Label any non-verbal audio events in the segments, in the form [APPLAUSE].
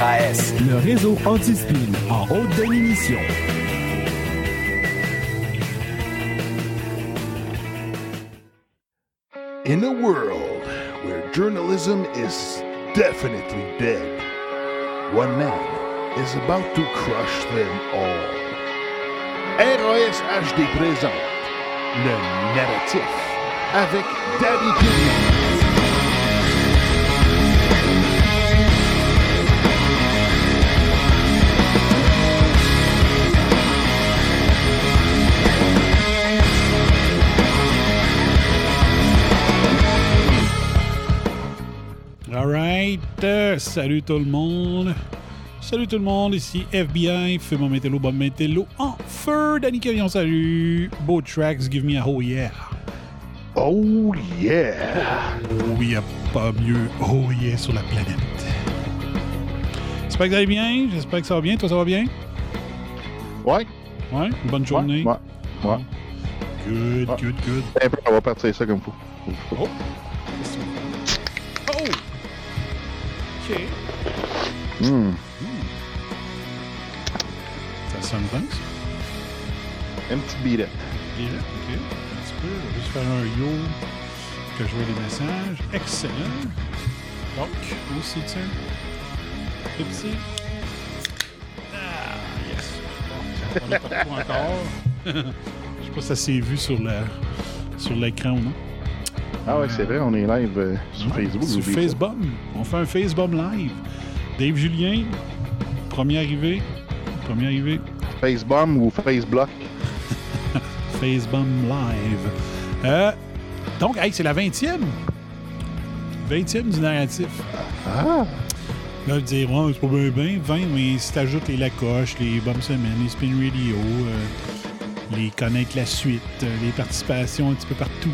Le réseau anti-spin en haute définition. In a world where journalism is definitely dead, one man is about to crush them all. RAS HD présente le narratif avec Pignon. Salut tout le monde. Salut tout le monde, ici FBI, mon métello, bon métello en feu. Danny Cavillon, salut. Beau tracks, give me a oh yeah. Oh yeah! Oh, il n'y a pas mieux oh yeah sur la planète. J'espère que vous allez bien, j'espère que ça va bien. Toi, ça va bien? Ouais? Ouais, bonne journée. Ouais, ouais. Good, Ouais. good, good. Un peu, on va partir ça comme. Oh! Oh! OK. Hmm. Ça sonne bien, ça. Un petit beat up. Il est là, ok. Un petit peu. On va juste faire un yo que je vois les messages. Excellent. Donc, aussi, tiens. Le petit. Ah, yes. Bon, on pas trop encore. [LAUGHS] Je sais pas si ça s'est vu sur l'écran ou non. Ah ouais, c'est vrai, on est live euh, sur Ouais, Facebook. Sur. Facebook. On fait un Facebook live. Dave Julien, premier arrivé. Premier arrivé. Facebomb ou Faceblock? [LAUGHS] Facebook Live. Euh, donc, hey, c'est la 20e. 20e du narratif. Ah! Là, dire, ouais, c'est pas bien, bien, 20, mais si t'ajoutes les Lacoches, les Bonnes Semaines, les Spin Radio, euh, les Connaître la suite, les participations un petit peu partout,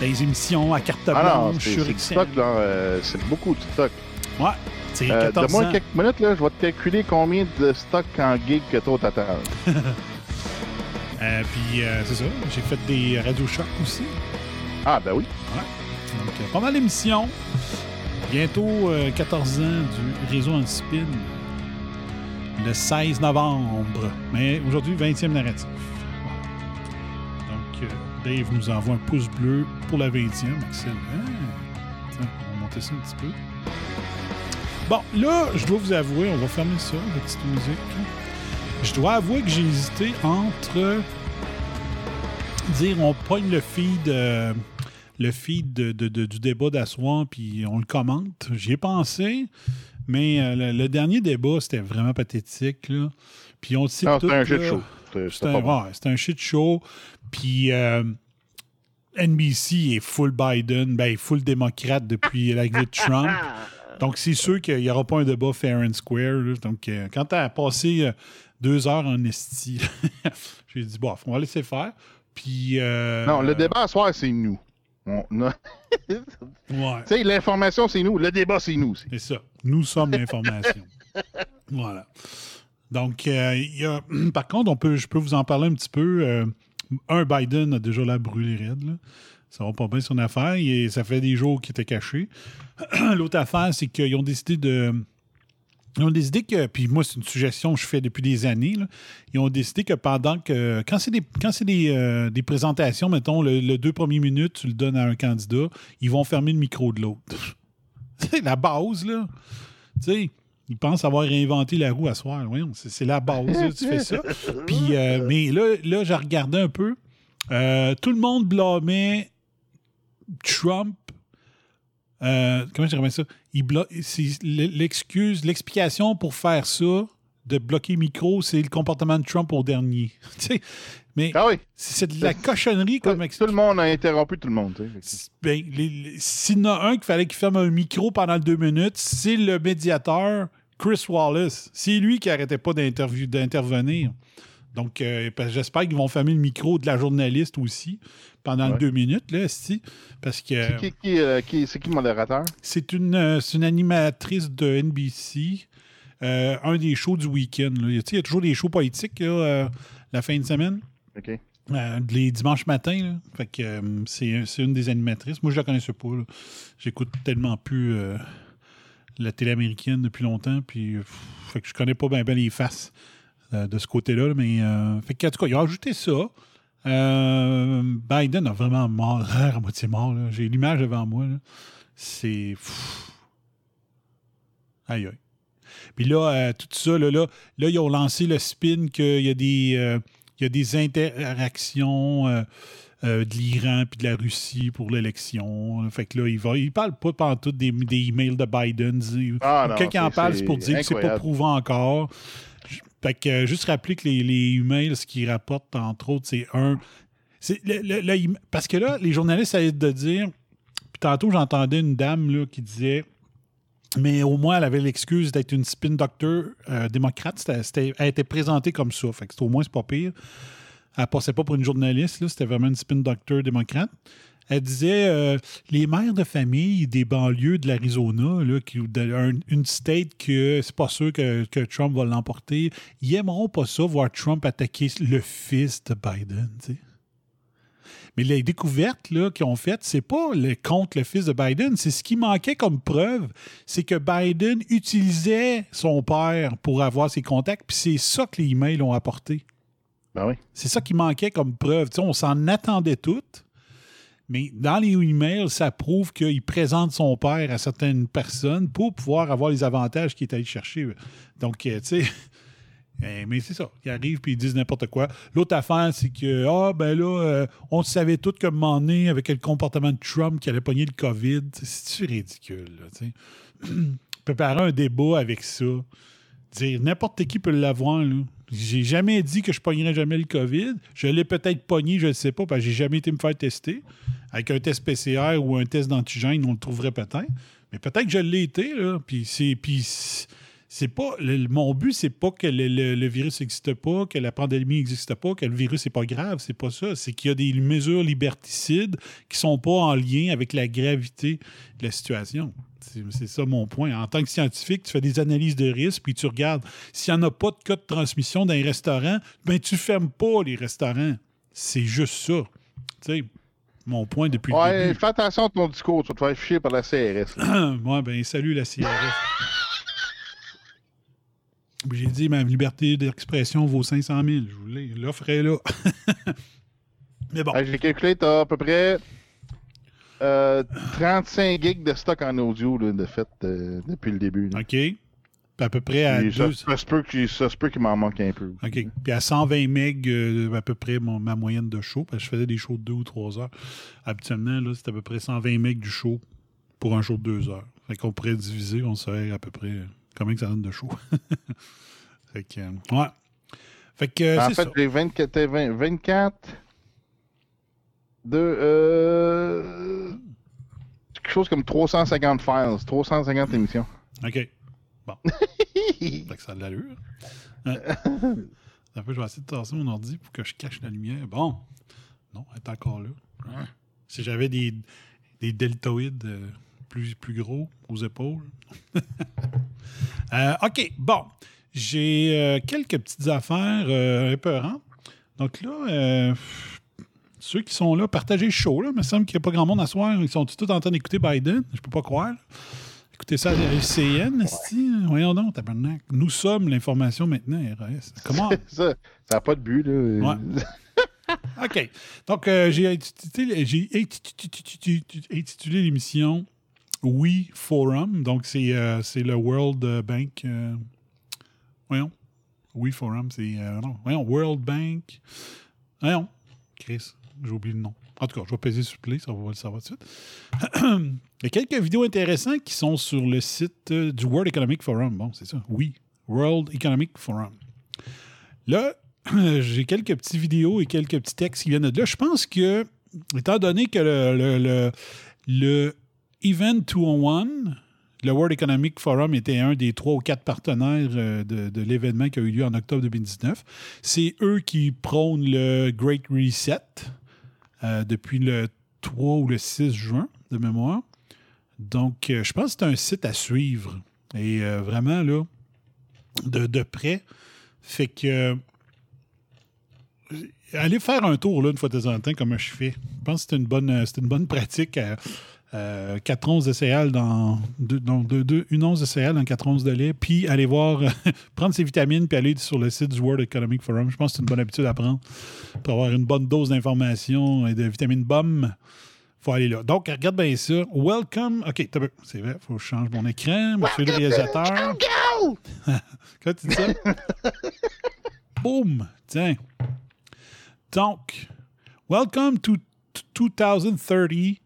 les émissions à carte Ah blanche sur c'est stock, là. euh, c'est beaucoup de stock. Ouais, c'est Euh, 14 Donne-moi quelques minutes, là, je vais te calculer combien de stock en gig que toi t'attends. [LAUGHS] Euh, puis, euh, c'est ça, j'ai fait des radio chocs aussi. Ah, ben oui. Donc, euh, pas mal d'émissions. Bientôt euh, 14 ans du réseau Antispin. Le 16 novembre. Mais aujourd'hui, 20e narratif. Dave nous envoie un pouce bleu pour la 20e. Excellent. Tiens, on va monter ça un petit peu. Bon, là, je dois vous avouer, on va fermer ça, la petite musique. Je dois avouer que j'ai hésité entre dire on pogne le feed, euh, le feed de- de- de- du débat d'asseoir puis on le commente. J'y ai pensé, mais euh, le, le dernier débat, c'était vraiment pathétique. Là. Puis on c'était un shit show. C'était- ouais, un shit show. Puis euh, NBC est full Biden, ben, full démocrate depuis l'arrivée de Trump. [LAUGHS] Donc, c'est sûr qu'il n'y aura pas un débat fair and square. là. Donc, euh, quand tu as passé euh, deux heures en esti, [LAUGHS] j'ai dit, bon, on va laisser faire. Puis. Non, le débat à soir, c'est nous. On a- [LAUGHS] Ouais, Tu sais, l'information, c'est nous. Le débat, c'est nous c'est ça. Nous sommes l'information. voilà. Donc, il y a, [CLEARS THROAT] par contre, on peut, je peux vous en parler un petit peu. Un, Biden a déjà la brûlé raide. Là. Ça va pas bien son affaire. Et ça fait des jours qu'il était caché. [CLEARS THROAT] L'autre affaire, c'est qu'ils ont décidé de. Ils ont décidé que, puis moi, c'est une suggestion que je fais depuis des années, ils ont décidé que pendant que, quand c'est des, des, euh, des présentations, mettons, le, le deux premières minutes, tu le donnes à un candidat, ils vont fermer le micro de l'autre. [LAUGHS] c'est la base, là. Tu sais, ils pensent avoir réinventé la roue à soir. Voyons, c'est, la base, là, tu fais ça. [LAUGHS] Puis, euh, mais là, là, j'ai regardé un peu. Euh, tout le monde blâmait Trump. Euh, comment je dirais ça? L'excuse, l'explication pour faire ça, de bloquer le micro, c'est le comportement de Trump au dernier. [LAUGHS] Mais Ah oui. c'est de la cochonnerie comme tout le monde a interrompu tout le monde. Ben, S'il y en a un qu'il fallait qu'il ferme un micro pendant deux minutes, c'est le médiateur Chris Wallace. C'est lui qui arrêtait pas d'intervenir. Donc, euh, j'espère qu'ils vont fermer le micro de la journaliste aussi pendant Ouais. deux minutes, là, esti, parce que C'est qui, qui, euh, qui- c'est qui le modérateur? c'est une, euh, c'est une animatrice de NBC, euh, un des shows du week-end. là. Tu sais, Il y a toujours des shows politiques là, la fin de semaine. OK. euh, les dimanches matins. Là. Fait que euh, c'est, c'est une des animatrices. Moi, je la connaissais pas. J'écoute tellement plus euh, la télé américaine depuis longtemps. Puis, pff, je connais pas bien les faces euh, de ce côté-là. là, Mais, euh, fait que, en tout cas, ils ont ajouté ça. Euh, Biden a vraiment mort, l'air [LAUGHS] à moitié mort. J'ai l'image devant moi. C'est. Aïe, aïe. Puis là, tout ça, là, là, là, ils ont lancé le spin qu'il y a des, il y a des interactions euh, de l'Iran puis de la Russie pour l'élection. Fait que là, il va, il parle pas pantoute des, des emails de Biden. Ah, Quelqu'un en parle, c'est pour dire que c'est pas incroyable. prouvant encore. Fait que euh, juste rappeler que les, les emails, ce qu'ils rapportent, entre autres, c'est un. c'est le- le- le em- parce que là, les journalistes essaient de dire. Puis tantôt, j'entendais une dame là, qui disait. Mais au moins, elle avait l'excuse d'être une spin doctor euh, démocrate. C'était- elle était présentée comme ça. Fait que au moins, c'est pas pire. Elle passait pas pour une journaliste. C'était vraiment une spin doctor démocrate. Elle disait euh, les mères de famille des banlieues de l'Arizona, une state que c'est pas sûr que, que Trump va l'emporter, ils aimeront pas ça, voir Trump attaquer le fils de Biden. Mais les découvertes qu'ils ont faites, c'est pas le, contre le fils de Biden, c'est ce qui manquait comme preuve, c'est que Biden utilisait son père pour avoir ses contacts, puis c'est ça que les emails ont apporté. Ben. C'est ça qui manquait comme preuve. On s'en attendait toutes, mais dans les emails, ça prouve qu'il présente son père à certaines personnes pour pouvoir avoir les avantages qu'il est allé chercher. Donc, euh, tu sais. [LAUGHS] eh, Mais c'est ça. Ils arrivent puis ils disent n'importe quoi. L'autre affaire, c'est que, ah, ben là, euh, on savait tout m'en donné avec le comportement de Trump qui allait pogner le COVID. C'est ridicule, là. [CLEARS THROAT] Préparer un débat avec ça. Dire n'importe qui peut l'avoir, là. J'ai jamais dit que je pognerais jamais le COVID. Je l'ai peut-être pogné, je ne sais pas, parce que j'ai jamais été me faire tester. Avec un test PCR ou un test d'antigène, on le trouverait peut-être. Mais peut-être que je l'ai été, là. Puis c'est. C'est pas. mon but, c'est pas que le virus n'existe pas, que la pandémie n'existe pas, que le virus n'est pas grave. C'est pas ça. C'est qu'il y a des mesures liberticides qui sont pas en lien avec la gravité de la situation. C'est ça mon point. En tant que scientifique, tu fais des analyses de risque, puis tu regardes. S'il n'y en a pas de cas de transmission dans les restaurants, ben tu fermes pas les restaurants. C'est juste ça. Tu sais, mon point depuis le Ouais, début. fais attention à ton discours, tu vas te faire ficher par la CRS. [CLEARS THROAT] ouais, ben salut la CRS. J'ai dit ma liberté d'expression vaut 500 000. Je voulais l'offre est là. [LAUGHS] Mais bon. J'ai calculé, t'as à peu près euh, 35 gigs de stock en audio, là, de fait, euh, depuis le début. là. OK. Puis à peu près à ça, se peut qu'il m'en manque un peu. OK. Puis à 120 MB, euh, à peu près mon- ma moyenne de show, parce que je faisais des shows de 2 ou 3 heures. Habituellement, c'était à peu près 120 MB du show pour un show de 2 heures. Fait qu'on pourrait diviser, on saurait à peu près euh, combien que ça donne de show? [LAUGHS] fait que, euh, ouais. Fait que, euh, en c'est fait, j'ai 24, t'as 20 24 de. Euh, quelque chose comme 350 files, 350 émissions. OK. Bon. [LAUGHS] fait que ça a de l'allure. Hein? Un peu, je vais essayer de tasser mon ordi pour que je cache la lumière. Bon. Non, elle est encore là. Hein? Si j'avais des, des deltoïdes euh, plus, plus gros aux épaules. [LAUGHS] Euh, OK, bon. J'ai euh, quelques petites affaires euh, épeurantes. Donc là, euh, ceux qui sont là, partagez le show. Là. Il me semble qu'il n'y a pas grand monde à soir. Ils sont tous en train d'écouter Biden. Je peux pas croire. Écoutez ça à la LCN. Voyons donc, tabarnak. Nous sommes l'information maintenant, RS. Comment? [LAUGHS] ça n'a pas de but, là. OK. Donc, euh, j'ai intitulé, l'émission We Forum. Donc, c'est euh, c'est le World Bank. euh, voyons. We Forum, c'est. voyons, World Bank. Voyons. Chris, j'ai oublié le nom. En tout cas, je vais peser sur play, ça va le savoir tout de suite. Il y a quelques vidéos intéressantes qui sont sur le site euh, du World Economic Forum. Bon, c'est ça. Oui, World Economic Forum. Là, [CLEARS THROAT] j'ai quelques petites vidéos et quelques petits textes qui viennent de là. Je pense que, étant donné que le, le, le, le Event 201, le World Economic Forum était un des trois ou quatre partenaires euh, de, de l'événement qui a eu lieu en octobre 2019, c'est eux qui prônent le Great Reset euh, depuis le 3 ou le 6 juin de mémoire. Donc, euh, je pense que c'est un site à suivre. Et euh, vraiment, là, de, de près. Fait que. allez faire un tour là, une fois de temps en temps, comme je fais. Je pense que c'est une bonne, une bonne pratique. À, euh, 4 onces de céréales dans. deux- deux- deux- une once de céréales dans 4 onces de lait, puis aller voir, [LAUGHS] prendre ses vitamines, puis aller sur le site du World Economic Forum. Je pense que c'est une bonne habitude à prendre pour avoir une bonne dose d'informations et de vitamines BOM. faut aller là. Donc, regarde bien ça. Welcome. OK, c'est vrai, faut que je change mon écran. Monsieur le réalisateur. Quand tu dis ça? Boum! Tiens. Donc, welcome to t- 2030.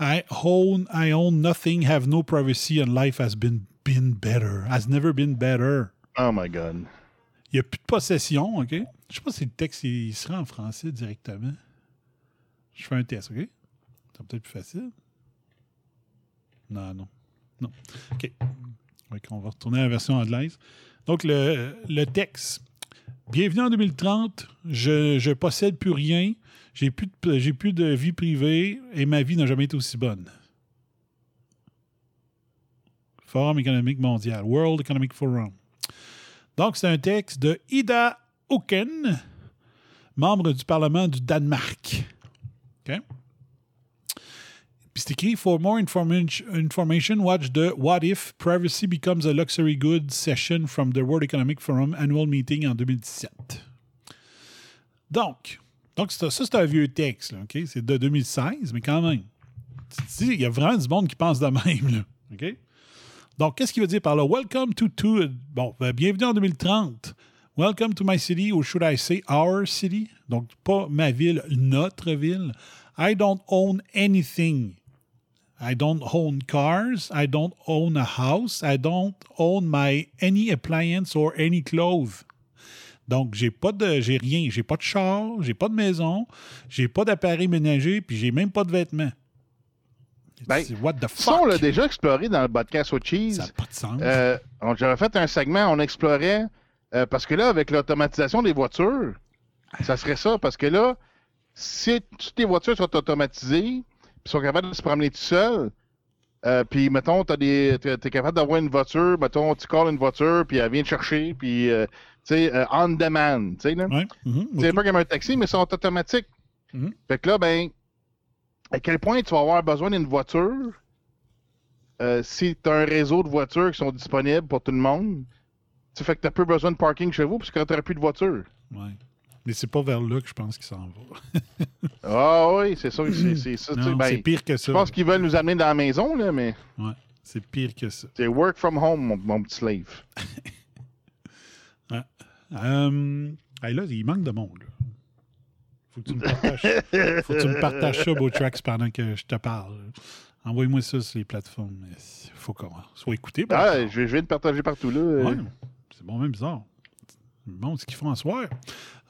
I own, I own nothing, have no privacy, and life has been, been better. Has never been better. Oh my god. Il n'y a plus de possession, OK? Je sais pas si le texte il sera en français directement. Je fais un test, OK? C'est peut-être plus facile. Non, non. Non. OK. On va retourner à la version anglaise. Donc, le, le texte. Bienvenue en 2030. Je, je possède plus rien. J'ai plus, de, plus de vie privée et ma vie n'a jamais été aussi bonne. Forum économique mondial. World Economic Forum. Donc, c'est un texte de Ida Auken, membre du Parlement du Danemark. OK? Puis c'est écrit For more informa- information, watch the What If Privacy Becomes a Luxury Good session from the World Economic Forum Annual Meeting en 2017. Donc, donc ça, c'est un vieux texte, là, OK? C'est de 2016, mais quand même. Tu dis, Il y a vraiment du monde qui pense de même, OK? Donc, qu'est-ce qu'il veut dire par là? Welcome to, to bon, ben, bienvenue en 2030. Welcome to my city, or should I say our city? Donc, pas ma ville, notre ville. I don't own anything. I don't own cars. I don't own a house. I don't own my any appliance or any clothes. Donc, j'ai pas de, j'ai rien. J'ai pas de char, j'ai pas de maison, j'ai pas d'appareil ménager, puis j'ai même pas de vêtements. Ben, C'est what the Ça, on l'a fuck? déjà exploré dans le podcast au Cheese. Ça n'a pas de sens. Euh, on- J'avais fait un segment, on explorait, euh, parce que là, avec l'automatisation des voitures, ça serait ça, parce que là, si toutes les voitures sont automatisées, puis sont capables de se promener tout seuls, euh, puis mettons, tu es, capable d'avoir une voiture, mettons, tu calls une voiture, puis elle vient te chercher, puis, euh, sais, euh, on demand, tu sais, là. Ouais. C'est ok. pas comme un taxi, mais ils sont automatiques. Mhm. Fait que là, ben, à quel point tu vas avoir besoin d'une voiture euh, si tu as un réseau de voitures qui sont disponibles pour tout le monde? Tu fait que tu peu besoin de parking chez vous parce que tu n'auras plus de voiture. Ouais. Mais c'est pas vers là que je pense qu'il s'en va. [LAUGHS] Ah oui, c'est [CLEARS THROAT] ça. C'est ben, c'est pire que ça. je pense qu'ils veulent nous amener dans la maison, là, mais Ouais, c'est pire que ça. c'est work from home, mon, mon petit slave. [LAUGHS] Euh, hey, là, il manque de monde. là. Faut que tu me partages, faut que tu me partages ça, Beautrax, pendant que je te parle. Envoie-moi ça sur les plateformes. Il faut qu'on soit écouté. Ah, je, je viens de partager partout là. Ouais, c'est bon, même bizarre. Bon, ce qu'ils font en soir.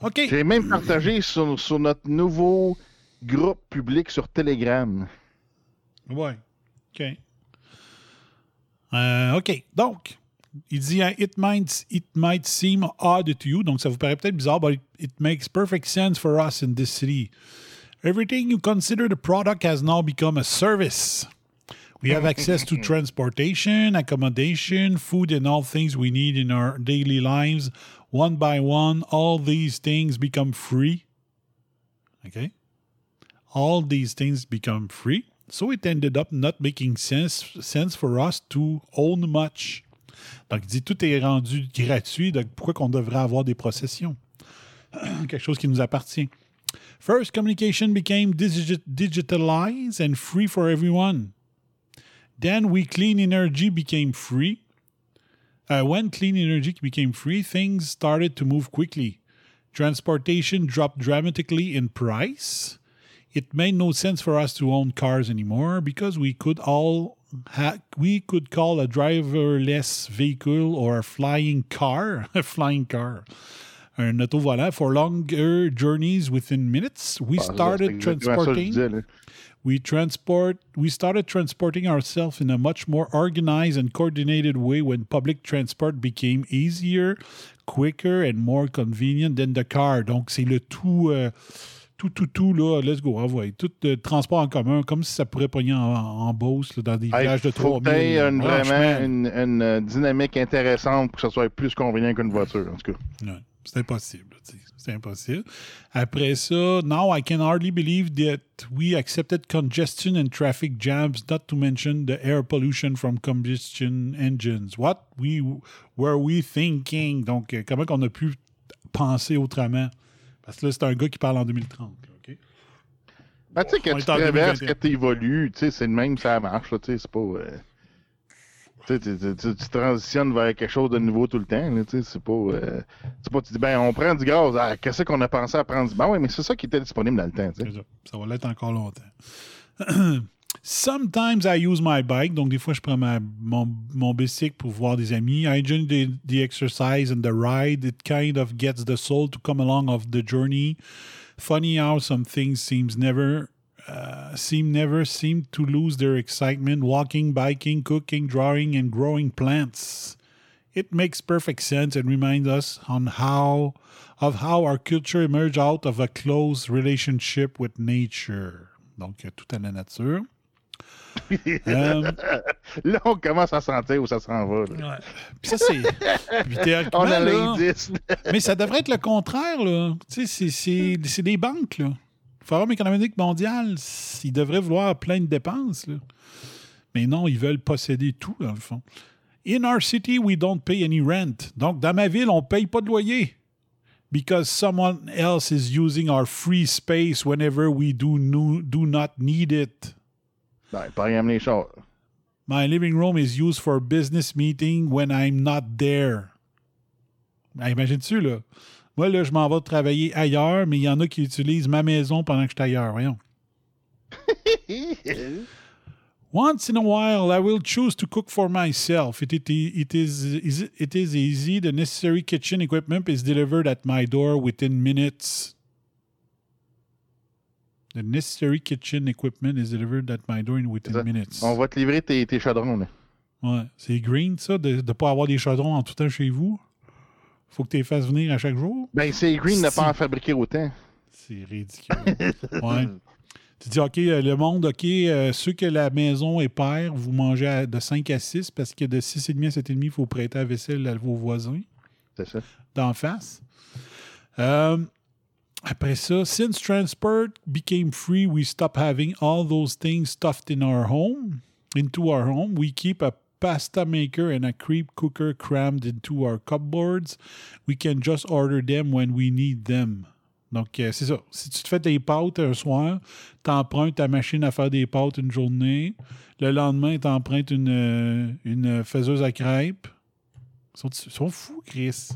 OK. J'ai même partagé sur, sur notre nouveau groupe public sur Telegram. Ouais. OK. Euh, OK. Donc, il dit it, might, it might seem odd to you. Donc, ça vous paraît peut-être bizarre, but it, it makes perfect sense for us in this city. Everything you consider the product has now become a service. We have access to [LAUGHS] transportation, accommodation, food, and all things we need in our daily lives. One by one, all these things become free. Okay? all these things become free. So it ended up not making sense, sense for us to own much. Donc, il dit tout est rendu gratuit, donc pourquoi qu'on devrait avoir des processions? [CLEARS THROAT] Quelque chose qui nous appartient. First, communication became digi- digitalized and free for everyone. Then, we clean energy became free. Uh, when clean energy became free, things started to move quickly. Transportation dropped dramatically in price it made no sense for us to own cars anymore because we could all we could call a driverless vehicle or a flying car [LAUGHS] a flying car. Un auto volant for longer journeys within minutes. We started exactement ça que je transporting we transport we started transporting ourselves in a much more organized and coordinated way when public transport became easier quicker and more convenient than the car. Donc c'est le tout euh, tout, tout, tout, là, let's go, envoie. Tout le transport en commun, comme si ça pourrait pogner en, en Beauce, là, dans des Hey, villages de faut 3000. que t'aies une- Franchement, vraiment une, une, euh, dynamique intéressante pour que ça soit plus convenient qu'une voiture, en tout cas. ouais. C'est impossible. C'est impossible. Après ça, now I can hardly believe that we accepted congestion and traffic jams, not to mention the air pollution from combustion engines. What we were we thinking? Donc, euh, comment qu'on a pu penser autrement? Parce que là, c'est un gars qui parle en 2030. OK? Ben, tu sais, quand tu traverses, que tu évolues, tu sais, c'est le même, ça marche. Tu sais, c'est pas. Euh, tu, tu, transitionnes vers quelque chose de nouveau tout le temps. C'est pas, euh, pas. Tu dis, ben, on prend du gaz. Ah, qu'est-ce qu'on a pensé à prendre du Ben oui, mais c'est ça qui était disponible dans le temps. Ça. ça va l'être encore longtemps. [CLEARS THROAT] Sometimes I use my bike. Donc, des fois, je prends ma, mon, mon bicycle pour voir des amis. I enjoy the, the exercise and the ride. It kind of gets the soul to come along of the journey. Funny how some things seems never uh, seem never seem to lose their excitement walking, biking, cooking, drawing, and growing plants. It makes perfect sense and reminds us on how of how our culture emerged out of a close relationship with nature. Donc, tout à la nature. Um, [LAUGHS] là, on commence à sentir où ça s'en va. Ouais. Puis ça, c'est. [LAUGHS] on a l'indice. [LAUGHS] mais ça devrait être le contraire, là. Tu sais, c'est des banques, là. Forum économique mondial, ils devraient vouloir plein de dépenses. Mais non, ils veulent posséder tout, dans le fond. In our city, we don't pay any rent. Donc, dans ma ville, on ne paye pas de loyer. Because someone else is using our free space whenever we do, no, do not need it. Ben, pas les choses. My living room is used for business meeting when I'm not there. Ah, ben, Imagine-tu, là? Moi, là, je m'en vais travailler ailleurs, mais il y en a qui utilisent ma maison pendant que je suis ailleurs. Voyons. [LAUGHS] Once in a while, I will choose to cook for myself. It, it, it, is, it is easy. The necessary kitchen equipment is delivered at my door within minutes. The necessary kitchen equipment is delivered at my door within minutes. On va te livrer tes, tes chaudrons. Là. Ouais. C'est green, ça, de ne pas avoir des chaudrons en tout temps chez vous faut que tu les fasses venir à chaque jour. Ben, c'est green de pas en fabriquer autant. C'est ridicule. ouais. Tu dis, OK, euh, le monde, OK, euh, ceux que la maison est paire, vous mangez de 5 à 6 parce que de 6,5 à 7,5, il faut prêter la vaisselle à vos voisins. C'est ça. D'en face. Euh, après ça, since transport became free, we stopped having all those things stuffed in our home, into our home. We keep a pasta maker and a crepe cooker crammed into our cupboards. We can just order them when we need them. Donc, euh, c'est ça. Si tu te fais des pâtes un soir, tu empruntes ta machine à faire des pâtes une journée. Le lendemain, tu empruntes une, euh, une faiseuse à crêpes. Ils sont fous, Chris.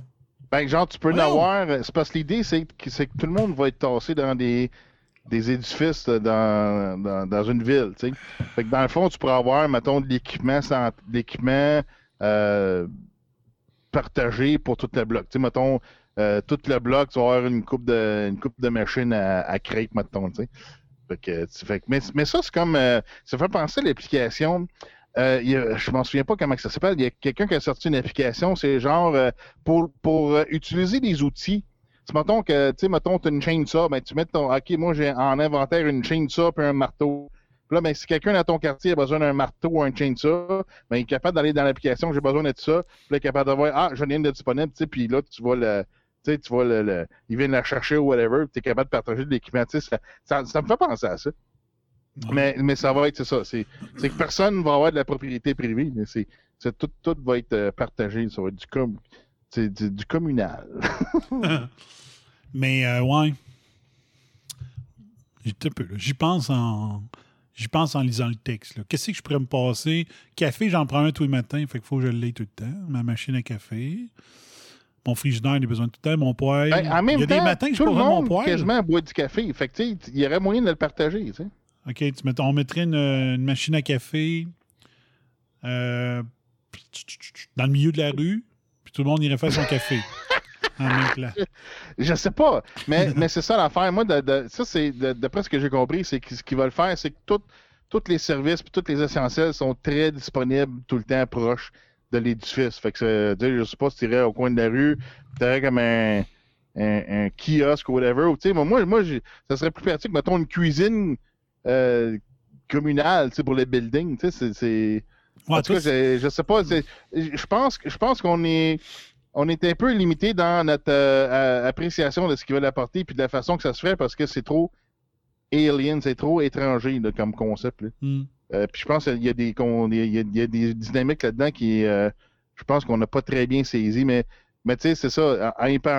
Ben, genre, tu peux en avoir. C'est parce que l'idée, c'est que, que, tout le monde va être tassé dans des, des édifices dans, dans, dans, une ville. sais. Fait que dans le fond, tu pourrais avoir, mettons, de l'équipement, l'équipement euh, partagé pour tout le bloc. sais, mettons, euh, tout le bloc, tu vas avoir une coupe de, une coupe de machines à, à crêpes, mettons. sais. Fait que, fait, mais, mais ça, c'est comme. Euh, ça fait penser à l'application. Euh, je ne m'en souviens pas comment ça s'appelle. Il y a quelqu'un qui a sorti une application, c'est genre euh, pour, pour euh, utiliser des outils tu mettons que, tu sais, mettons, tu as une chaîne ça, ben, tu mets ton, OK, moi, j'ai en inventaire une chaîne ça puis un marteau. Puis là, ben, si quelqu'un dans ton quartier a besoin d'un marteau ou un chain ça, ben, il est capable d'aller dans l'application, j'ai besoin de ça. Puis là, il est capable de voir, ah, j'en ai une de disponible, tu puis là, tu vas le, tu sais, tu vas le, il vient la chercher ou whatever, tu es capable de partager de l'équipement, ça, ça, me fait penser à ça. Mais, mais ça va être, ça, c'est que personne ne va avoir de la propriété privée, c'est tout, tout va être euh, partagé, ça va être du com c'est du, communal. [LAUGHS] [LAUGHS] Mais euh, ouais. J'y pense en. J'y pense en lisant le texte. Qu'est-ce que je pourrais me passer? Café, j'en prends un tous les matins, fait qu'il faut que je l'aie tout le temps. Ma machine à café. Mon frigidaire, il a besoin tout le temps. Mon poêle. Ben, en même il y a des matins que je prends mon poêle. quasiment boit du café. Fait que, il y aurait moyen de le partager. OK, tu on mettrait une, machine à café euh, dans le milieu de la rue tout le monde irait faire son café. [LAUGHS] en même place. Je sais pas, mais, mais c'est ça l'affaire. Moi, de, ça, c'est d'après ce que j'ai compris, c'est que ce qu'ils veulent faire, c'est que tous les services et tous les essentiels sont très disponibles tout le temps proche de l'édifice. Fait que je sais pas si tu irais au coin de la rue, tu aurais comme un, un, kiosque ou whatever. Ou, moi, moi ça serait plus pratique, mettons, une cuisine euh, communale pour les buildings. C'est en tout cas, je, sais pas. Je pense, je pense qu'on est. on est un peu limité dans notre euh, appréciation de ce qu'ils veulent apporter puis de la façon que ça se fait parce que c'est trop alien, c'est trop étranger comme concept. Hmm. Euh, puis je pense qu'il y, a des, il y a, des dynamiques là-dedans qui, euh, je pense qu'on n'a pas très bien saisi, mais, mais tu sais, c'est ça.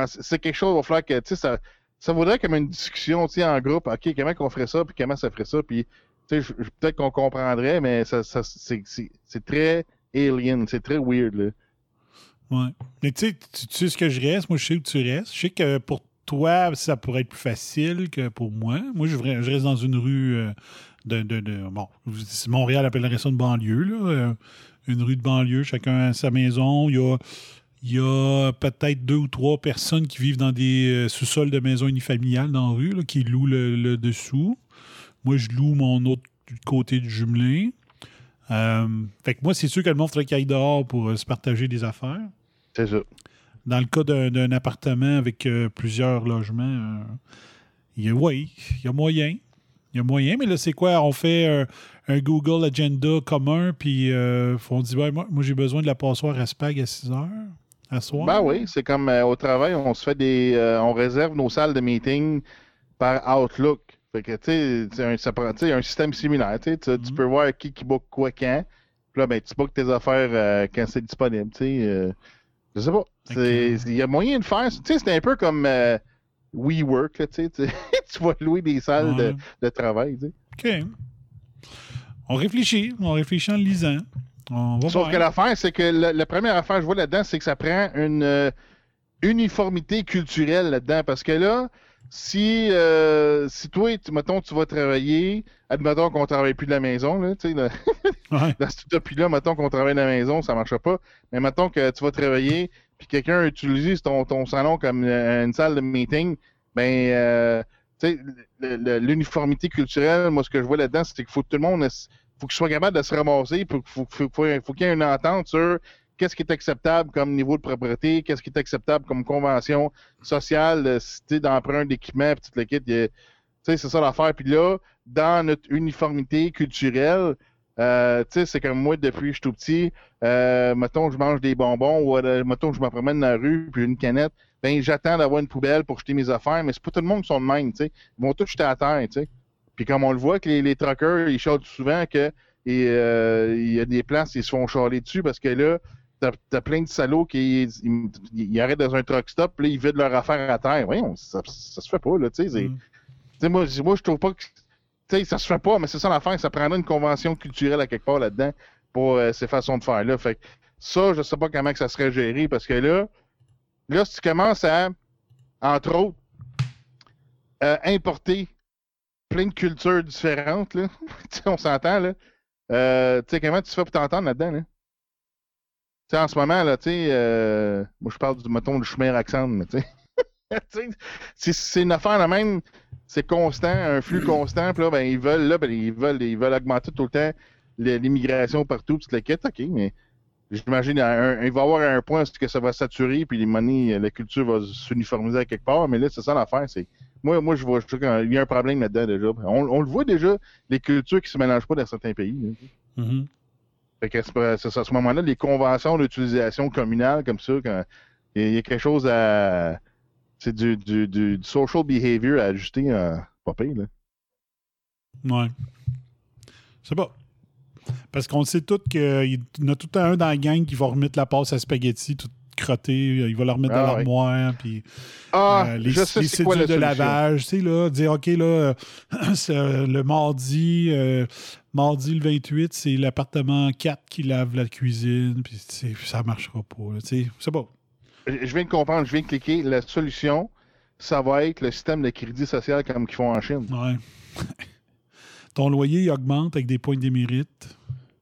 C'est quelque chose, il va falloir que, tu sais, ça, ça vaudrait comme une discussion, en groupe. OK, comment qu'on ferait ça, puis comment ça ferait ça, puis, peut-être qu'on comprendrait, mais ça c'est très alien, c'est très weird, là. Ouais. Mais tu sais, tu sais ce que je reste, moi je sais où tu restes. Je sais que pour toi, ça pourrait être plus facile que pour moi. Moi, je, reste dans une rue euh, de, de, de, Bon, Montréal appellerait ça une banlieue, là. Euh, une rue de banlieue, chacun a sa maison. Il y a, il y a peut-être deux ou trois personnes qui vivent dans des euh, sous-sols de maisons unifamiliales dans la rue, qui louent le, dessous. Moi, je loue mon autre côté du jumelin. fait que moi, c'est sûr que le monde faudrait qu'il dehors pour se partager des affaires. C'est ça. Dans le cas d'un appartement avec euh, plusieurs logements, euh, il y a, oui, il y a moyen. Il y a moyen, mais là, c'est quoi? On fait un Google Agenda commun, puis euh, on dit, moi, j'ai besoin de la passoire à Spag à 6 heures, à soir? Ben oui, c'est comme au travail, on se fait des. on réserve nos salles de meeting par Outlook. Fait que, tu sais, un, un système similaire. Tu, mm-hmm. peux voir qui, qui book quoi quand. Puis là, ben, tu bookes tes affaires quand c'est disponible. Tu sais. Je sais pas. Il y a moyen de faire. Tu sais, c'est un peu comme euh, WeWork, tu [LAUGHS] tu vas louer des salles de, de, travail, tu. OK. On réfléchit. On réfléchit en lisant. Sauf que l'affaire, c'est que la, première affaire que je vois là-dedans, c'est que ça prend une euh, uniformité culturelle là-dedans. Parce que là, si, euh, si toi, tu, mettons, tu vas travailler, admettons qu'on ne travaille plus de la maison, là, tu sais, là, [LAUGHS] ouais. dans cette utopie-là, mettons qu'on travaille de la maison, ça ne marche pas. Mais mettons que tu vas travailler, puis quelqu'un utilise ton, ton salon comme euh, une salle de meeting, ben, euh, tu sais, l'uniformité culturelle, moi, ce que je vois là-dedans, c'est qu'il faut que tout le monde, faut qu'il soit capable de se ramasser, il faut, faut, qu'il y ait une entente sur qu'est-ce qui est acceptable comme niveau de propriété, qu'est-ce qui est acceptable comme convention sociale, euh, d'emprunt d'équipement, petite liquide. C'est ça l'affaire. Puis là, dans notre uniformité culturelle, euh, c'est comme moi, depuis que je suis tout petit, euh, mettons je mange des bonbons ou mettons je me promène dans la rue puis une canette, ben j'attends d'avoir une poubelle pour jeter mes affaires, mais c'est pas tout le monde qui sont de même, tu sais. Ils vont tous jeter à terre, tu sais. Puis comme on le voit que les, les truckers, ils chantent souvent que et il y a des places, ils se font charler dessus parce que là, t'as plein de salauds qui ils, arrêtent dans un truck stop, puis ils vident leur affaire à terre. Voyons, ça, ça se fait pas, là, tu sais. Mm. Moi, moi, je trouve pas que. Tu sais, ça se fait pas, mais c'est ça l'affaire, ça prendrait une convention culturelle à quelque part là-dedans pour euh, ces façons de faire-là. Fait ça, je sais pas comment que ça serait géré, parce que là, là, si tu commences à, entre autres, euh, importer plein de cultures différentes, là, [LAUGHS] on s'entend, là. Euh, tu sais, comment tu fais pour t'entendre là-dedans, là? en ce moment, là, tu sais, euh, moi, je parle du, mettons, du chemin accent, mais tu sais. [LAUGHS] c'est une affaire la même, c'est constant, un flux [CLEARS THROAT] constant, puis là, ben, ils veulent, là, ben, ils veulent, ils veulent augmenter tout le temps l'immigration partout, puis le quête, ok, mais j'imagine, il va y avoir un point que ça va saturer, puis les monnaies, la culture va s'uniformiser à quelque part, mais là, c'est ça l'affaire, c'est, moi, moi, je vois, je qu'il y a un problème là-dedans, déjà. On, le voit déjà, les cultures qui se mélangent pas dans certains pays. Fait que c'est à ce moment-là, les conventions d'utilisation communale comme ça, quand il y, a quelque chose à. C'est du, du, du, social behavior à ajuster à pas pire, là. Ouais. C'est pas. Parce qu'on sait tous qu'il y en a tout un dans la gang qui va remettre la passe à spaghetti tout crotté, il va la remettre dans ah, l'armoire, puis ah, euh, les, les de lavage, tu sais, là, dire, OK, là, [CLEARS THROAT] le mardi, euh, Mardi le 28, c'est l'appartement 4 qui lave la cuisine, puis ça marchera pas. C'est bon. Je viens de comprendre, je viens de cliquer. La solution, ça va être le système de crédit social comme qu'ils font en Chine. Ouais. [LAUGHS] Ton loyer il augmente avec des points d'émérite.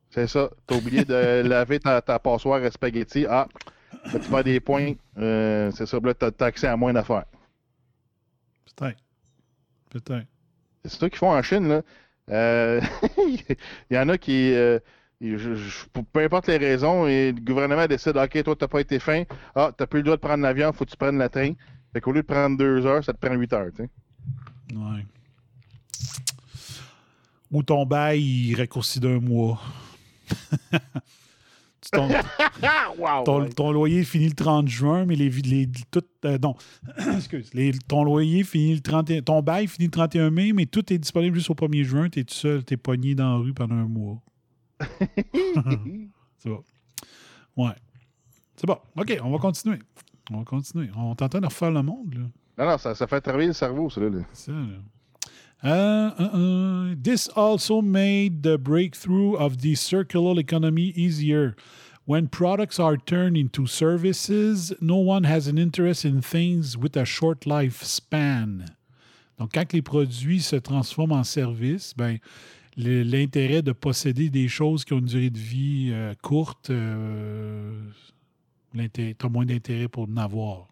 C'est ça. T'as oublié de [LAUGHS] laver ta, passoire à spaghetti. Ah, tu fais des points. Euh, c'est ça. Là, t'as as accès à moins d'affaires. Peut-être. Peut-être. C'est ça qu'ils font en Chine, là. Euh, [LAUGHS] il y en a qui, euh, peu importe les raisons, et le gouvernement décide OK, toi, tu n'as pas été fin. Ah, tu n'as plus le droit de prendre l'avion, faut que tu prennes la train. Fait qu'au lieu de prendre deux heures, ça te prend huit heures. Tu Ouais. Ou ton bail, il raccourcit d'un mois. [LAUGHS] ton, [LAUGHS] wow, ton, ouais. ton loyer finit le 30 juin, mais les, les tout, euh, non, [CLEARS THROAT] excuse, les- ton loyer finit le 31, ton bail finit le 31 mai, mais tout est disponible juste au 1er juin, t'es tout seul, t'es pogné dans la rue pendant un mois. [LAUGHS] C'est bon. Ouais. C'est bon. OK, on va continuer. On va continuer. On t'entend de refaire le monde, là. Non, non, ça, ça fait travailler le cerveau, ça, là. là. C'est ça, là. Uh, uh, uh. This also made the breakthrough of the circular economy easier. When products are turned into services, no one has an interest in things with a short lifespan. Donc, quand les produits se transforment en services, ben, l'intérêt de posséder des choses qui ont une durée de vie euh, courte, euh, l'intérêt- t'as moins d'intérêt pour en avoir.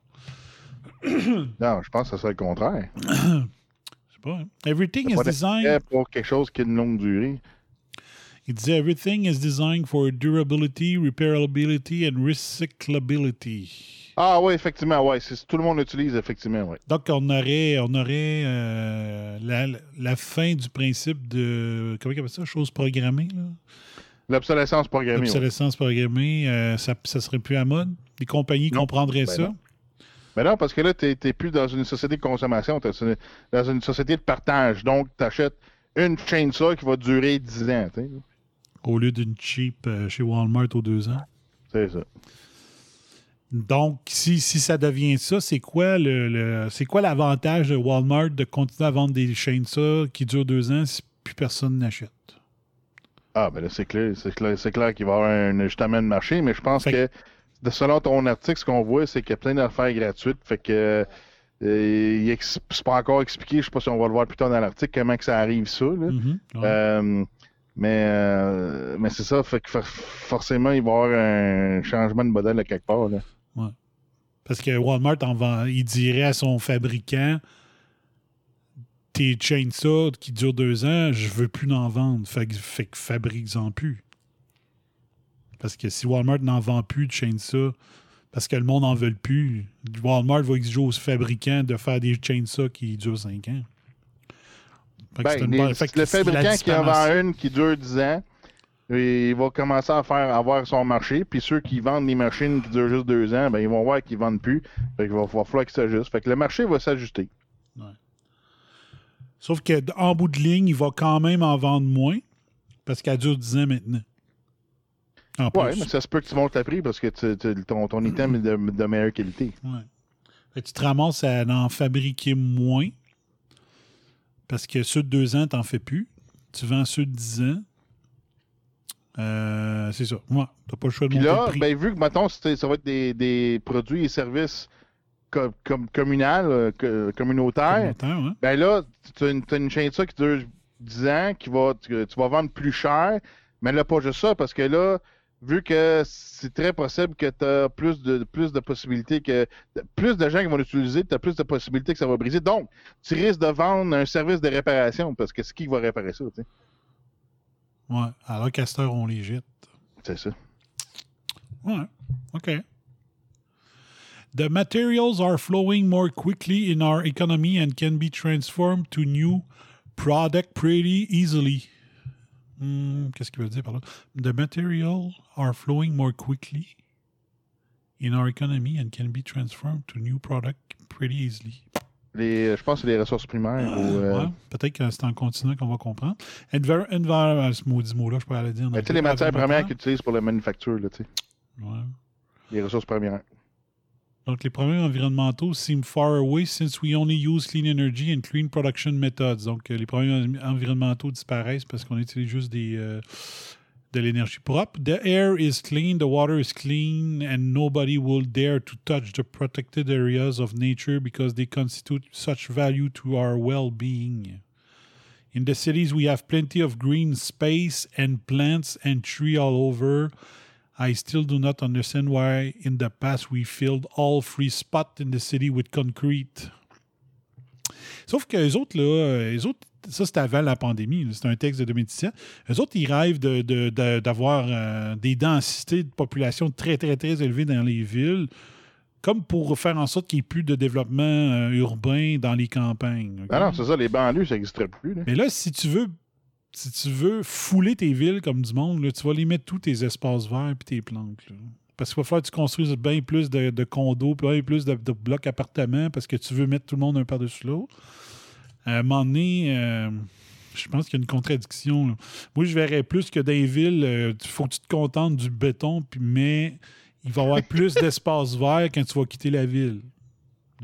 [COUGHS] Non, je pense que serait le contraire. [COUGHS] Sais pas. hein. Everything is designed. pour quelque chose qui a une longue durée. Il disait everything is designed for durability, repairability and recyclability. Ah oui, effectivement, ouais. c'est- Tout le monde l'utilise, effectivement, ouais. Donc, on aurait, on aurait euh, la, la fin du principe de. Comment on appelle ça Chose programmée, là? L'obsolescence programmée. ouais. L'obsolescence programmée, euh, ça, ça serait plus à mode? Les compagnies Non. comprendraient Ben ça? non. Mais non, parce que là, tu n'es plus dans une société de consommation, tu es dans une société de partage. Donc, tu achètes une chainsaw qui va durer 10 ans. Au lieu d'une cheap euh, chez Walmart aux deux ans. C'est ça. Donc, si, si ça devient ça, c'est quoi le, le- c'est quoi l'avantage de Walmart de continuer à vendre des chaînes ça qui durent deux ans si plus personne n'achète? Ah, ben là, c'est clair, c'est clair, c'est clair qu'il va y avoir un ajustement de marché, mais je pense Fait que, selon ton article, ce qu'on voit, c'est qu'il y a plein d'affaires gratuites. Fait que, euh, c'est pas encore expliqué, je sais pas si on va le voir plus tard dans l'article, comment que ça arrive, ça. là. Mhm. Ouais. Euh, mais euh, mais c'est ça, fait que for- forcément, il va y avoir un changement de modèle à quelque part. Là. Parce que Walmart, en vend- il dirait à son fabricant tes chainsaws qui durent deux ans, je veux plus en vendre. Fait que, fait que fabrique-en plus. Parce que si Walmart n'en vend plus de chainsaws, parce que le monde n'en veut plus, Walmart va exiger aux fabricants de faire des chainsaws qui durent cinq ans. Fait que Ben, les- bonne- fait que le fabricant qui en vend une qui dure 10 ans, il va commencer à faire avoir son marché. Puis ceux qui vendent les machines qui durent juste 2 ans, ben, ils vont voir qu'ils vendent plus. Fait qu'il va, va falloir qu'ils s'ajustent. Fait que le marché va s'ajuster. Sauf qu'en bout de ligne, il va quand même en vendre moins parce qu'elle dure 10 ans maintenant. En Ouais, mais ça se peut que tu montes le prix parce que tu- tu- ton, ton item est de, de meilleure qualité. Ouais. Fait que tu te ramasses à en fabriquer moins parce que ceux de 2 ans, t'en fais plus. Tu vends ceux de 10 ans. Euh, c'est ça. Ouais, t'as pas le choix de Puis monter là, le prix. ben, vu que maintenant ça va être des, des produits et services communal, euh, co- communautaires, Communautaire, ben là, tu as une, une chaîne ça qui dure 10 ans, qui va, tu, tu vas vendre plus cher, mais là, pas juste ça, parce que là, vu que c'est très possible que tu as plus de, plus de possibilités, que plus de gens qui vont l'utiliser, tu as plus de possibilités que ça va briser. Donc, tu risques de vendre un service de réparation, parce que c'est qui qui va réparer ça, tu sais? Ouais. Alors qu'à cette heure, on les jette. C'est ça. Ouais. OK. The materials are flowing more quickly in our economy and can be transformed to new product pretty easily. Hmm, Qu'est-ce qu'il veut dire par là? The materials are flowing more quickly in our economy and can be transformed to new product pretty easily. Les, je pense que c'est les ressources primaires. ou, euh, Ouais, Peut-être que c'est en continuant qu'on va comprendre. Enver, enver, ce maudit mot-là, je peux aller dire. tu sais, les matières premières qu'ils utilisent pour la manufacture, là, tu sais. Ouais. Les ressources premières. Donc, les problèmes environnementaux seem far away since we only use clean energy and clean production methods. Donc, euh, les problèmes en- environnementaux disparaissent parce qu'on utilise juste des, euh, de l'énergie propre. The air is clean, the water is clean, and nobody will dare to touch the protected areas of nature because they constitute such value to our well-being. In the cities, we have plenty of green space and plants and trees all over. I still do not understand why in the past we filled all free spots in the city with concrete. Sauf que les autres, là, les autres, ça c'était avant la pandémie, c'est un texte de 2017. Les autres, ils rêvent de- de- de- d'avoir euh, des densités de population très, très, très élevées dans les villes, comme pour faire en sorte qu'il n'y ait plus de développement euh, urbain dans les campagnes. ok? Ah non, c'est ça, les banlieues, ça n'existerait plus. Là. Mais là, si tu veux si tu veux fouler tes villes comme du monde, là, tu vas les mettre tous tes espaces verts et tes plantes. Là. Parce qu'il va falloir que tu construises bien plus de, de condos, bien plus de, de, blocs appartements parce que tu veux mettre tout le monde un par-dessus l'autre. À un moment donné, euh, je pense qu'il y a une contradiction. Là. Moi, je verrais plus que dans les villes, il euh, faut que tu te contentes du béton, puis, mais il va y avoir plus [LAUGHS] d'espace vert quand tu vas quitter la ville.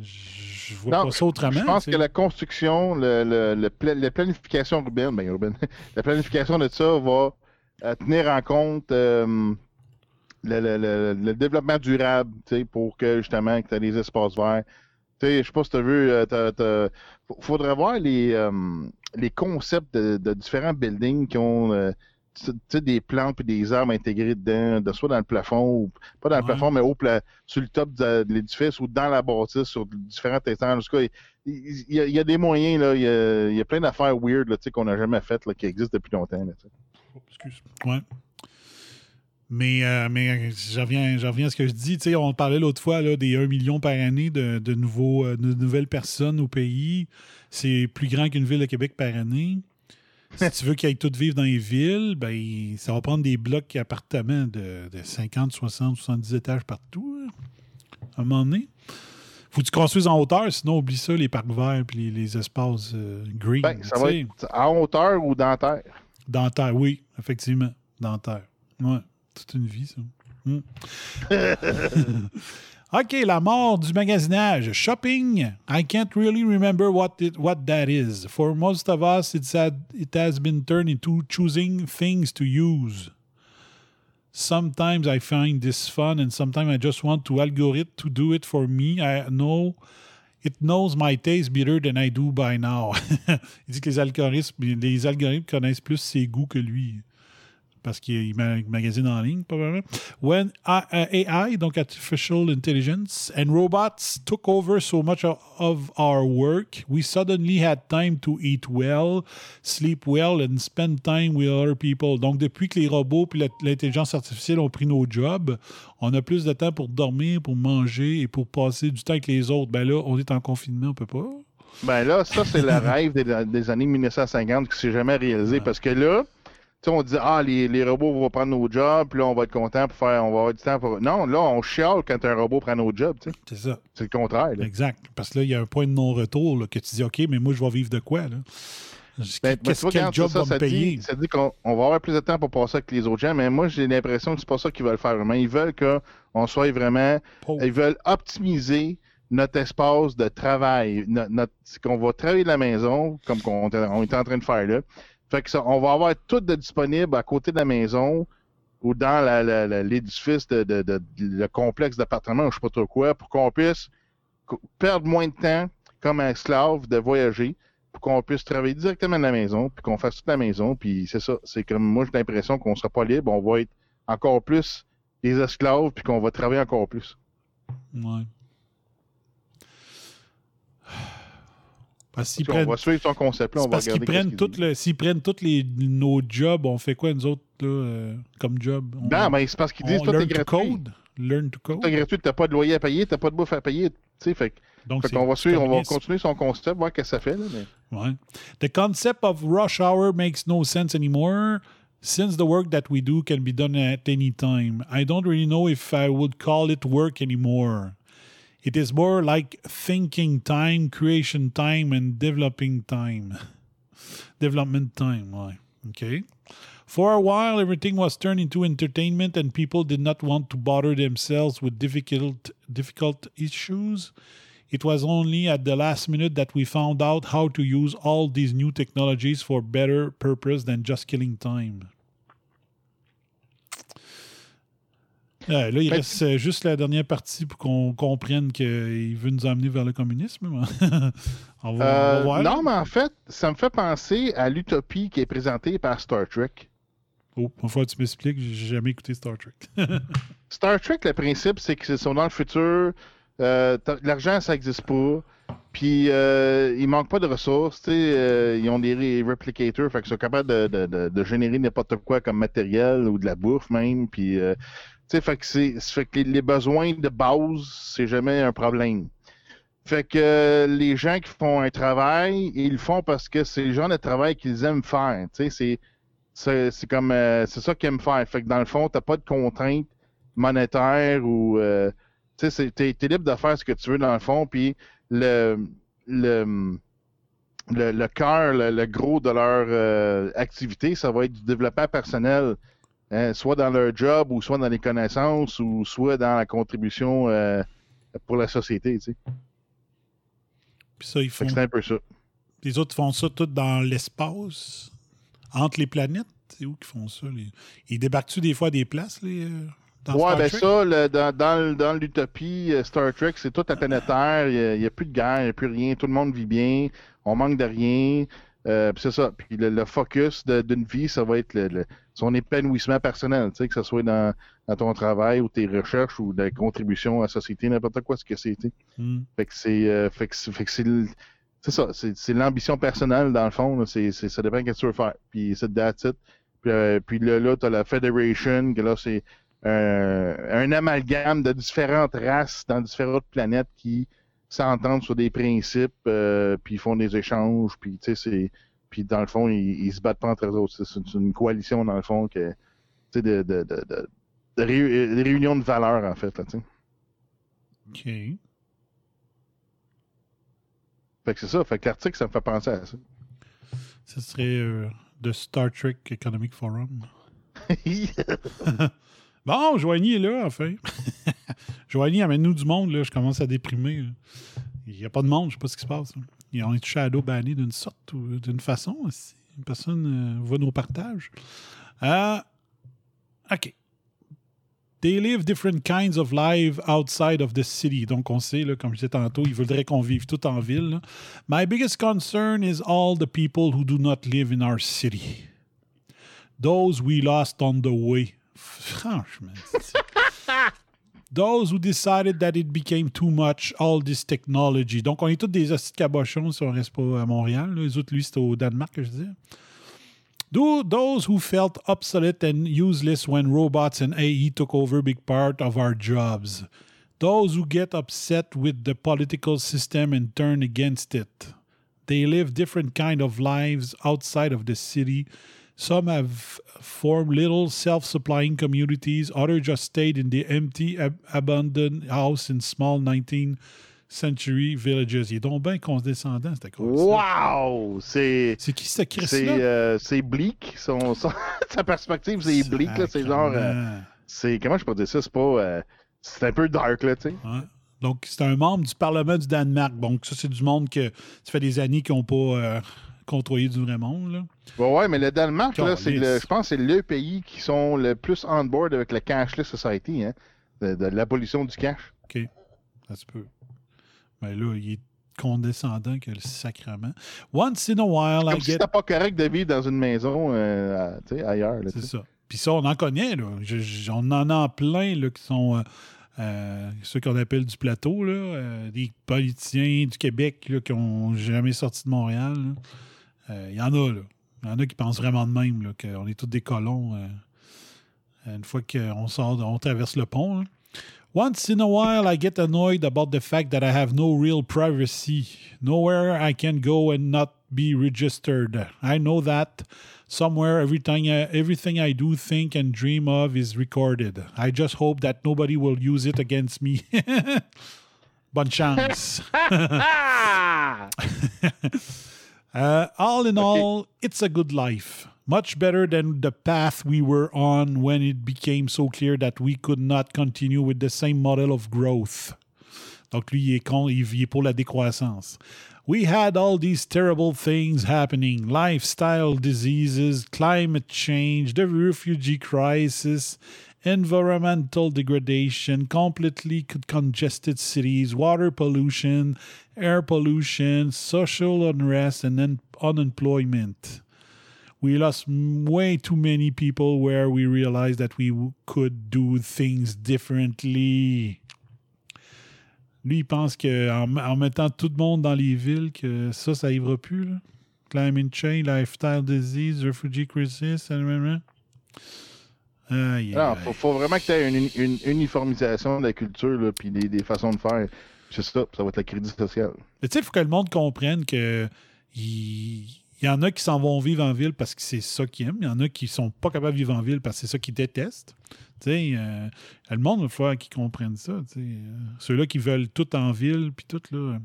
Je vois pas ça autrement. Je pense que la construction, le, le, la planification urbaine, ben, urbaine, [LAUGHS] la planification de ça va euh, tenir en compte euh, le, développement durable pour que justement tu aies des espaces verts. Je sais pas si tu as vu, il faudrait voir les, les concepts de, différents buildings qui ont euh, des plantes et des arbres intégrés dedans, de soit dans le plafond, ou pas dans le plafond, mais au sur le top de, l'édifice ou dans la bâtisse, sur différents étages. En il, y a, des moyens, là, il, y a, plein d'affaires weird qu'on n'a jamais faites qui existent depuis longtemps. Là, excuse. Ouais. Mais, euh, mais je, reviens, à ce que je dis. on parlait l'autre fois là, des 1 million par année de, de, nouveaux, euh, de nouvelles personnes au pays. C'est plus grand qu'une ville de Québec par année. Si tu veux qu'ils aillent toutes vivre dans les villes, ben, ça va prendre des blocs appartements de, de 50, 60, 70 étages partout. À un moment donné. Faut que tu construises en hauteur, sinon oublie ça, les parcs verts et les, espaces euh, green. Ben, ça va être en hauteur ou dans terre? Dans terre, oui, effectivement. Dans terre. Ouais. Toute une vie, ça. Hmm. [LAUGHS] OK, la mort du magasinage. Shopping. I can't really remember what it, what that is. For most of us, it's had, it has been turned into choosing things to use. Sometimes I find this fun, and sometimes I just want to algorithm to do it for me. I know it knows my taste better than I do by now. [LAUGHS] Il dit que les algorithmes, les algorithmes connaissent plus ses goûts que lui parce qu'il magasine en ligne, probablement. When AI, donc Artificial Intelligence, and robots took over so much of our work, we suddenly had time to eat well, sleep well, and spend time with other people. Donc, depuis que les robots et l'intelligence artificielle ont pris nos jobs, on a plus de temps pour dormir, pour manger et pour passer du temps avec les autres. Ben là, on est en confinement, on peut pas. Ben là, ça, c'est le [LAUGHS] rêve des, années 1950 qui s'est jamais réalisé. Parce que là, on dit Ah, les, robots vont prendre nos jobs, puis là, on va être content pour faire. On va avoir du temps pour. Non, là, on chiale quand un robot prend nos jobs. C'est ça. C'est le contraire. Exact. Parce que là, il y a un point de non-retour que tu dis OK, mais moi, je vais vivre de quoi? Là? Ben, Qu'est-ce quel job ça, va me payer? Dit, ça dit qu'on va avoir plus de temps pour passer avec les autres gens, mais moi, j'ai l'impression que c'est pas ça qu'ils veulent faire vraiment. Ils veulent qu'on soit vraiment. Ils veulent optimiser notre espace de travail, notre, qu'on va travailler de la maison, comme on, on est en train de faire là. Fait que ça, on va avoir tout de disponible à côté de la maison ou dans l'édifice de, le complexe d'appartement, je sais pas trop quoi, pour qu'on puisse perdre moins de temps comme un esclave de voyager, pour qu'on puisse travailler directement de la maison, puis qu'on fasse toute la maison, puis c'est ça. C'est comme moi j'ai l'impression qu'on sera pas libre, on va être encore plus des esclaves, puis qu'on va travailler encore plus. Ouais. Parce prennent, on va suivre ton concept là, on va parce qu'ils prennent tout le, s'ils prennent tous les, nos jobs, on fait quoi nous autres là, euh, comme job? On, non, mais c'est parce qu'ils disent tout est gratuit. Code. Learn to code. Est gratuit, t'as pas de loyer à payer, t'as pas de bouffe à payer. Fait, Donc, fait qu'on va suivre, on va continuer son concept, voir ce que ça fait. Là, mais... ouais. The concept of rush hour makes no sense anymore. Since the work that we do can be done at any time, I don't really know if I would call it work anymore. It is more like thinking time, creation time, and developing time. [LAUGHS] Development time, why? Okay. For a while, everything was turned into entertainment, and people did not want to bother themselves with difficult, difficult issues. It was only at the last minute that we found out how to use all these new technologies for better purpose than just killing time. Là, il reste euh, juste la dernière partie pour qu'on comprenne qu'il veut nous amener vers le communisme. [LAUGHS] on, va, voir. Euh, non, mais en fait, ça me fait penser à l'utopie qui est présentée par Star Trek. Oh, il faut que tu m'expliques, j'ai jamais écouté Star Trek. [LAUGHS] Star Trek, le principe, c'est qu'ils sont dans le futur, euh, l'argent, ça n'existe pas. Puis euh, il manque pas de ressources, ils ont des replicators, fait qu'ils sont capables de, de, de générer n'importe quoi comme matériel ou de la bouffe même. Puis sais, fait que, c'est, fait que les, besoins de base, c'est jamais un problème. Fait que les gens qui font un travail, ils le font parce que c'est le genre de travail qu'ils aiment faire. Tu sais, c'est, c'est, comme euh, c'est ça qu'ils aiment faire. Fait que dans le fond, t'as pas de contraintes monétaires ou euh, tu sais, t'es, t'es libre de faire ce que tu veux dans le fond. Puis le le le, le cœur, le, gros de leur euh, activité, ça va être du développement personnel, hein, soit dans leur job ou soit dans les connaissances ou soit dans la contribution euh, pour la société. Tu sais. Puis ça, ils font. C'est un peu ça. Les autres font ça tout dans l'espace, entre les planètes. C'est où qu'ils font ça? Les... Ils débarquent-tu des fois des places, les. Euh, dans ouais, ben ça, le, dans, dans, dans l'utopie Star Trek, c'est tout à planète Terre. Il n'y a, plus de guerre, il n'y a plus rien. Tout le monde vit bien on manque de rien. Euh, c'est ça. Puis le, focus d'une vie, ça va être le, son épanouissement personnel, tu sais, que ce soit dans, ton travail ou tes recherches ou des contributions à la société, n'importe quoi ce que c'est. Mm. Fait que c'est euh, fait que, c'est ça, c'est l'ambition personnelle dans le fond. C'est ça dépend de ce que tu veux faire. Puis c'est that's it. Puis, euh, puis là, là tu as la Federation, que là, c'est un amalgame de différentes races dans différentes planètes qui s'entendent sur des principes, euh, puis font des échanges, puis tu sais, c'est. Puis dans le fond, ils, se battent pas entre eux autres. C'est une coalition, dans le fond, que, de, de, de, de, de réunions de valeurs, en fait. Là, OK. Fait que c'est ça. Fait que l'article, ça me fait penser à ça. Ce serait euh, The Star Trek Economic Forum. [LAUGHS] [LAUGHS] Bon, Joigny est là, enfin. [LAUGHS] Joigny, amène-nous du monde, là. Je commence à déprimer. Il n'y a pas de monde, je ne sais pas ce qui se passe. Ils ont été shadow bannis d'une sorte ou d'une façon. Si une personne euh, voit nos partages. Euh, OK. They live different kinds of life outside of the city. Donc, on sait, là, comme je disais tantôt, ils voudraient qu'on vive tout en ville. My biggest concern is all the people who do not live in our city. Those we lost on the way. Franchement. [LAUGHS] Those who decided that it became too much, all this technology. Donc, on est tous des hosties cabochons si on reste pas à Montréal. Les autres, lui, c'était au Danemark, je disais. Those who felt obsolete and useless when robots and AI took over a big part of our jobs. Those who get upset with the political system and turn against it. They live different kind of lives outside of the city Some have formed little self-supplying communities. Others just stayed in the empty, ab abandoned house in small 19th century villages. Il est donc bien condescendant, c'était? Wow! C'est. C'est qui ce Chris C'est euh, bleak. Son, son, [LAUGHS] sa perspective, c'est bleak. C'est genre. Euh, c'est. Comment je peux dire ça? C'est pas. Euh, c'est un peu dark, là, tu sais. Ouais. Donc, c'est un membre du Parlement du Danemark. Donc, ça, c'est du monde que ça fait des années qu'ils n'ont pas contrôlé du vrai monde. Là. Bon, ouais, mais le Danemark, là, c'est le, je pense que c'est le pays qui sont le plus on board avec le cashless society, hein, de, de l'abolition du cash. OK. Ça se peut. Mais là, il est condescendant que le sacrement. Once in a while, Comme I si get... pas correct de vivre dans une maison euh, ailleurs. C'est ça. Puis ça, on en connaît, là. on en a plein là, qui sont... Euh, euh, ceux qu'on appelle du plateau, là, des politiciens du Québec là, qui n'ont jamais sorti de Montréal. Il y en a, là. Il y en a qui pensent vraiment de même, qu'on est tous des colons une fois qu'on sort, on traverse le pont. Once in a while, I get annoyed about the fact that I have no real privacy. Nowhere I can go and not be registered. I know that somewhere everything I, everything I do, think, and dream of is recorded. I just hope that nobody will use it against me. [LAUGHS] Bonne chance. [LAUGHS] [LAUGHS] uh, all in all, it's a good life. Much better than the path we were on when it became so clear that we could not continue with the same model of growth. Donc lui, il est, con, il est pour la décroissance. we had all these terrible things happening lifestyle diseases, climate change, the refugee crisis, environmental degradation, completely congested cities, water pollution, air pollution, social unrest, and un- unemployment. We lost way too many people where we realized that we could do things differently. Lui, il pense qu'en en mettant tout le monde dans les villes, que ça, ça n'arrivera plus. Climate change, lifestyle disease, refugee crisis. Il faut, faut, vraiment que tu aies une, une, uniformisation de la culture et des, des, façons de faire. C'est ça, ça va être le crédit social. Tu sais, il faut que le monde comprenne que il, y en a qui s'en vont vivre en ville parce que c'est ça qu'ils aiment. Il y en a qui sont pas capables de vivre en ville parce que c'est ça qu'ils détestent. Tu sais, euh, le monde, il falloir qu'ils comprennent ça. Euh, Ceux-là qui veulent tout en ville, puis tout, là,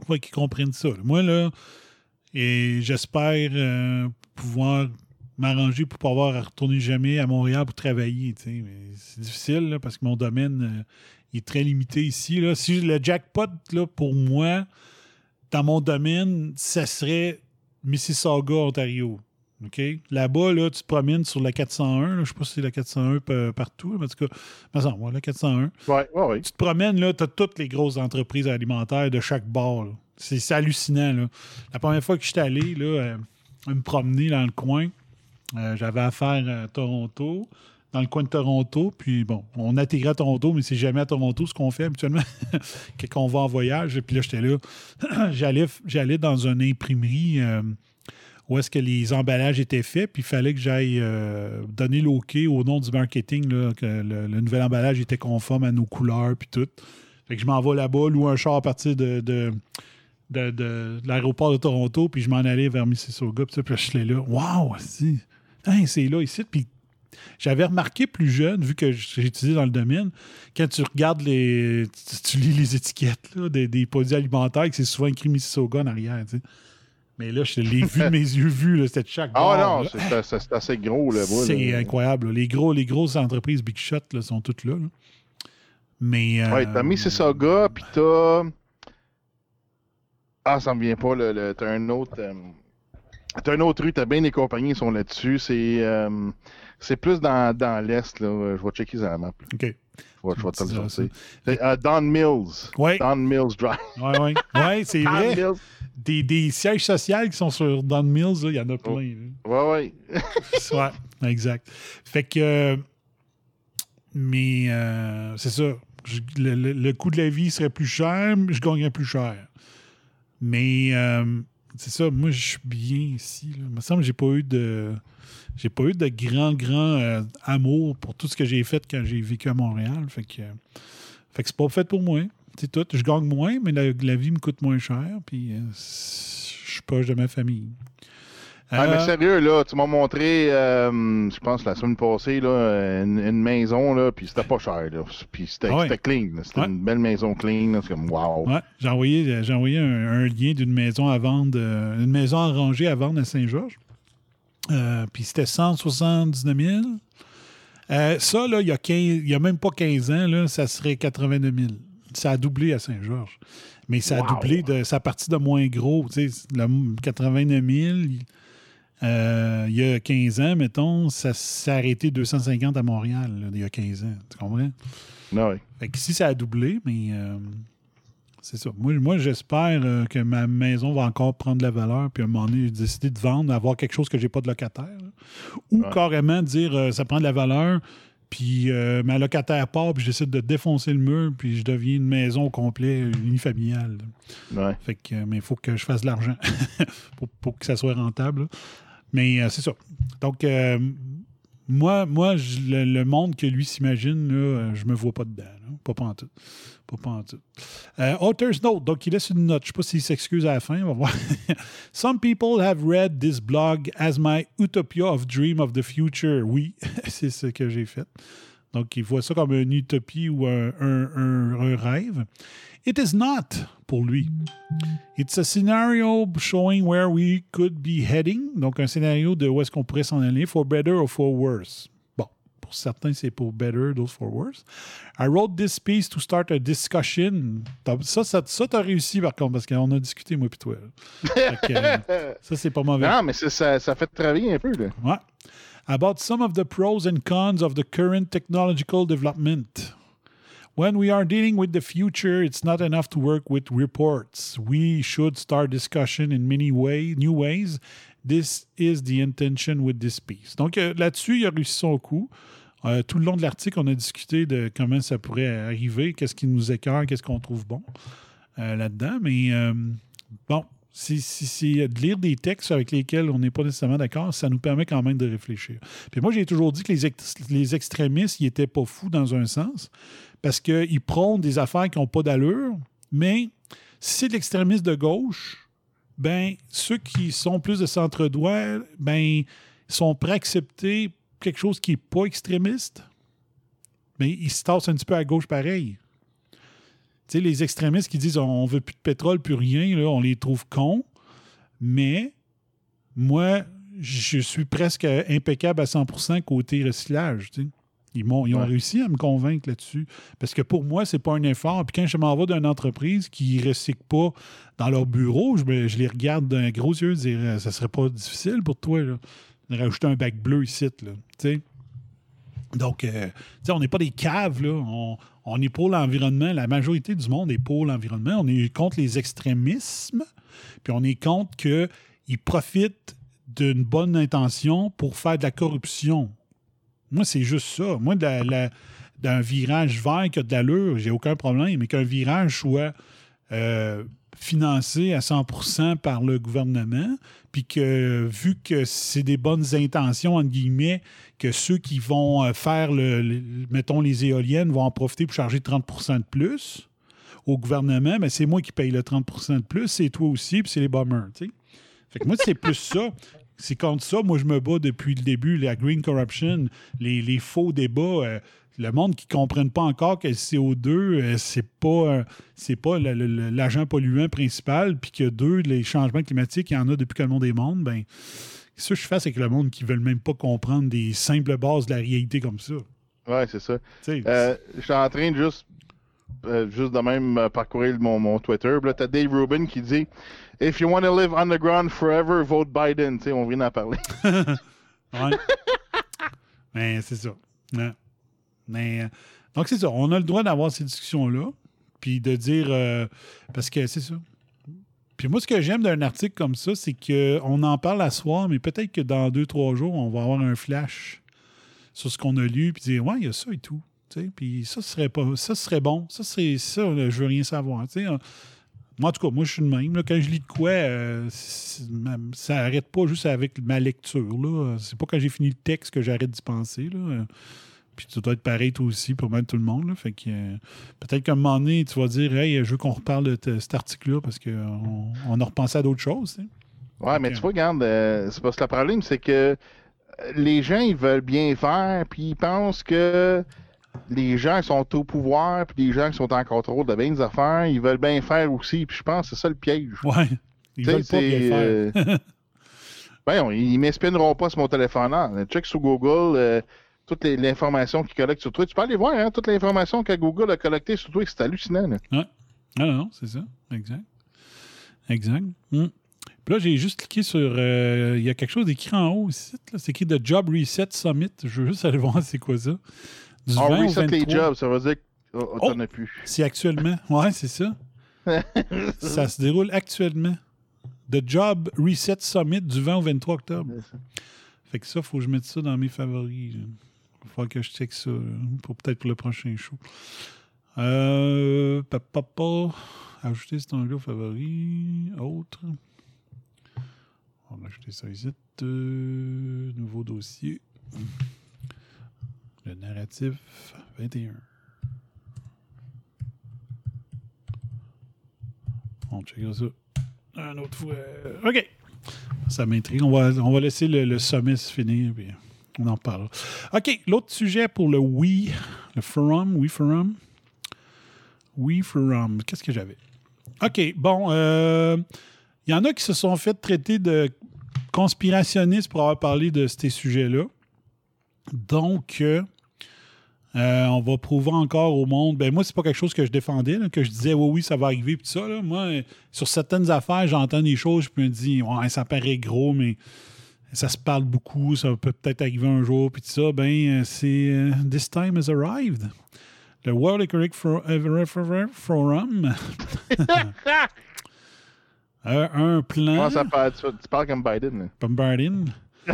il faut qu'ils comprennent ça. Moi, là, et j'espère euh, pouvoir m'arranger pour pouvoir retourner jamais à Montréal pour travailler. c'est difficile là, parce que mon domaine euh, il est très limité ici. Là. Si le jackpot, là, pour moi, dans mon domaine, ça serait Mississauga, Ontario. OK? Là-bas, là, tu te promènes sur la 401. là. Je ne sais pas si c'est la 401 pa- partout. mais en tout cas, ouais, la 401. Ouais, ouais, ouais. Tu te promènes, là, tu as toutes les grosses entreprises alimentaires de chaque bord. c'est hallucinant. Là. La première fois que je suis allé là, euh, me promener dans le coin, euh, j'avais affaire à Toronto, dans le coin de Toronto. Puis bon, on atterrit à Toronto, mais c'est jamais à Toronto ce qu'on fait habituellement [LAUGHS] quand on va en voyage. Puis là, j'étais là. [CLEARS THROAT] J'allais dans une imprimerie. euh, où est-ce que les emballages étaient faits, puis il fallait que j'aille euh, donner l'OK au nom du marketing, là, que le, nouvel emballage était conforme à nos couleurs, puis tout. Fait que je m'en vais là-bas, louer un char à partir de, de, de- de- l'aéroport de Toronto, puis je m'en allais vers Mississauga, puis puis là, je suis là, waouh, si, Hein, c'est là, ici, puis j'avais remarqué plus jeune, vu que j'ai étudié dans le domaine, quand tu regardes les. Tu, tu lis les étiquettes là, des, des produits alimentaires, que c'est souvent écrit Mississauga en arrière, tu sais. Mais là, je l'ai vu de mes yeux vus, là, c'était de chaque Ah bord, non, c'est- assez gros, là. C'est incroyable. là. Les, gros, les grosses entreprises Big Shot là, sont toutes là. là. Mais. euh, Ouais, t'as Mississauga, puis t'as. Ah, ça me vient pas, le, le- t'as un autre. euh, T'as un autre rue, t'as bien des compagnies qui sont là-dessus. C'est euh, plus dans, dans l'Est, là. Je vais checker sur la map. OK. Je vais, je vais te le euh, Don Mills. Ouais. Don Mills Drive. [LAUGHS] Ouais, ouais. Ouais, c'est Don vrai. Mills. Des, des sièges sociaux qui sont sur Don Mills, il y en a Oh. plein. là. Ouais, ouais. [LAUGHS] Ouais, exact. Fait que. euh, mais euh, c'est ça. Je- le, le- le coût de la vie serait plus cher, mais je gagnerais plus cher. Mais euh, c'est ça, moi je suis bien ici. là. Il me semble que j'ai pas eu de. J'ai pas eu de grand, grand euh, amour pour tout ce que j'ai fait quand j'ai vécu à Montréal. Fait que, fait que c'est pas fait pour moi. C'est tout. Je gagne moins, mais la, la vie me coûte moins cher. Puis euh, je suis proche de ma famille. Ah, mais Euh, sérieux, là, tu m'as montré, euh, je pense, la semaine passée, là, une, une maison, là, puis c'était pas cher, là. Puis c'était Ah ouais. clean. C'était Ouais. une belle maison clean. C'est comme, wow. Ouais, j'ai envoyé, j'ai envoyé un, un lien d'une maison à vendre, euh, une maison arrangée à vendre à Saint-Georges. Euh, Puis c'était 179 000. Euh, ça, là, il y, a 15 il y a même pas 15 ans, là, ça serait 89 000. Ça a doublé à Saint-Georges. Mais ça a Wow. doublé, de, ça a parti de moins gros. Tu sais, le 89 000, euh, il y a 15 ans, mettons, ça s'est arrêté 250 à Montréal, là, il y a 15 ans. Tu comprends? Ah ouais. Fait qu'ici, ça a doublé, mais euh, c'est ça. Moi, moi j'espère euh, que ma maison va encore prendre de la valeur, puis à un moment donné, décider de vendre, avoir quelque chose que j'ai pas de locataire. là. Ou Ouais. carrément dire ça prend de la valeur, puis ma locataire part, puis je décide de défoncer le mur, puis je deviens une maison au complet unifamiliale. Ouais. Fait que, mais il faut que je fasse de l'argent [LAUGHS] pour, pour que ça soit rentable. Mais euh, c'est ça. Donc, euh, moi, moi le, monde que lui s'imagine, là, euh, je me vois pas dedans. là. Pas pantoute. Pas pantoute. Euh, Author's Note. Donc, il laisse une note. Je sais pas s'il s'excuse à la fin. On va voir. [LAUGHS] Some people have read this blog as my utopia of dream of the future. Oui, [LAUGHS] c'est ce que j'ai fait. Donc, il voit ça comme une utopie ou un, un- un- un rêve. It is not pour lui. It's a scenario showing where we could be heading. Donc, un scénario de où est-ce qu'on pourrait s'en aller, for better or for worse. Bon, pour certains, c'est pour better, d'autres for worse. I wrote this piece to start a discussion. Ça, ça, ça t'as réussi par contre, parce qu'on a discuté, moi et toi. là. Fait que, euh, [LAUGHS] ça, c'est pas mauvais. Non, mais ça fait travailler un peu, là. Ouais. About some of the pros and cons of the current technological development. When we are dealing with the future, it's not enough to work with reports. We should start discussion in many ways, new ways. This is the intention with this piece. Donc euh, là-dessus, il a réussi son coup. Euh, tout le long de l'article, on a discuté de comment ça pourrait arriver, qu'est-ce qui nous écœure, qu'est-ce qu'on trouve bon euh, là-dedans. Mais euh, bon, si, si de lire des textes avec lesquels on n'est pas nécessairement d'accord, ça nous permet quand même de réfléchir. Puis moi, j'ai toujours dit que les, ex- les extrémistes, ils n'étaient pas fous dans un sens, parce qu'ils prônent des affaires qui n'ont pas d'allure, Mais si c'est de l'extrémisme de gauche, ben ceux qui sont plus de centre-droit, ben sont prêts à accepter quelque chose qui n'est pas extrémiste, mais ils se tassent un petit peu à gauche pareil. Sais, les extrémistes qui disent on veut plus de pétrole, plus rien, là, on les trouve cons. Mais moi, je suis presque impeccable à 100% côté recyclage. Ils, m'ont- ils ont Ouais. réussi à me convaincre là-dessus. Parce que pour moi, c'est pas un effort. Puis quand je m'en vais d'une entreprise qui ne recycle pas dans leur bureau, je, je les regarde d'un gros yeux et dire ça serait pas difficile pour toi là, de rajouter un bac bleu ici. Là. Donc, euh, on n'est pas des caves, là. On, on est pour l'environnement. La majorité du monde est pour l'environnement. On est contre les extrémismes. Puis on est contre qu'ils profitent d'une bonne intention pour faire de la corruption. Moi, c'est juste ça. Moi, d'un virage vert qui a de l'allure, j'ai aucun problème, mais qu'un virage soit euh, financé à 100% par le gouvernement, puis que vu que c'est des bonnes intentions, entre guillemets, que ceux qui vont euh, faire, le, mettons, les éoliennes vont en profiter pour charger 30% de plus au gouvernement, mais c'est moi qui paye le 30% de plus, c'est toi aussi, puis c'est les bombers, tu sais. Fait que moi, c'est plus ça. C'est contre ça, moi, je me bats depuis le début, la green corruption, les, les faux débats. euh, le monde qui ne comprenne pas encore que le CO2, euh, c'est pas, c'est pas l'agent polluant principal, puis que deux, les changements climatiques, il y en a depuis que le monde est monde, ben, ce que je fais, c'est que le monde qui ne veut même pas comprendre des simples bases de la réalité comme ça. Ouais, c'est ça. Euh, je suis en train de juste, euh, juste de même parcourir mon, mon Twitter. Là, t'as Dave Rubin qui dit If you want to live underground forever, vote Biden. On vient d'en parler. [LAUGHS] Ouais. Mais [LAUGHS] c'est ça. Ouais. Mais, euh, donc, c'est ça. On a le droit d'avoir ces discussions-là. Puis de dire. euh, parce que c'est ça. Puis moi, ce que j'aime d'un article comme ça, c'est qu'on en parle à soir, mais peut-être que dans deux, trois jours, on va avoir un flash sur ce qu'on a lu, puis dire Ouais, il y a ça et tout. Puis ça serait pas. Ça serait bon. Ça serait ça, je veux rien savoir. Euh, moi, en tout cas, moi, je suis le même. là. Quand je lis de quoi, c'est- ça n'arrête pas juste avec ma lecture. là. C'est pas quand j'ai fini le texte que j'arrête d'y penser. Là. Puis ça doit être pareil, toi aussi, pour même tout le monde. là. Fait que euh, peut-être qu'à un moment donné, tu vas dire Hey, je veux qu'on reparle de cet article-là parce qu'on on a repensé à d'autres choses. tu sais. Ouais, mais tu vois, regarde, euh, c'est parce que le problème, c'est que euh, les gens, ils veulent bien faire, puis ils pensent que les gens qui sont au pouvoir, puis les gens qui sont en contrôle de bien des affaires, ils veulent bien faire aussi, puis je pense que c'est ça le piège. Ouais. Ils Tu sais, veulent pas bien faire. [LAUGHS] ben, on- ils m'espionneront pas sur mon téléphone. Non. Check sur Google euh, toute les- l'information qu'ils collectent sur toi. Tu peux aller voir hein, toute l'information que Google a collectée sur toi. C'est hallucinant. là. Ah non, non, c'est ça. Exact. Exact. Hmm. Puis là, j'ai juste cliqué sur. euh, Il y a quelque chose d'écrit en haut ici. là. C'est écrit The Job Reset Summit. Je veux juste aller [LAUGHS] voir c'est quoi ça. Du On 20 au reset les 23. jobs, ça veut dire que oh, Oh! t'en as plus. C'est actuellement. Ouais, c'est ça. [LAUGHS] ça se déroule actuellement. The Job Reset Summit du 20 au 23 octobre. Fait que ça, faut que je mette ça dans mes favoris. Il falloir que je check ça là, pour peut-être pour le prochain show. Euh, papa, papa, ajouter cet onglet aux favoris. Autre. On va ajouter ça ici. Euh, nouveau dossier. Le narratif 21. On checkera ça une autre fois. OK. Ça m'intrigue. On va, on va laisser le, le sommet se finir, on en parlera. OK, l'autre sujet pour le Oui, le forum, Oui Forum? Oui Forum. Qu'est-ce que j'avais? OK, bon, euh, il y en a qui se sont fait traiter de conspirationnistes pour avoir parlé de ces sujets-là. Donc, euh, euh, on va prouver encore au monde. Ben moi, c'est pas quelque chose que je défendais, que je disais oui, oui, ça va arriver, puis ça. Moi, euh, sur certaines affaires, j'entends des choses, je me dis, ouais, ça paraît gros, mais ça se parle beaucoup, ça peut peut-être arriver un jour, puis tout ça. Ben, euh, c'est euh, This time has arrived. Le World Economic For- Forum. [LAUGHS] Euh, un plan. Comment ça parle, tu, tu parles comme Biden. là. Bombarding. [LAUGHS]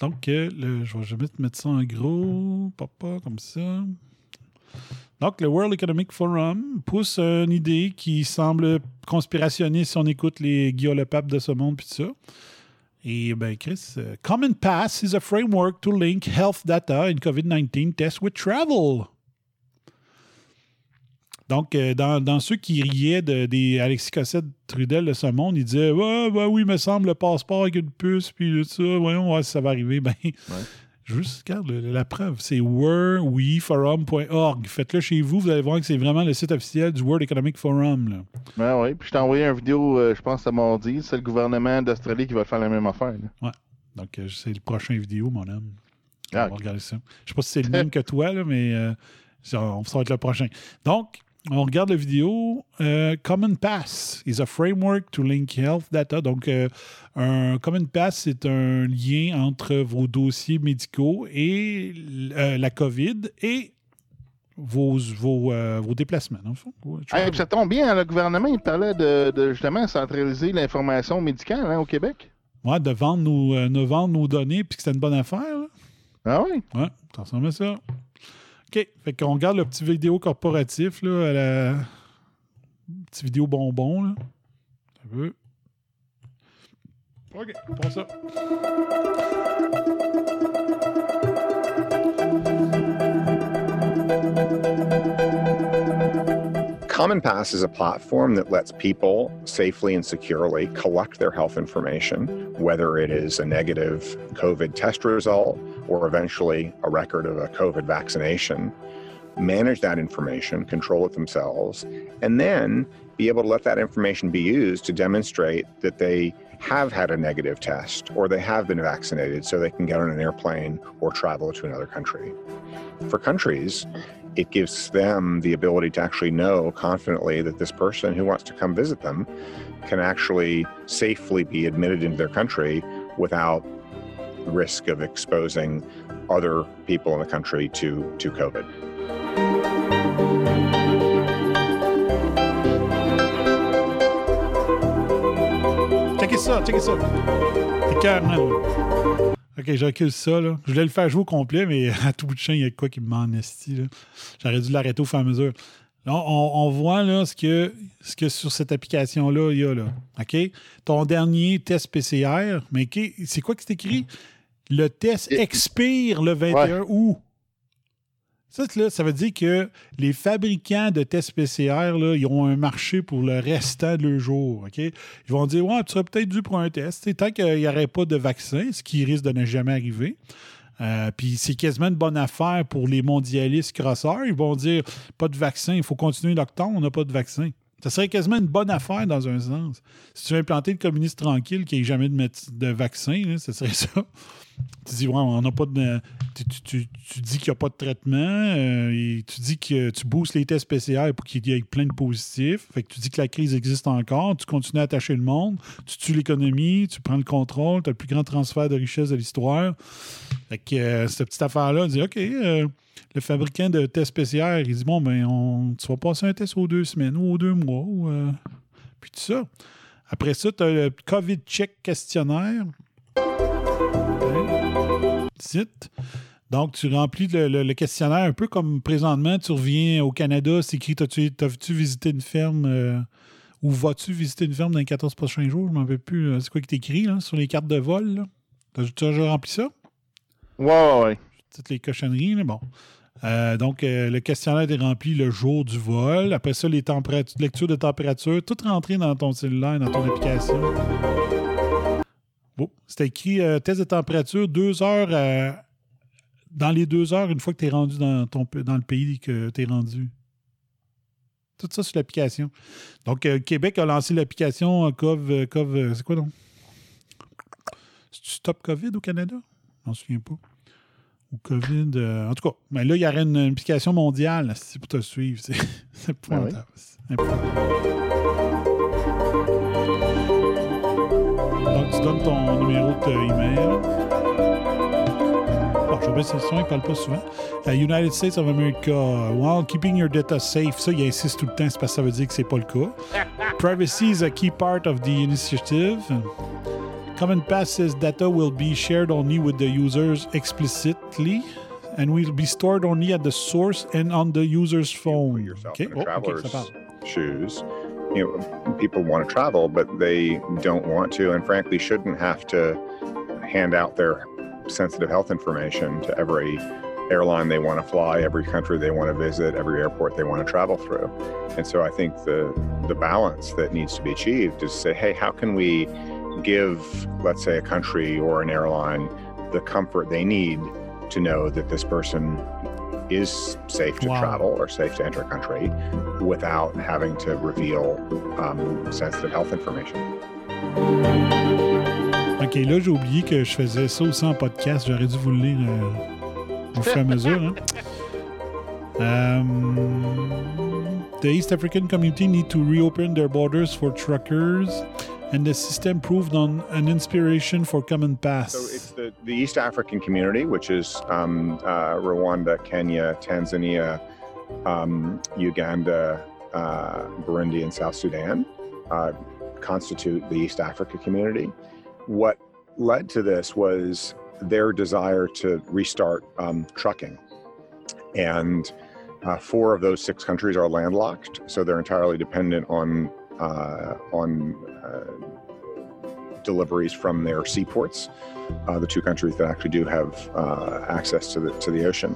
Donc, euh, le- je vais jamais te mettre ça en gros, papa, comme ça. Donc, le World Economic Forum pousse une idée qui semble conspirationniste si on écoute les Guillaume Lepap de ce monde puis tout ça. Et ben, Chris, euh, Common Pass is a framework to link health data in COVID-19 tests with travel. Donc, euh, dans, ceux qui riaient de, des Alexis Cossette Trudel de ce monde, ils disaient Ouais, ben oui, me semble le passeport avec une puce, puis tout ça, voyons si ça va arriver. Ben, juste, regarde, le- la preuve, c'est worldweforum.org. Faites-le chez vous, vous allez voir que c'est vraiment le site officiel du World Economic Forum. là. Ben oui, puis je t'ai envoyé une vidéo, euh, je pense, à mardi. C'est le gouvernement d'Australie qui va faire la même affaire. là. Donc, euh, c'est le prochain vidéo, mon homme. Ah, on va regarder ça. Je sais pas si c'est le même [LAUGHS] que toi, là, mais euh, ça, on- ça va être le prochain. Donc, on regarde la vidéo. Euh, Common Pass is a framework to link health data. Donc, euh, un Common Pass, c'est un lien entre vos dossiers médicaux et euh, la COVID et vos, vos, vos déplacements. Ouais, Hey, ça tombe bien, hein, le gouvernement, il parlait de, de, justement centraliser l'information médicale hein, au Québec. Ouais, de vendre nos, de vendre nos données puis que c'était une bonne affaire. là. Ah oui? Ouais, ça ressemble à ça. OK. Fait qu'on regarde le petit vidéo corporatif, là, à. Petit vidéo bonbon, là. Un peu. OK, prends ça. Common Pass is a platform that lets people safely and securely collect their health information, whether it is a negative COVID test result or eventually a record of a COVID vaccination, manage that information, control it themselves, and then be able to let that information be used to demonstrate that they have had a negative test or they have been vaccinated so they can get on an airplane or travel to another country. For countries, it gives them the ability to actually know confidently that this person who wants to come visit them can actually safely be admitted into their country without risk of exposing other people in the country to, to COVID. Checkez ça, checkez ça. C'est carrément. OK, je recule ça, là. Je voulais le faire jouer au complet, mais [LAUGHS] à tout bout de champ, il y a quoi qui me m'en. J'aurais dû l'arrêter au fur et à mesure. Là, on, on voit là, ce, que, ce que sur cette application-là, il y a là. OK? Ton dernier test PCR, mais OK, c'est quoi qui c'est écrit? Le test expire le 21 août. Ça, là, ça veut dire que les fabricants de tests PCR, là, ils ont un marché pour le restant de leur jour. Ils vont dire Ouais, tu serais peut-être dû pour un test. Tant qu'il n'y aurait pas de vaccin, ce qui risque de ne jamais arriver. Euh, puis c'est quasiment une bonne affaire pour les mondialistes crosseurs. Ils vont dire pas de vaccin, il faut continuer l'octobre, on n'a pas de vaccin. Ça serait quasiment une bonne affaire dans un sens. Si tu veux implanter le communiste tranquille qui n'ait jamais de, vaccin, ce serait ça. Tu dis, ouais, on n'a pas de. Tu, tu- tu- dis qu'il n'y a pas de traitement. euh, tu dis que tu boostes les tests PCR pour qu'il y ait plein de positifs. Fait que tu dis que la crise existe encore. Tu continues à attacher le monde. Tu tues l'économie. Tu prends le contrôle. Tu as le plus grand transfert de richesse de l'histoire. Fait que euh, cette petite affaire-là, dit OK, euh, le fabricant de tests PCR, il dit bon, ben, on, tu vas passer un test aux deux semaines ou aux deux mois. ou, puis tout ça. Après ça, tu as le COVID check questionnaire. Site. Donc, tu remplis le, le- le questionnaire un peu comme présentement, tu reviens au Canada, c'est écrit T'as-tu t'as-tu visité une ferme euh, ou vas-tu visiter une ferme dans les 14 prochains jours? Je ne m'en rappelle plus. euh, C'est quoi qui est écrit là, sur les cartes de vol? T'as tu as déjà rempli ça? Ouais, ouais, ouais. toutes les cochonneries. là, bon. Euh, donc, euh, le questionnaire est rempli le jour du vol. Après ça, les températures, lecture de température, tout rentré dans ton cellulaire, dans ton application. Bon, c'est écrit euh, test de température, deux heures euh, dans les deux heures, une fois que tu es rendu dans, ton, dans le pays que tu es rendu. Tout ça sur l'application. Donc, euh, Québec a lancé l'application COV. COV c'est quoi donc? C'est Stop COVID au Canada? Je m'en souviens pas ou COVID. euh, en tout cas, mais là, il y aurait une, application mondiale là, c'est pour te suivre. C'est épouvantable. [LAUGHS] C'est épouvantable. Donnes ton numéro de email. Bon, je vais baisser le son, il ne parle pas souvent. Euh, United States of America, while keeping your data safe, ça, il insiste tout le temps, c'est parce que ça veut dire que c'est pas le cas. [LAUGHS] Privacy is a key part of the initiative. Common Pass says data will be shared only with the users explicitly and will be stored only at the source and on the user's phone. Put yourself OK? in a Oh, OK, traveler's ça parle. shoes. You know, people want to travel, but they don't want to, and frankly, shouldn't have to hand out their sensitive health information to every airline they want to fly, every country they want to visit, every airport they want to travel through. And so I think the the balance that needs to be achieved is to say, hey, how can we give, let's say, a country or an airline the comfort they need to know that this person is safe to Wow. travel or safe to enter a country without having to reveal um, sensitive health information. OK, là, j'ai oublié que je faisais ça aussi en podcast. J'aurais dû vous le lire euh, au fur et à mesure. hein. [LAUGHS] Um, the East African community need to reopen their borders for truckers, and the system proved on an inspiration for Common Pass. So it's the, the East African community, which is um, uh, Rwanda, Kenya, Tanzania, um, Uganda, uh, Burundi, and South Sudan, uh, constitute the East Africa community. What led to this was their desire to restart um, trucking. And uh, four of those six countries are landlocked, so they're entirely dependent on uh, on uh, deliveries from their seaports. Uh, the two countries that actually do have uh, access to the to the ocean,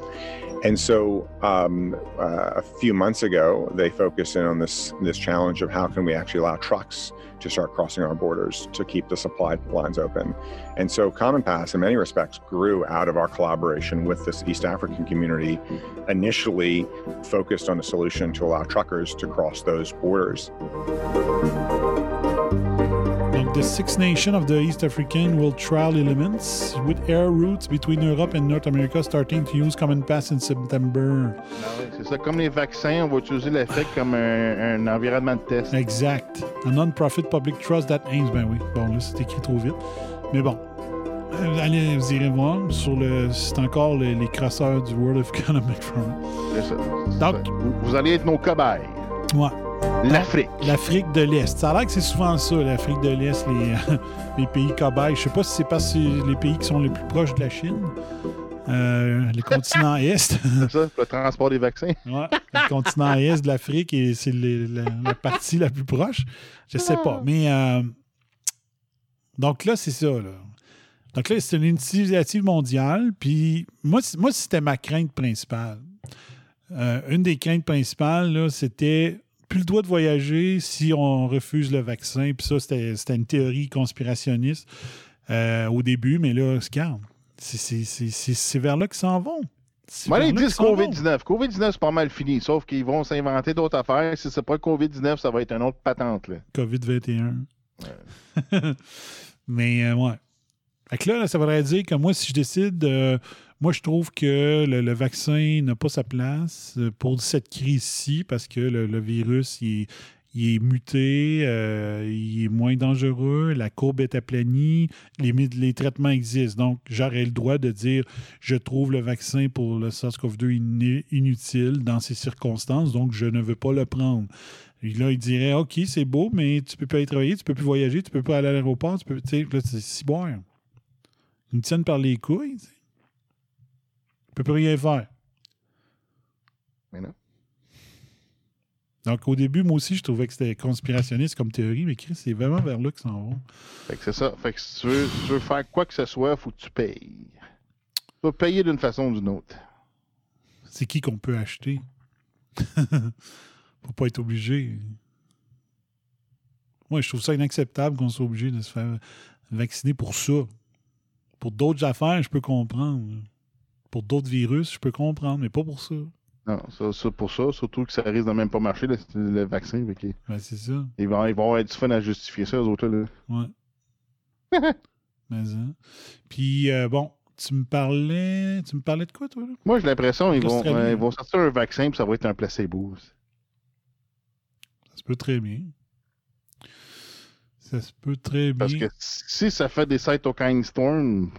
and so um, a few months ago they focused in on this this challenge of how can we actually allow trucks to start crossing our borders to keep the supply lines open, and so Common Pass in many respects grew out of our collaboration with this East African community, initially focused on a solution to allow truckers to cross those borders. Donc, the Six Nations of the East African will trial elements with air routes between Europe and North America starting to use Common Pass in September. Ah c'est ça. Comme les vaccins, on va utiliser l'AFRIC comme un, un environnement de test. Exact. A non-profit public trust that aims. Ben oui. Bon, là, c'est écrit trop vite. Mais bon. Euh, Allez, vous irez voir. Sur le, c'est encore les, les crasseurs du World Economic Forum. C'est ça. Donc- ça. Vous, vous allez être nos cobayes. Ouais. L'Afrique. L'Afrique de l'Est. Ça a l'air que c'est souvent ça, l'Afrique de l'Est, les, [LAUGHS] les pays cobayes. Je sais pas si c'est parce que les pays qui sont les plus proches de la Chine. Euh, les continents [LAUGHS] Est. C'est ça, le transport des vaccins. Ouais, le continent Est de l'Afrique et c'est le- le- la partie la plus proche. Je sais pas. Mais euh, donc là, c'est ça. Là. Donc là, c'est une initiative mondiale. Puis moi, moi c'était ma crainte principale. Euh, une des craintes principales, c'était plus le droit de voyager si on refuse le vaccin. Puis ça, c'était une théorie conspirationniste euh, au début, mais là, regarde, c'est- vers là qu'ils s'en vont. Vers ils disent s'en vont. COVID-19. COVID-19, c'est pas mal fini, sauf qu'ils vont s'inventer d'autres affaires. Si c'est pas COVID-19, ça va être une autre patente. Là. COVID-21. [LAUGHS] Mais euh, ouais. Fait que là, ça voudrait dire que moi, si je décide, euh, moi, je trouve que le, vaccin n'a pas sa place euh, pour cette crise-ci parce que le, virus, il est, muté, euh, il est moins dangereux, la courbe est aplanie, les, traitements existent. Donc, j'aurais le droit de dire je trouve le vaccin pour le SARS-CoV-2 ini- inutile dans ces circonstances, donc je ne veux pas le prendre. Là, il dirait OK, c'est beau, mais tu peux pas aller travailler, tu peux plus voyager, tu peux pas aller à l'aéroport, tu peux. Tu là, c'est si boire. Ils me tiennent par les couilles. Peux plus rien faire. Mais non. Donc, au début, moi aussi, je trouvais que c'était conspirationniste comme théorie, mais Chris, c'est vraiment vers là qu'ils s'en vont. Fait que c'est ça. Fait que si tu veux, si tu veux faire quoi que ce soit, faut que tu payes. Tu vas payer d'une façon ou d'une autre. C'est qui qu'on peut acheter? [LAUGHS] Pour pas être obligé. Moi, je trouve ça inacceptable qu'on soit obligé de se faire vacciner pour ça. Pour d'autres affaires, je peux comprendre. Pour d'autres virus, je peux comprendre, mais pas pour ça. Non, ça, ça pour ça, surtout que ça risque de même pas marcher, le, le vaccin. Ben, c'est ça. ils, vont, ils vont avoir du fun à justifier ça, eux autres. Là. Ouais. [LAUGHS] mais, hein. Puis, euh, bon, tu me parlais. Tu me parlais de quoi, toi, là? Moi, j'ai l'impression qu'ils vont, euh, ils vont sortir un vaccin puis ça va être un placebo. Ça se peut très bien. Ça se peut très bien. Parce que si ça fait des cytokine storm,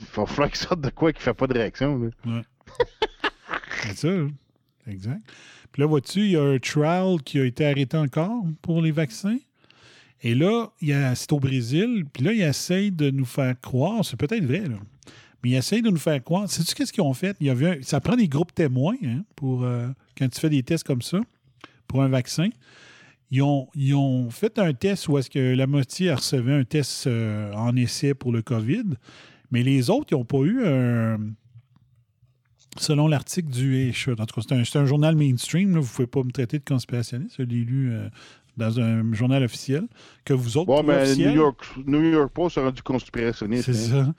il va falloir qu'ils sortent de quoi qui fait pas de réaction. [LAUGHS] C'est ça. Exact. Puis là, vois-tu, il y a un trial qui a été arrêté encore pour les vaccins. Et là, il a- c'est au Brésil. Puis là, ils essayent de nous faire croire, c'est peut-être vrai, là, mais ils essayent de nous faire croire. Sais-tu qu'est-ce qu'ils ont fait? Il y un- ça prend des groupes témoins hein, pour euh, quand tu fais des tests comme ça pour un vaccin. Ils ont, fait un test où est-ce que la moitié recevait un test euh, en essai pour le COVID, mais les autres, ils n'ont pas eu un, selon l'article du En tout cas, c'est un, journal mainstream. vous ne pouvez pas me traiter de conspirationniste. Je l'ai lu euh, dans un journal officiel. Que vous autres. Bon, mais New York, New York Post sera du conspirationniste. C'est hein.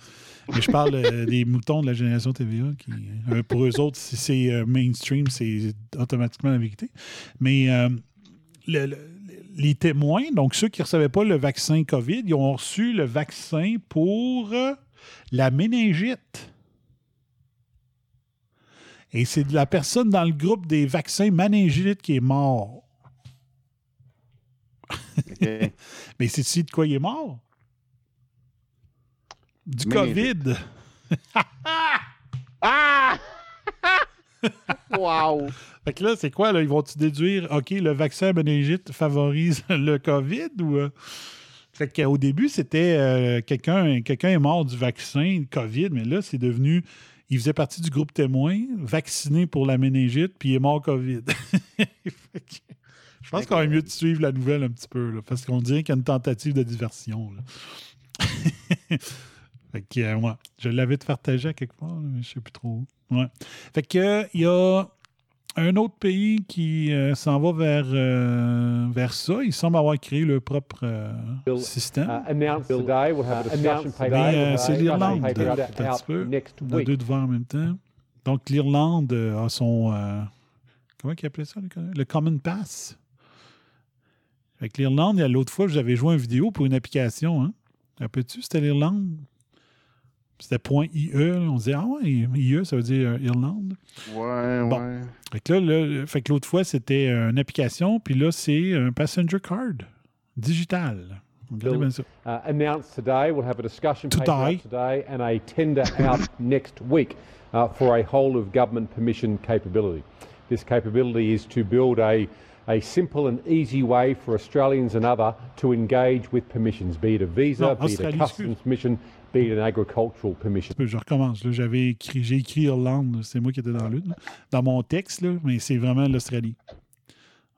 ça. Mais je parle euh, [LAUGHS] des moutons de la génération TVA. Qui, euh, pour eux autres, si c'est mainstream, c'est automatiquement la vérité. Mais les témoins, donc ceux qui ne recevaient pas le vaccin COVID, ils ont reçu le vaccin pour la méningite. Et c'est la personne dans le groupe des vaccins méningites qui est mort. [LAUGHS] Mais c'est-tu de quoi il est mort? Du COVID. ah! [LAUGHS] wow! Fait que là, c'est quoi? Là? Ils vont-tu déduire, OK, le vaccin méningite favorise [LAUGHS] le COVID ou. Euh? Fait qu'au début, c'était euh, quelqu'un quelqu'un est mort du vaccin COVID, mais là, c'est devenu il faisait partie du groupe témoin, vacciné pour la méningite, puis il est mort COVID. [LAUGHS] je pense qu'on est mieux de suivre la nouvelle un petit peu, parce qu'on dirait qu'il y a une tentative de diversion. [LAUGHS] fait que, euh, je l'avais partagé à quelque part, mais je ne sais plus trop. Ouais. Fait que, il y a un autre pays qui euh, s'en va vers, euh, vers ça. Il semble avoir créé leur propre euh, système. Uh, Mais c'est l'Irlande, un petit peu. On deux devant en même temps. Donc, l'Irlande a son... comment il appelait ça? Le Common Pass. Avec l'Irlande, l'autre fois, j'avais joué une vidéo pour une application. Hein? Rappelles-tu, c'était l'Irlande? C'était .ie. On disait, ah ouais, IE, ça veut dire euh, Irlande. Ouais, ouais. Fait que là, fait que l'autre fois, c'était une application, puis là, c'est un passenger card digital. Regardez bien ça. Uh, announced today, we'll have a discussion today. today and a tender out [LAUGHS] next week uh, for a whole of government permission capability. This capability is to build a a simple and easy way for Australians and other to engage with permissions, be it a visa, non, be it a customs mission, be an agricultural permission. Je recommence. J'avais écrit, j'ai écrit Irlande, c'est moi qui étais dans l'une, dans mon texte, là, mais c'est vraiment l'Australie.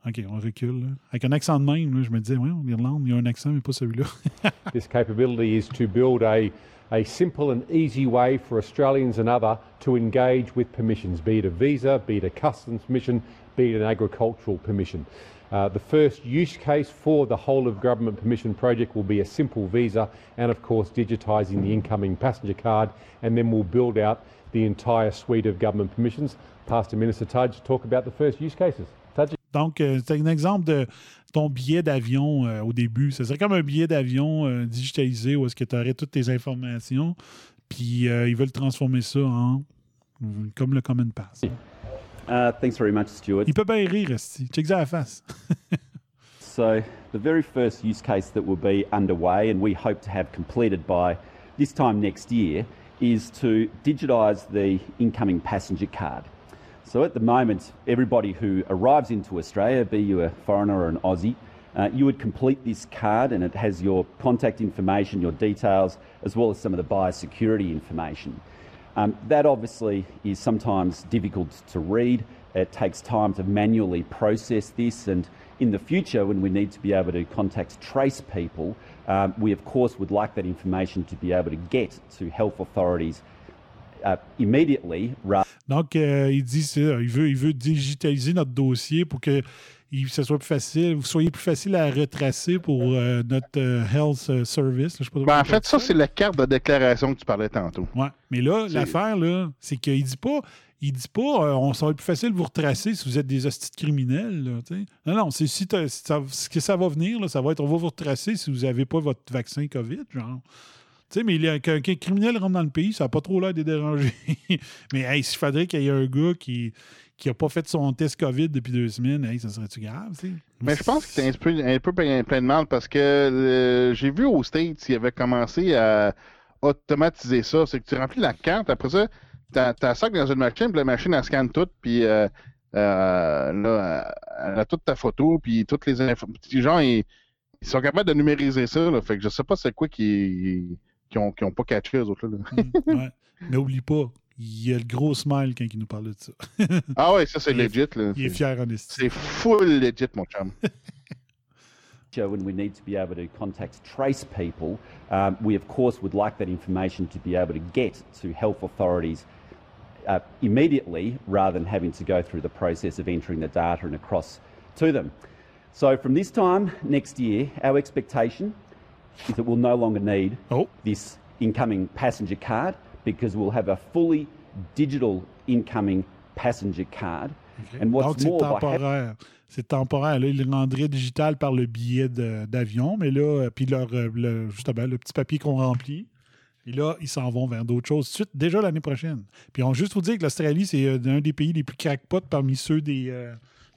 OK, on recule. Là. Avec un accent de même, là, je me disais, oui, il y a un accent, mais pas celui-là. [LAUGHS] This capability is to build a, a simple and easy way for Australians and other to engage with permissions, be it a visa, be it a customs permission, be it an agricultural permission. Uh, the first use case for the whole of government permission project will be a simple visa and of course digitising the incoming passenger card and then we'll build out the entire suite of government permissions. Pastor Minister Tudge talk about the first use cases. Tudge? Donc, euh, c'est un exemple de ton billet d'avion euh, au début. Ce serait comme un billet d'avion euh, digitalisé où est-ce que tu aurais toutes tes informations, puis euh, ils veulent transformer ça en comme le Common Pass. Uh, thanks very much, Stuart. Il peut bien rire. Check ça à la face. [LAUGHS] so, the very first use case that will be underway, and we hope to have completed by this time next year, is to digitise the incoming passenger card. So, at the moment, everybody who arrives into Australia, be you a foreigner or an Aussie, uh, you would complete this card and it has your contact information, your details, as well as some of the biosecurity information. Um, that obviously is sometimes difficult to read. It takes time to manually process this, and in the future, when we need to be able to contact trace people, um, we of course would like that information to be able to get to health authorities uh, immediately. Donc, euh, il dit il veut, il veut digitaliser notre dossier pour que il, ce soit plus facile, vous soyez plus facile à retracer pour euh, notre euh, health euh, service. je ben, en fait, ça, c'est la carte de déclaration que tu parlais tantôt. Oui. Mais là, l'affaire, là, c'est qu'il dit pas. Il dit pas, on ça être plus facile de vous retracer si vous êtes des hosties criminels. Là, non, non, c'est si ce que ça va venir, là, ça va être, on va vous retracer si vous n'avez pas votre vaccin COVID, genre. Tu sais, mais qu'un criminel rentre dans le pays, ça n'a pas trop l'air de déranger. [LAUGHS] mais hey, s'il faudrait qu'il y ait un gars qui, qui n'a pas fait son test COVID depuis deux semaines, hey, ça serait-tu grave? Mais je pense que es un peu, un peu plein, de mal parce que euh, j'ai vu au States, ils avaient commencé à automatiser ça. C'est que tu remplis la carte, après ça, tu as ça dans une machine, puis la machine, elle scanne tout, puis euh, euh, là, elle a toute ta photo, puis toutes les infos. Genre, ils, ils, sont capables de numériser ça. Là, fait que je sais pas c'est quoi qui qui ont pas catché eux autres. Là. mm, ouais. Mais oublie pas, il y a le gros smile quand il nous parle de ça. [LAUGHS] ah ouais, ça c'est legit. Là. Il est fier en C'est full legit, mon chum. [LAUGHS] when we need to be able to contact trace people, um, we of course would like that information to be able to get to health authorities uh, immediately rather than having to go through the process of entering the data and across to them. So from this time next year, our expectation is that we'll no longer need Oh. this incoming passenger card because we'll have a fully digital incoming passenger card. And what's Donc, c'est temporaire. C'est temporaire. Là, ils le rendraient digital par le billet de- d'avion, mais là, euh, puis leur, euh, le, justement, le petit papier qu'on remplit. Et là, ils s'en vont vers d'autres choses suite, déjà l'année prochaine. Puis on juste vous dire que l'Australie, c'est euh, un des pays les plus crackpots parmi ceux des, euh,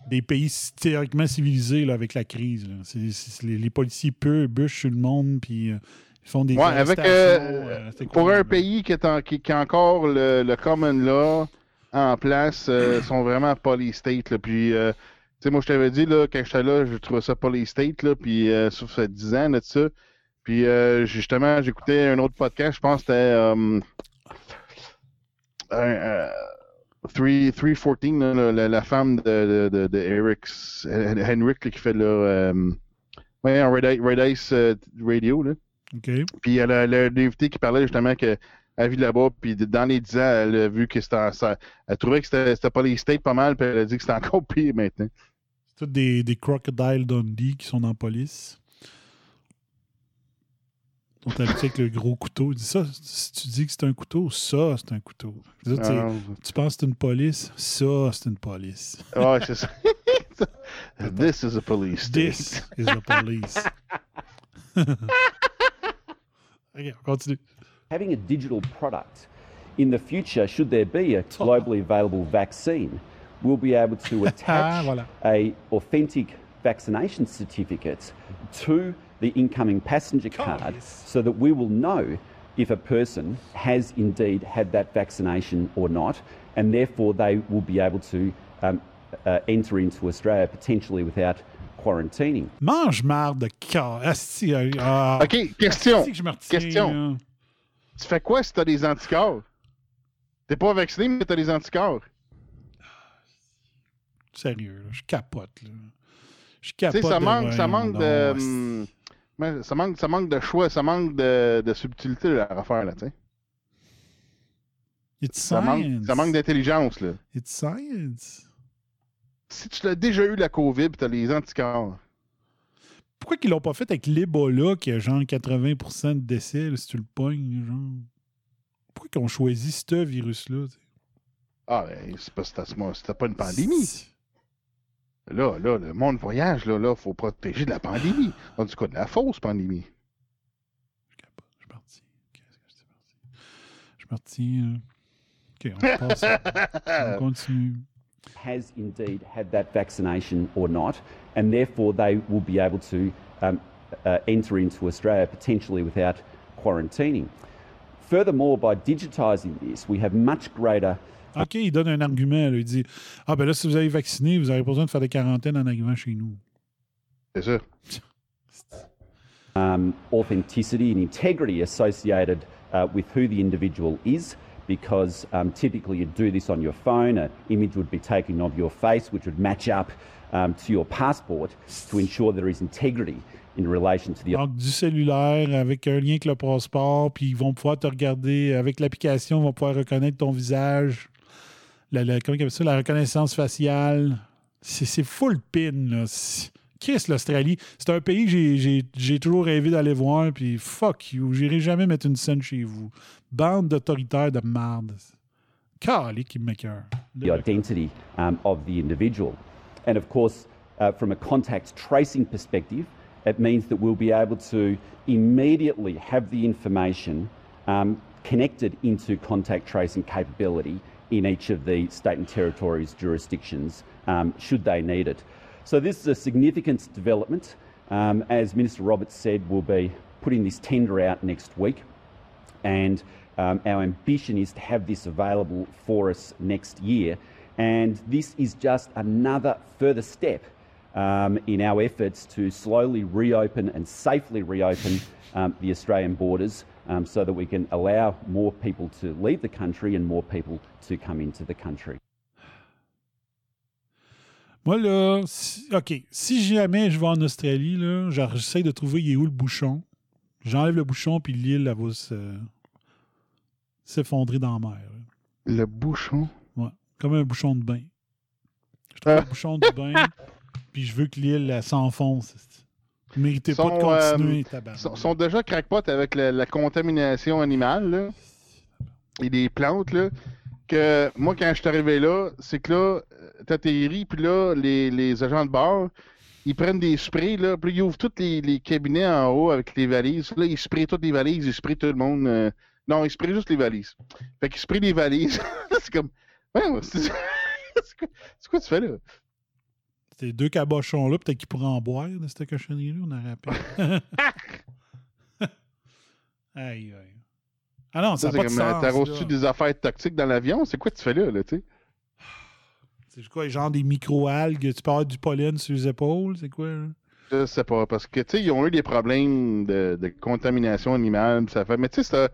des pays théoriquement civilisés là, avec la crise. là. C'est- c'est- les, les policiers peu bûchent sur le monde, puis euh, ils font des Ouais, avec, euh, euh, Pour un pays qui, est en- qui, qui a encore le, le common law en place, euh, [CLEARS THROAT] sont vraiment police state. Là, puis, euh, tu sais, moi, je t'avais dit, là, quand j'étais là, je trouvais ça police state, là, puis ça fait 10 ans là, de ça. Puis, euh, justement, j'écoutais un autre podcast, je pense que c'était euh, un, euh, 3, 314, là, la, femme de, de, de, Eric, Henrik, là, qui fait le ouais, Red, Ice- Radio. Là. OK. Puis elle a, elle a un invité qui parlait justement que elle vit là-bas, puis dans les 10 ans, elle a vu que c'était en- ça, elle trouvait que c'était pas les states pas mal, puis elle a dit que c'était encore [LAUGHS] pire maintenant. C'est tous des, des Crocodile Dundee qui sont dans la police. Ils sont habitués avec le gros couteau. Disent ça, si tu dis que c'est un couteau, ça, c'est un couteau. Autres, Ah, tu penses que c'est une police, ça, c'est une police. ouais, c'est ça. [LAUGHS] This is a police. This is the police. [LAUGHS] OK, on continue. having a digital product in the future, should there be a globally available vaccine, we'll be able to [LAUGHS] attach voilà. a authentic vaccination certificate to the incoming passenger card so that we will know if a person has indeed had that vaccination or not, and therefore they will be able to um, uh, enter into Australia potentially without quarantining. Mange marde de cas. Asti, euh, ah, OK, question. asti que je me retiens, Question. là. Tu fais quoi si t'as des anticorps? T'es pas vacciné, mais t'as des anticorps. Sérieux, là, je capote. Là. Je Tu sais, capote. ça de manque, ça manque de. hum, mais ça manque, ça manque de choix, ça manque de, de subtilité là, à refaire, là, tu sais. It's Ça manque, science. ça manque d'intelligence, là. It's science. Si tu l'as déjà eu la COVID et t'as les anticorps, Pourquoi qu'ils l'ont pas fait avec l'Ebola qui a genre 80% de décès là, si tu le pognes, genre? Pourquoi qu'ils ont choisi ce virus-là? tu ah, ben, c'est pas, c'était, c'était pas une pandémie. Là, là, le monde voyage, là, là, faut protéger de la pandémie. En tout cas, de la fausse pandémie. Je capote. Je suis parti. Qu'est-ce que je suis parti? Je suis parti. euh. OK, on passe. [LAUGHS] on continue. Has indeed had that vaccination or not, and therefore they will be able to um, uh, enter into Australia potentially without quarantining. Furthermore, by digitising this, we have much greater OK, il donne un argument. là. Il dit Ah, ben là, si vous avez vacciné, vous n'avez pas besoin de faire des quarantaines en arrivant chez nous. C'est ça. um, authenticity and integrity associated uh, with who the individual is. Because um, typically you'd do this on your phone, an image would be taken of your face, which would match up um, to your passport to ensure there is integrity in relation to the Donc, du cellulaire avec un lien avec le passeport, puis ils vont pouvoir te regarder avec l'application, ils vont pouvoir reconnaître ton visage. La, la- comment ça? La reconnaissance faciale. C'est full pin, là. Chris, l'Australie, c'est un pays que j'ai toujours rêvé d'aller voir, puis fuck you, j'irai jamais mettre une scène chez vous. Bande d'autoritaires de marde. Qui m'écœure. the identity um, of the individual. And of course, uh, from a contact tracing perspective, it means that we'll be able to immediately have the information um, connected into contact tracing capability in each of the state and territories jurisdictions um, should they need it. So this is a significant development. Um, as Minister Roberts said, we'll be putting this tender out next week and um, our ambition is to have this available for us next year. And this is just another further step um, in our efforts to slowly reopen and safely reopen um, the Australian borders um, so that we can allow more people to leave the country and more people to come into the country. Moi, là, si- OK, si jamais je vais en Australie, j'essaie de trouver il est le bouchon. J'enlève le bouchon, puis l'île, elle va se- s'effondrer dans la mer. là. Le bouchon? Ouais. Comme un bouchon de bain. Je trouve Ah. un bouchon de bain, [LAUGHS] puis je veux que l'île s'enfonce. Méritez pas de Sont, continuer, euh, tabarnak. sont, sont déjà crackpot avec la, la contamination animale là, et des plantes. Là, que moi, quand je suis arrivé là, c'est que là, euh, t'atterris, puis là, les, les agents de bord, ils prennent des sprays, là, puis ils ouvrent tous les, les cabinets en haut avec les valises. Là, ils sprayent toutes les valises, ils sprayent tout le monde. euh, Non, ils sprayent juste les valises. Fait qu'ils sprayent les valises. [LAUGHS] c'est comme. Ouais, [LAUGHS] c'est quoi, tu fais là? Ces deux cabochons-là, peut-être qu'ils pourraient en boire de cette cochonnerie-là, on aurait appelé. [LAUGHS] aïe, aïe. Ah non, ça n'a c'est pas de comme, sens. T'arroses-tu des affaires toxiques dans l'avion? C'est quoi tu fais là, là, tu sais? C'est quoi, genre des micro-algues? Tu peux avoir du pollen sur les épaules? C'est quoi? là? Je sais pas, parce que, tu sais, ils ont eu des problèmes de, de contamination animale, ça fait... Mais tu sais,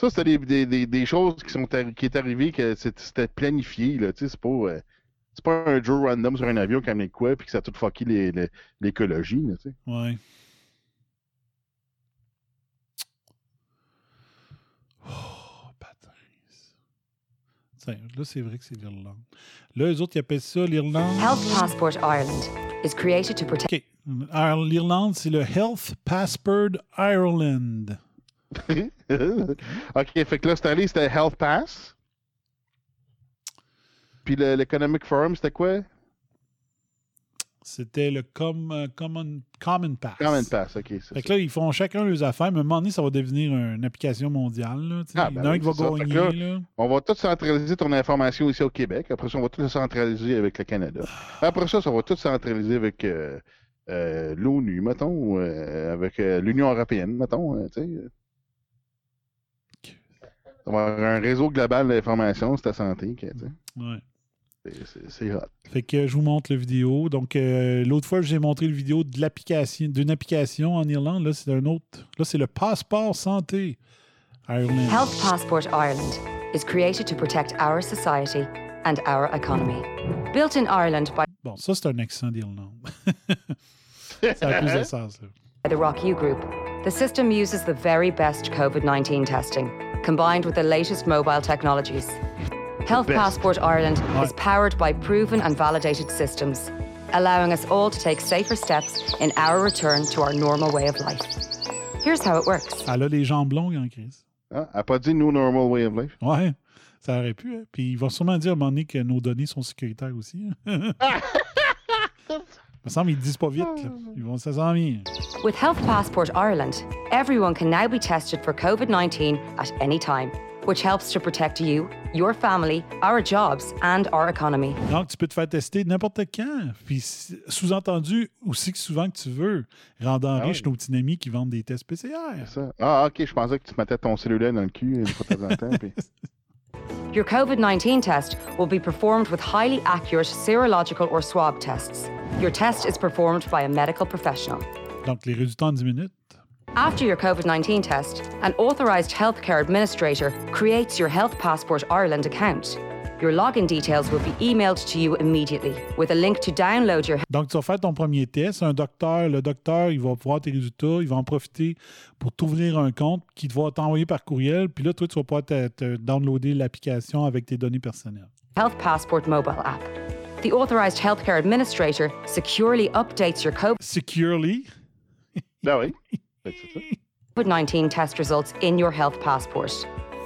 ça, c'était des, des, des, des choses qui sont qui est arrivé que c'était planifié, là, tu sais, c'est pas... euh, c'est pas un Joe random sur un avion qui a amené de quoi, puis que ça a tout fucké les- les- l'écologie, là, tu sais. Ouais. Oh, Là, c'est vrai que c'est l'Irlande. Là, eux autres, ils appellent ça l'Irlande. Health Passport Ireland is created to protect. OK. L'Irlande, c'est le Health Passport Ireland. [LAUGHS] ok, fait que là, cette année, c'était Health Pass. Puis le- l'Economic Forum, c'était quoi? C'était le com- euh, common, common Pass. Common Pass, ok. Fait que là, ils font chacun leurs affaires, mais à un moment donné, ça va devenir une application mondiale. Là. Ah, Il y en ben un qui va ça. Gagner. Là. On va tout centraliser ton information ici au Québec. Après ça, on va tout centraliser avec le Canada. Après ça, ça va tout centraliser avec euh, euh, l'ONU, mettons, euh, avec l'Union européenne, mettons. tu sais. Avoir un réseau global d'information sur ta santé. que. Ouais. C'est- c'est- C'est hot. Fait que je vous montre le vidéo. Donc, euh, l'autre fois, j'ai montré le vidéo d'une application en Irlande. Là, c'est un autre. Là, c'est le passeport santé. Ireland. Health Passport Ireland is created to protect our society and our economy. Built in Ireland by Bon, ça, c'est un accent d'Irlande. [LAUGHS] ça a plus de sens, là. the Rock U Group, the system uses the very best COVID 19 testing, combined with the latest mobile technologies. Health best. Passport Ireland Right. is powered by proven and validated systems, allowing us all to take safer steps in our return to our normal way of life. Here's how it works. Elle a les jambes longues en crise. Hein? Ah, elle n'a pas dit New Normal Way of Life. Ouais, ça aurait pu. hein. Puis il va sûrement dire à un moment donné que nos données sont sécuritaires aussi. hein. [LAUGHS] [LAUGHS] Me semble qu'ils ne disent pas vite. là. Ils vont, ça s'en vient. With Health Passport Ireland, everyone can now be tested for COVID 19 at any time, which helps to protect you, your family, our jobs, and our economy. Donc, tu peux te faire tester n'importe quand. Puis, sous-entendu, aussi que souvent que tu veux, rendant Ah riche oui. nos petits amis qui vendent des tests PCR. Ça. Ah, ok, je pensais que tu mettais ton cellulaire dans le cul une fois de temps en temps. puis- [LAUGHS] Your COVID 19 test will be performed with highly accurate serological or swab tests. Your test is performed by a medical professional. Donc, les résultats en 10 minutes. After your COVID 19 test, an authorised healthcare administrator creates your Health Passport Ireland account. Your login details will be emailed to you immediately with a link to download your Donc, tu vas faire ton premier test. Un docteur, le docteur, il va voir tes résultats, il va en profiter pour t'ouvrir un compte qu'il va t'envoyer par courriel. Puis là, toi, tu vas pouvoir te, te downloader l'application avec tes données personnelles. Health Passport mobile app. The authorised healthcare administrator securely updates your Securely. Oui. Fait que c'est ça. COVID 19 test results in your Health Passport.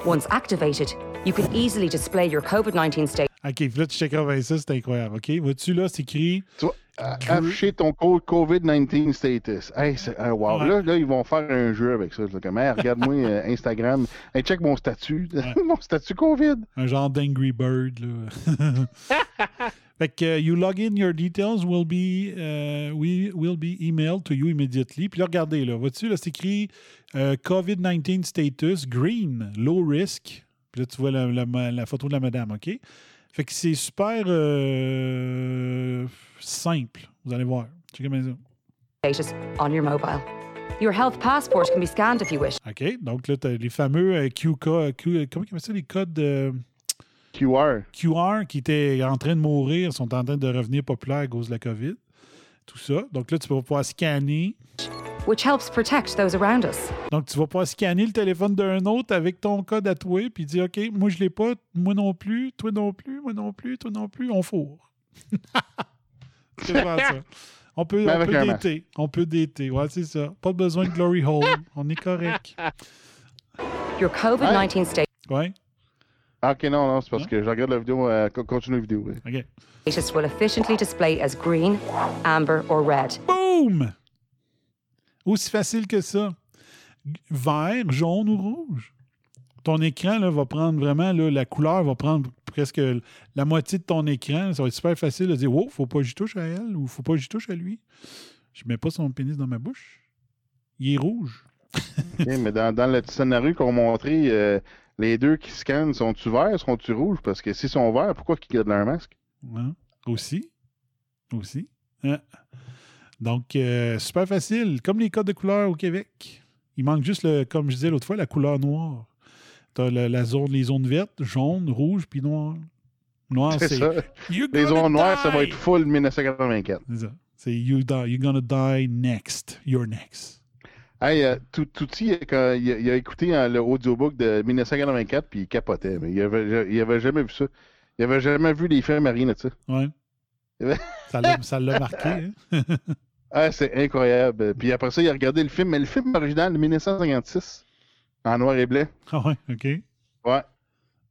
Once activated, you can easily display your COVID 19 state. OK, puis là, tu checkeras avec ça, c'est incroyable. OK, vois-tu, là, c'est écrit. Tu vas euh, afficher ton code COVID-19 status. Hey, c'est, ah, wow. Ouais. Là, là, ils vont faire un jeu avec ça. C'est comme, Hey, regarde-moi [LAUGHS] euh, Instagram. Hey, check mon statut. [LAUGHS] mon statut COVID. un genre d'Angry Bird. Là. [LAUGHS] fait que uh, you log in, your details will be, uh, we, will be emailed to you immediately. Puis là, regardez, là, vois-tu, là, c'est écrit euh, COVID-19 status, green, low risk. Puis là, tu vois la, la- la photo de la madame, OK? Fait que c'est super euh, simple. Vous allez voir. Checkez bien ça. status on your mobile. Your health passport can be scanned if you wish. OK? Donc là, tu as les fameux euh, Q- comment ils appellent ça, les codes euh, QR. QR qui étaient en train de mourir sont en train de revenir populaires à cause de la COVID. Tout ça. Donc là, tu vas pouvoir scanner. which helps protect those around us. Donc, tu vas pas scanner le téléphone d'un autre avec ton code à toi, puis dire, OK, moi, je l'ai pas, moi non plus, toi non plus, moi non plus, toi non plus, on fourre. [LAUGHS] c'est vraiment ça. On peut, on avec peut dater. On peut dater. Ouais, c'est ça. Pas besoin de glory hole. On est correct. Your COVID 19 status Ouais. Ah, ok, non, non, c'est parce que je regarde la vidéo, euh, co- continue la vidéo. oui. OK. will efficiently display as green, amber, or red. Boum! Aussi facile que ça. Vert, jaune ou rouge. Ton écran là, va prendre vraiment, là, la couleur va prendre presque la moitié de ton écran. Ça va être super facile de dire, oh, faut pas que j'y touche à elle ou faut pas que j'y touche à lui. Je mets pas son pénis dans ma bouche. Il est rouge. Ok, mais dans, dans le petit scénario qu'on montrait, euh, les deux qui scannent, sont-tu verts, sont-tu rouges? Parce que s'ils sont verts, pourquoi ils gardent leur masque? Hein? Aussi. Aussi. Hein? Donc, euh, super facile. Comme les codes de couleur au Québec. Il manque juste, le, comme je disais l'autre fois, la couleur noire. Tu as la zone, les zones vertes, jaune, rouge, puis noir. Noir, C'est Les zones noires, ça va être full 1984. C'est ça. C'est you die, you're gonna die next. You're next. Hey, euh, tout, Touti, quand il, a, il a écouté euh, le audiobook de 1984, puis il capotait, mais il avait, il avait jamais vu ça. Il avait jamais vu les films marines, tu sais. Ouais. [LAUGHS] Ça l'a ça l'a marqué. Hein? [LAUGHS] Ah, c'est incroyable. Puis après ça, il a regardé le film, mais le film original de 1956, en noir et blanc. ah ouais, OK. Ouais.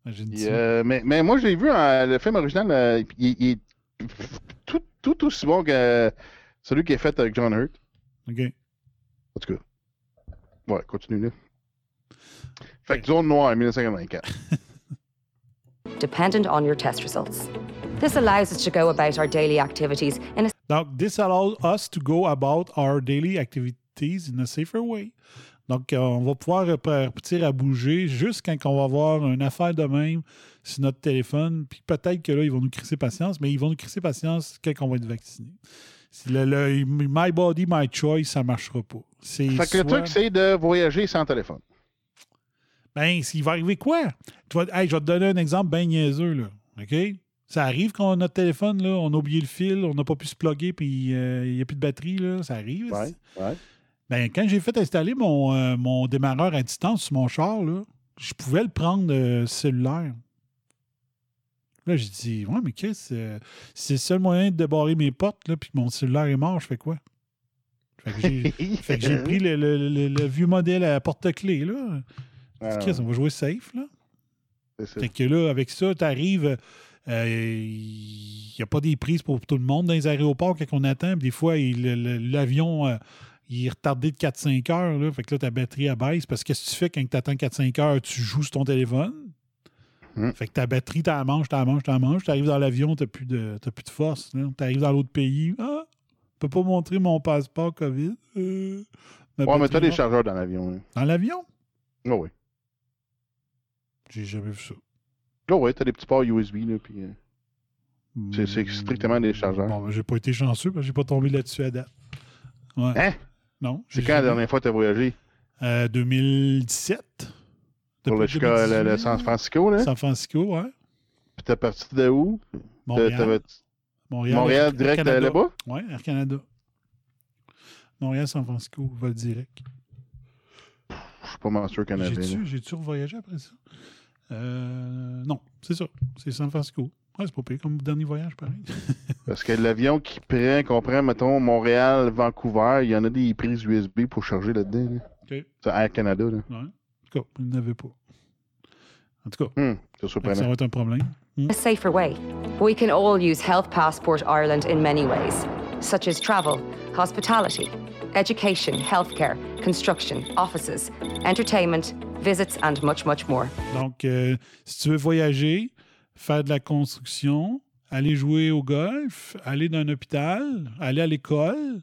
Imagine Puis, ça. euh, mais, mais moi, je l'ai vu, en- le film original, euh, il, il est tout, tout aussi bon que celui qui est fait avec John Hurt. OK. En tout cas. Ouais, continue là. Fait que zone noire, 1984. [LAUGHS] dependent on your test results. This allows us to go about our daily activities in a Donc, this allows us to go about our daily activities in a safer way. Donc, euh, on va pouvoir partir à bouger juste quand on va avoir une affaire de même sur notre téléphone. Puis peut-être que là, ils vont nous crisser patience, mais ils vont nous crisser patience quand on va être vacciné. Le, le My Body, My Choice, ça ne marchera pas. C'est Fait que le soit- truc, c'est de voyager sans téléphone. Ben, il va arriver quoi? Tu vas- hey, je vais te donner un exemple bien niaiseux, là. OK? Ça arrive qu'on a notre téléphone, là, on a oublié le fil, on n'a pas pu se plugger, puis euh, il n'y a plus de batterie, là. Ça arrive. Ouais, ouais. Ben, quand j'ai fait installer mon, euh, mon démarreur à distance sur mon char, là, je pouvais le prendre euh, cellulaire. Là, j'ai dit, ouais, mais Chris, euh, c'est le seul moyen de débarrer mes portes, là, puis mon cellulaire est mort, je fais quoi? Fait que j'ai, [LAUGHS] pris le, le- le- le vieux modèle à porte-clés, là. Ah, Chris, on va jouer safe, là. Fait que là, avec ça, tu arrives, il n'y a pas des prises pour tout le monde dans les aéroports quand on attend. Puis Des fois, il- l'avion euh, il est retardé de 4-5 heures. Là, fait que là, ta batterie abaisse. Parce que qu'est-ce que tu fais quand tu attends 4-5 heures? Tu joues sur ton téléphone? Hmm. Fait que ta batterie, tu la manges, tu la manges, tu la manges. Tu arrives dans l'avion, tu n'as plus, de- t'as plus de force. Tu arrives dans l'autre pays. Ah, je peux pas montrer mon passeport COVID. Euh, Ouais, mais t'as des chargeurs dans l'avion. hein. Dans l'avion? Oh, oui. J'ai jamais vu ça. Oh, oui, t'as des petits ports USB, là, puis... euh, C'est- c'est strictement des chargeurs. Bon, ben, j'ai pas été chanceux parce que j'ai pas tombé là-dessus à date. Ouais. Hein? Non. C'est quand la dernière fois que t'as voyagé? Euh, 2017. Pour le, 2018. San Francisco, là? San Francisco, ouais. Puis t'es parti de où? Montréal. Montréal, direct Canada. là-bas? Ouais, Air Canada. Montréal, San Francisco, vol direct. Je suis pas Master Canadien. J'ai-tu, j'ai-tu revoyagé après ça? Euh, non, c'est ça. C'est San Francisco. Ouais, c'est pas pire comme dernier voyage, pareil. [LAUGHS] Parce que l'avion qui prend, qu'on prend, mettons, Montréal, Vancouver, il y en a des prises USB pour charger là-dedans. Là. C'est Air Canada, là. Ouais. En tout cas, il n'avait pas. En tout cas, c'est ça va être un problème. a safer way. We can all use Health Passport Ireland in many ways, such as travel, hospitality, education, healthcare, construction, offices, entertainment, visits, and much, much more. Donc, euh, si tu veux voyager, faire de la construction, aller jouer au golf, aller dans un hôpital, aller à l'école,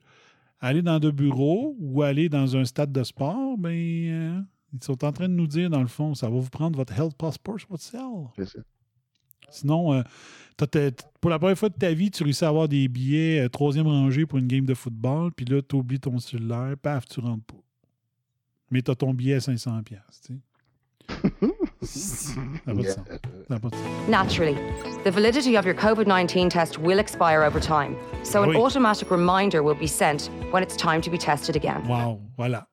aller dans deux bureaux ou aller dans un stade de sport, ben, euh, ils sont en train de nous dire, dans le fond, ça va vous prendre votre Health Passport sur votre cell. C'est ça. Sinon, euh, t'as- t'as- pour la première fois de ta vie, tu réussis à avoir des billets euh, troisième rangée pour une game de football, puis là, tu oublies ton cellulaire, paf, tu rentres pas. Mais tu as ton billet à 500$. piastres, tu sais. [LAUGHS] Ça n'a pas de sens. Ça n'a pas de sens. Naturally, the validity of your COVID 19 test will expire over time, so an Oui. automatic reminder will be sent when it's time to be tested again. Wow, voilà.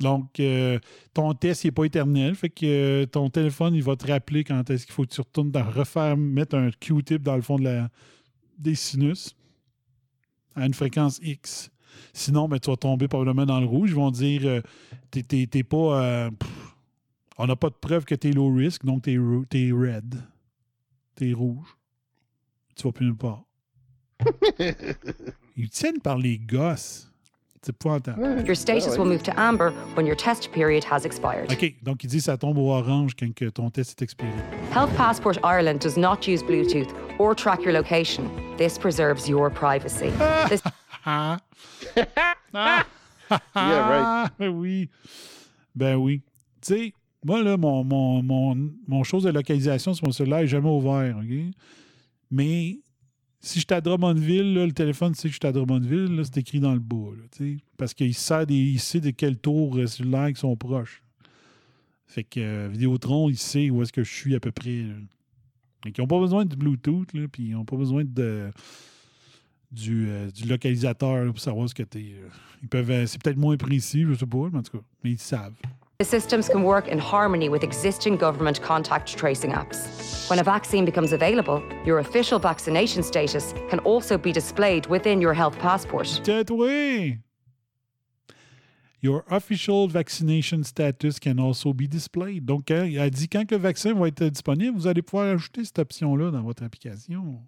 Donc, euh, ton test n'est pas éternel. Fait que euh, ton téléphone, il va te rappeler quand est-ce qu'il faut que tu retournes dans refaire, mettre un Q-tip dans le fond de la, des sinus à une fréquence X. Sinon, ben, tu vas tomber probablement dans le rouge. Ils vont dire euh, t'es- t'es t'es pas. pff, on n'a pas de preuve que tu es low risk, donc tu es, red. Tu es rouge. Tu vas plus nulle part. [LAUGHS] Ils tiennent par les gosses. C'est épouvantable. Your status will move to amber when your test period has expired. OK, donc il dit que ça tombe au orange quand que ton test est expiré. Health Passport Ireland does not use Bluetooth or track your location. This preserves your privacy. This Ah! ah! Yeah, right. Ben oui. Ben oui. Tu sais, moi, là, mon, mon, mon, mon chose de localisation sur mon cellulaire n'est jamais ouvert, OK? Mais si je suis à Drummondville, le téléphone sait que je suis à Drummondville, c'est écrit dans le sais, parce qu'il sait, de quel tour euh, cellulaire qui sont proches. Fait que euh, Vidéotron, il sait où est-ce que je suis à peu près. Fait qu'ils n'ont pas besoin de Bluetooth, puis ils n'ont pas besoin de du, euh, du localisateur pour savoir ce que tu es. Ils peuvent. euh, c'est peut-être moins précis, je sais pas, mais en tout cas, mais ils savent. The systems can work in harmony with existing government contact tracing apps. When a vaccine becomes available, your official vaccination status can also be displayed within your health passport. Tais-toi! Your official vaccination status can also be displayed. Donc, elle dit quand le vaccin va être disponible, vous allez pouvoir ajouter cette option-là dans votre application.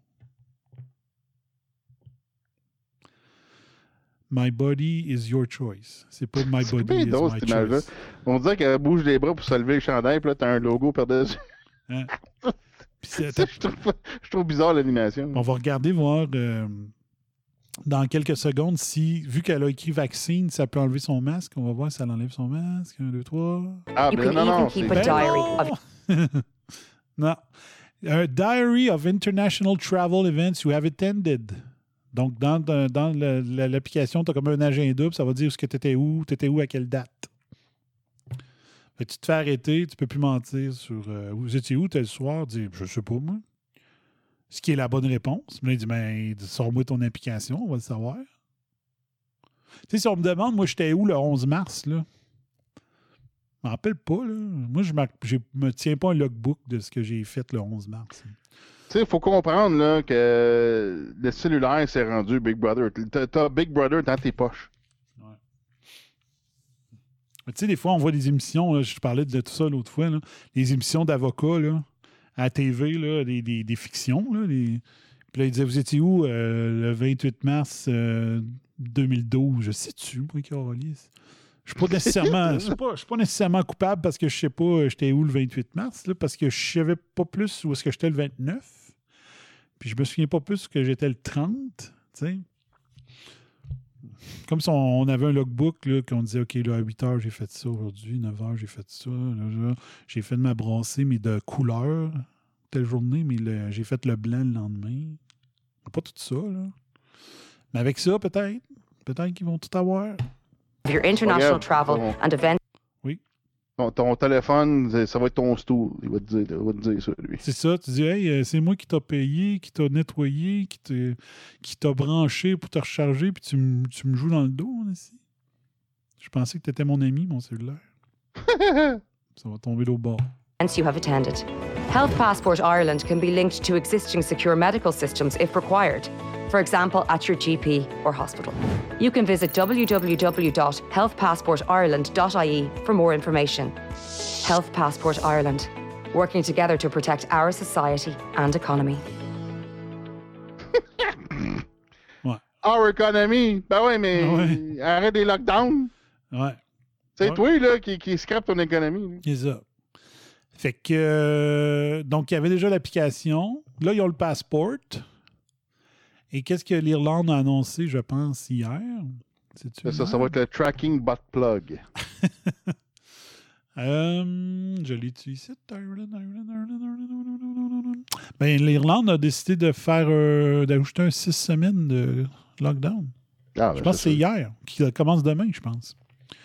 My body is your choice. C'est pas my C'est body is drôle, my choice. On dirait qu'elle bouge les bras pour se lever le chandail, puis là, t'as un logo par-dessus. Hein? [LAUGHS] Je, trouve, je trouve bizarre l'animation. On va regarder, voir euh, dans quelques secondes si, vu qu'elle a écrit vaccine, ça peut enlever son masque. On va voir si elle enlève son masque. Un, deux, trois. Ah, ben non, non. a diary of [LAUGHS] non. Un diary of international travel events you have attended. Donc, dans, dans- l'application, tu as comme un agenda, puis ça va dire que tu étais où, tu étais où, à quelle date. Tu te fais arrêter, tu peux plus mentir sur euh, vous étiez où tel soir, dire je sais pas moi. Ce qui est la bonne réponse. Mais il dit ben, sors-moi ton application, on va le savoir. Tu sais, si on me demande, moi, j'étais où le 11 mars, là? Je m'en rappelle pas, là. Moi, je ne me tiens pas un logbook de ce que j'ai fait le 11 mars. Sais, il faut comprendre là, que le cellulaire s'est rendu Big Brother. T'as- Big Brother dans tes poches. Tu sais, des fois, on voit des émissions, je parlais de tout ça l'autre fois, là, les émissions d'avocats à TV, là, des, des- des fictions. Là, des- Puis là, ils disaient, vous étiez où euh, le 28 mars euh, 2012? Je sais-tu, moi, Carolis? Je je suis pas, pas nécessairement coupable parce que je sais pas euh, j'étais où le 28 mars, parce que je savais pas plus où est-ce que j'étais le 29. Puis je me souviens pas plus que j'étais le 30, tu sais. Comme si on, on avait un logbook, là, qu'on disait, OK, là, à 8 heures, j'ai fait ça aujourd'hui, 9 heures, j'ai fait ça, là, là, j'ai fait de ma brassée, mais de couleur, telle journée, mais le- j'ai fait le blanc le lendemain. Pas tout ça, là. Mais avec ça, peut-être, peut-être qu'ils vont tout avoir. your international travel and event Ton, ton téléphone, c'est- ça va être ton stool. Il va te dire, il va te dire ça, lui. C'est ça, tu dis, hey, euh, c'est moi qui t'a payé, qui t'a nettoyé, qui t'a, branché pour te recharger, puis tu, me- tu me joues dans le dos, hein, ici. Je pensais que tu étais mon ami, mon cellulaire. [LAUGHS] ça va tomber l'eau bord. you have attended. Health Passport Ireland can be linked to existing secure medical systems if required, for example, at your GP or hospital. You can visit www.healthpassportireland.ie for more information. Health Passport Ireland, working together to protect our society and economy. Our economy! Ben ouais, mais Ah ouais. arrête les lockdowns. Ouais. C'est Ouais. toi, là, qui, qui scrape ton économie. C'est ça. Fait que. euh, donc, il y avait déjà l'application. Là, ils ont le passeport. Et qu'est-ce que l'Irlande a annoncé, je pense, hier? Ça, ça, va être le tracking butt plug. [LAUGHS] Euh, je l'ai-tu ici? Ireland, Ireland, Ireland, Ireland, Ireland, Ireland. Ben, l'Irlande a décidé de faire euh, d'ajouter un six semaines de lockdown. Ah, Je ben, pense que c'est hier, qui commence demain, je pense.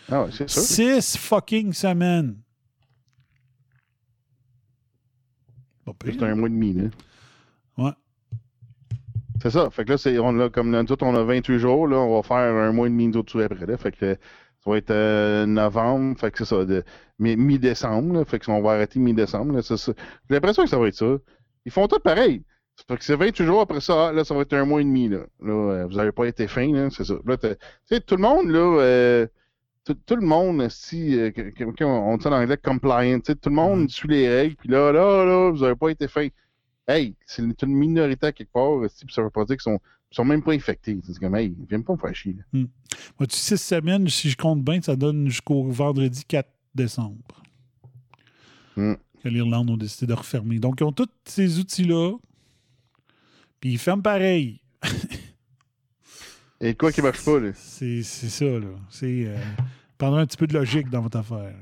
Ah, ouais, c'est sûr. Six fucking semaines. C'est un mois et demi, là. Ouais. C'est ça. Fait que là, c'est, on a, comme nous autres, on a 28 jours, là, on va faire un mois et demi d'autres après, là. Fait que ça va être euh, novembre, fait que c'est ça, de, mi-décembre, fait qu'on va arrêter mi-décembre, J'ai l'impression que ça va être ça. Ils font tout pareil. Fait que c'est 28 jours après ça, là, ça va être un mois et demi, là. là euh, vous n'avez pas été fin, là, c'est ça. Là, tout le monde, là, euh, tout, le monde, si, euh, on dit en anglais compliant, tout le monde mm-hmm. suit les règles, puis là, là, là, vous n'avez pas été fin. Hey, c'est une minorité à quelque part, puis ça veut pas dire qu'ils sont, sont même pas infectés. C'est comme, hey, viens pas me faire chier. Là. Mm. Moi, tu six semaines, si je compte bien, ça donne jusqu'au vendredi 4 décembre. Mm. Que l'Irlande a décidé de refermer. Donc, ils ont tous ces outils-là, puis ils ferment pareil. Et quoi qui marche pas, là? C'est ça, là. C'est. Euh, pendant un petit peu de logique dans votre affaire.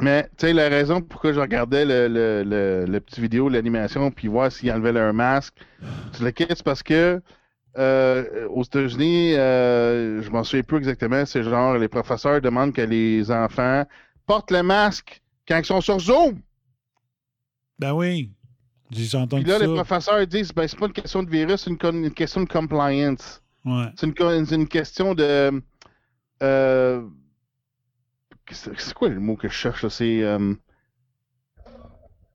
Mais, tu sais, la raison pourquoi je regardais le, le, le, petit vidéo, l'animation, puis voir s'ils enlevaient leur masque, c'est parce que euh, aux États-Unis, euh, je m'en souviens plus exactement, c'est genre les professeurs demandent que les enfants portent le masque quand ils sont sur Zoom. Ben oui. J'ai entendu Puis là, les professeurs disent ben, c'est pas une question de virus, c'est une, question de compliance. C'est une, question de. Euh, c'est quoi le mot que je cherche euh,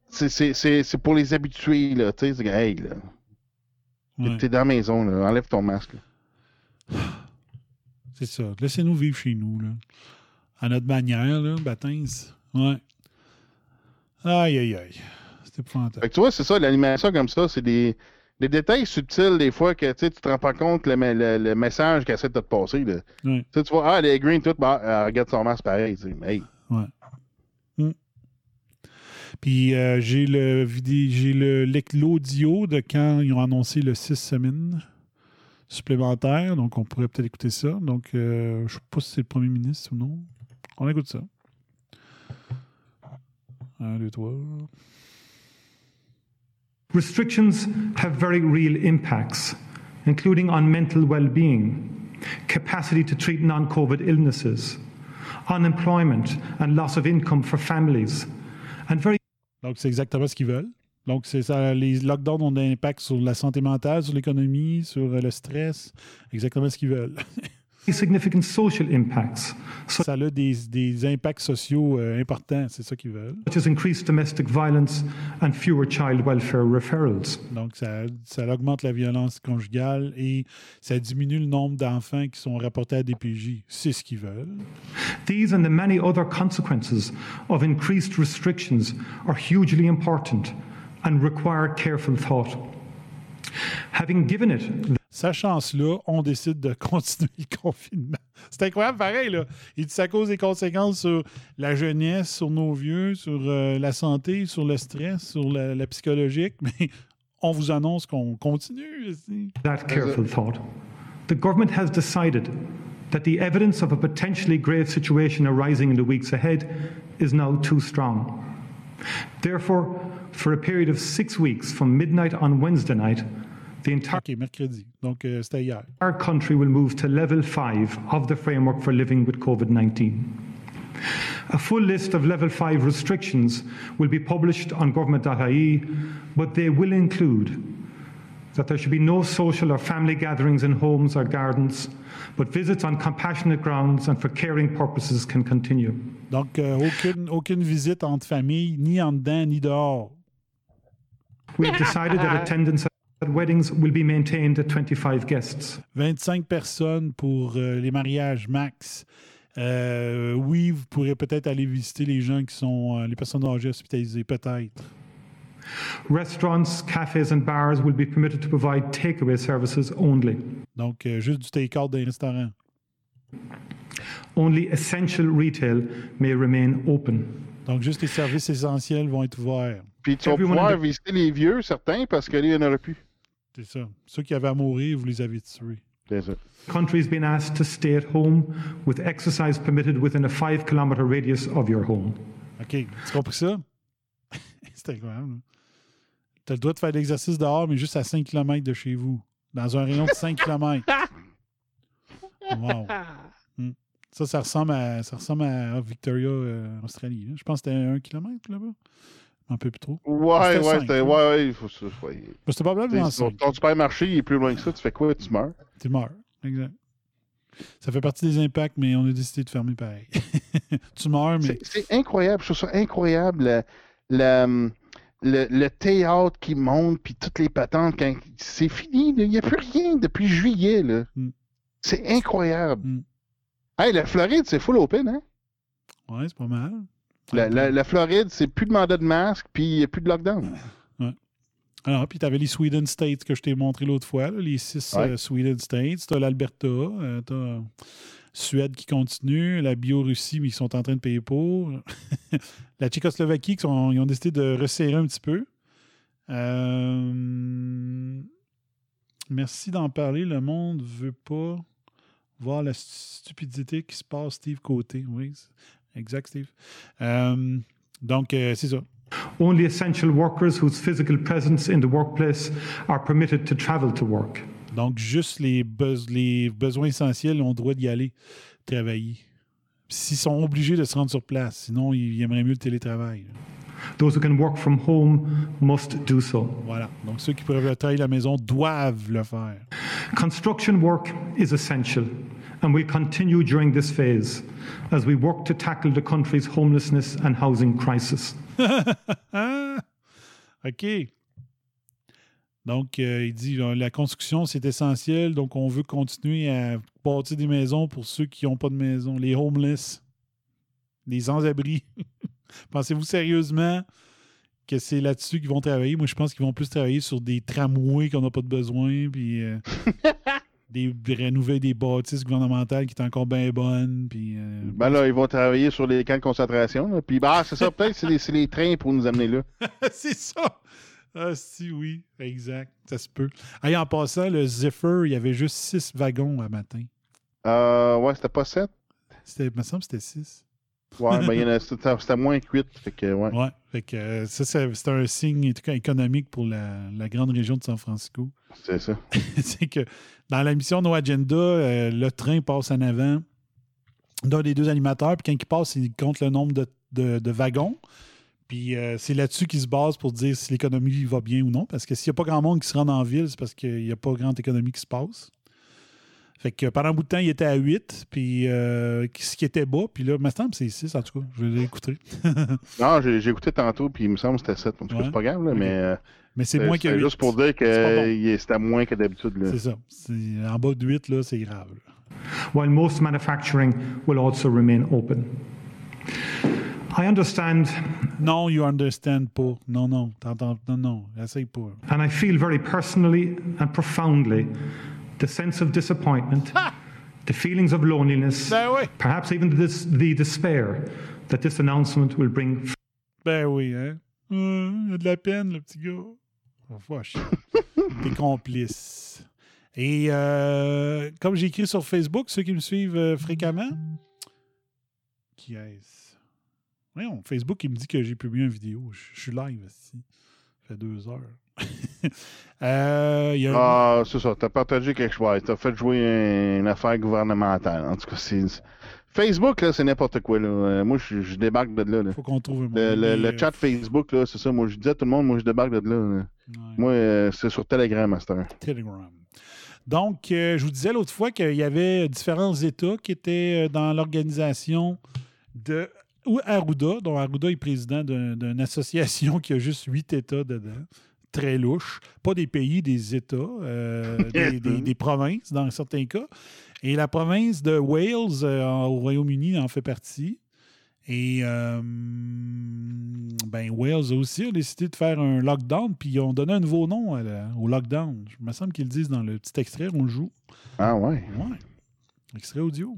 C'est. c'est pour les habitués, là. Tu sais, hey, là. T'es dans la maison, là. Enlève ton masque. [SIGHS] C'est ça. Laissez-nous vivre chez nous, là. À notre manière, là, Batins. Ouais. Aïe, aïe, aïe. C'était fantastique. tu vois, c'est ça, l'animation comme ça, c'est des des détails subtils, des fois, que tu te rends pas compte le, le, message qu'elle essaie de te passer. Là. Tu vois, ah, les green, tout, bah, elle regarde son masque pareil. Hey. Ouais. Hmm. Puis euh, j'ai le j'ai l'audio de quand ils ont annoncé le 6 semaines supplémentaire. Donc, on pourrait peut-être écouter ça. Donc, euh, je ne sais pas si c'est le premier ministre ou non. On écoute ça. Un, deux, trois. Restrictions have very real impacts, including on mental well being, capacity to treat non COVID illnesses, unemployment and loss of income for families, and very Donc, c'est exactement ce qu'ils veulent. Donc, c'est ça, les lockdowns ont un impact sur la santé mentale, sur l'économie, sur le stress, exactement ce qu'ils veulent. [LAUGHS] significant social impacts. Ça a des, des impacts sociaux euh, importants, c'est ça qu'ils veulent. Such as increased domestic violence and fewer child welfare referrals. Donc ça, ça augmente la violence conjugale et ça diminue le nombre d'enfants qui sont rapportés à des PJ. C'est ce qu'ils veulent. These and the many other consequences of increased restrictions are hugely important and require careful thought. Having given it Sachant cela, on décide de [LAUGHS] continuer le confinement. C'est incroyable, pareil. Là. Il dit ça cause des conséquences sur la jeunesse, sur nos vieux, sur euh, la santé, sur le stress, sur la, la psychologique, [LAUGHS] mais on vous annonce qu'on continue. Ici. That careful thought. The government has decided that the evidence of a potentially grave situation arising in the weeks ahead is now too strong. Therefore, for a period of six weeks from midnight on Wednesday night, the entire okay, mercredi. Donc, euh, c'était hier. Our country will move to level five of the framework for living with COVID 19. A full list of level 5 restrictions will be published on government.ie, but they will include that there should be no social or family gatherings in homes or gardens, but visits on compassionate grounds and for caring purposes can continue. Donc, euh, aucune, aucune visite entre familles, ni en dedans, ni dehors. We have decided that attendance weddings will be maintained at 25 guests. 25 personnes pour euh, les mariages max. Euh, oui, vous pourrez peut-être aller visiter les gens qui sont euh, les personnes âgées hospitalisées, peut-être. Restaurants, cafes and bars will be permitted to provide takeaway services only. Donc euh, juste du take-out dans les restaurants. Only essential retail may remain open. Donc juste les services essentiels vont être ouverts. Puis tu vas pouvoir visiter les vieux, certains, parce qu'il n'y en aurait plus. C'est ça. Ceux qui avaient à mourir, vous les avez tués. C'est ça. Countries been asked to stay at home with exercise permitted within a 5 km radius of your home. OK. Tu comprends ça? [LAUGHS] C'est incroyable. Tu as le droit de faire l'exercice dehors, mais juste à 5 km de chez vous. Dans un rayon de 5 km. [LAUGHS] Wow. Hmm. Ça, ça ressemble à, ça ressemble à Victoria, euh, Australie. Je pense que c'était 1 km là-bas. Un peu plus trop. Ouais, ouais, c'était. hein? Ouais, ouais, il faut ça. ouais. C'était probablement T'sais, Ton, 5. ton supermarché, il est plus loin que ça, tu fais quoi? Tu meurs? Tu meurs. Exact. Ça fait partie des impacts, mais on a décidé de fermer pareil. [LAUGHS] tu meurs, mais. C'est incroyable, je trouve ça incroyable. Le, le, le, le théâtre qui monte, puis toutes les patentes, quand c'est fini, il n'y a plus rien depuis juillet. là. Mm. C'est incroyable. Mm. Hey, la Floride, c'est full open, hein? Ouais, c'est pas mal. La, la- la Floride, c'est plus de mandat de masque, puis il n'y a plus de lockdown. Alors, puis tu avais les Sweden States que je t'ai montré l'autre fois, là, les six Ouais. euh, Sweden States. Tu as l'Alberta, euh, tu as Suède qui continue, la Biélorussie, mais ils sont en train de payer pour. [LAUGHS] la Tchécoslovaquie, qui sont- ils ont décidé de resserrer un petit peu. Euh, Merci d'en parler. Le monde ne veut pas voir la stupidité qui se passe, Steve Côté. Oui, exact, Steve. Euh, donc, euh, c'est ça. Only essential workers whose physical presence in the workplace are permitted to travel to work. Donc, juste les, bes- les besoins essentiels ont le droit d'y aller travailler. S'ils sont obligés de se rendre sur place, sinon, ils aimeraient mieux le télétravail. Those who can work from home must do so. Voilà. Donc, ceux qui peuvent travailler à la maison doivent le faire. Construction work is essential and will continue during this phase as we work to tackle the country's homelessness and housing crisis. [LAUGHS] OK. Donc, euh, il dit euh, la construction, c'est essentiel. Donc, on veut continuer à bâtir des maisons pour ceux qui n'ont pas de maison, les homeless, les sans-abri. [LAUGHS] Pensez-vous sérieusement que c'est là-dessus qu'ils vont travailler? Moi, je pense qu'ils vont plus travailler sur des tramways qu'on n'a pas de besoin, puis euh, [LAUGHS] des rénover des bâtisses gouvernementales qui sont encore bien bonnes, puis... euh, Ben là, ils vont travailler sur les camps de concentration. là. Puis, bah, c'est ça, [LAUGHS] peut-être, c'est les, c'est les trains pour nous amener là. [LAUGHS] c'est ça! Ah, si, oui, exact. Ça se peut. Hey, en passant, le Zephyr, il y avait juste six wagons à matin. Euh, ouais, c'était pas 7. C'était, il me semble que c'était six. Ouais, ben, il y en a- [LAUGHS] c'était moins 8. Fait que, ouais. Ouais. Fait que euh, ça, c'est, c'est un signe en tout cas, économique pour la, la grande région de San Francisco. C'est ça. [LAUGHS] c'est que dans la mission No Agenda, euh, le train passe en avant d'un des deux animateurs, puis quand il passe, il compte le nombre de, de- de wagons. Puis euh, c'est là-dessus qu'il se base pour dire si l'économie va bien ou non. Parce que s'il n'y a pas grand monde qui se rend en ville, c'est parce qu'il n'y a pas grande économie qui se passe. Fait que pendant un bout de temps, il était à 8, puis euh, ce qui était bas, puis là, il me semble que c'est 6 en tout cas. Je l'ai écouté. [LAUGHS] Non, j'ai j'ai écouté tantôt, puis il me semble que c'était 7. En tout cas, Ouais. c'est pas grave, là, Ok. mais. euh, Mais c'est moins que c'était 8. juste pour dire que bon. c'était moins que d'habitude. là. C'est ça. C'est- en bas de 8, là, c'est grave. là. while most manufacturing will also remain open. I understand Non, you understand pas. Non, non. T'entends, non, non. Essaye pas. and I feel very personally and profoundly the sense of disappointment, the feelings of loneliness, Ben oui. perhaps even the, dis- the despair that this announcement will bring Ben oui, hein. Hum, il a de la peine, le petit gars. Oh, vache. [LAUGHS] T'es complice. Et euh, comme j'ai écrit sur Facebook, ceux qui me suivent euh, fréquemment, qui est-ce? Voyons, Facebook, il me dit que j'ai publié une vidéo. Je, je suis live ici. Ça fait deux heures. [LAUGHS] Euh, y a Ah, c'est ça. T'as partagé quelque chose. T'as fait jouer une affaire gouvernementale. En tout cas, c'est. Facebook, là, c'est n'importe quoi. Là. Euh, Moi, je, je débarque de là. là. faut qu'on trouve un Le, le- le euh, chat Facebook, là, c'est ça. Moi, je dis à tout le monde, moi, je débarque de là. là. ouais. Moi, euh, c'est sur Telegram, Master. Telegram. Donc, euh, je vous disais l'autre fois qu'il y avait différents États qui étaient dans l'organisation de ou Arruda, dont Arruda est président d'un- d'une association [LAUGHS] qui a juste huit États dedans. Très louche. Pas des pays, des États, euh, [LAUGHS] des, des- des provinces dans certains cas. Et la province de Wales euh, en- au Royaume-Uni en fait partie. Et euh, ben, Wales aussi a décidé de faire un lockdown, puis ils ont donné un nouveau nom à la- au lockdown. Je me semble qu'ils le disent dans le petit extrait, on le joue. Ah, ouais. Ouais. Extrait audio.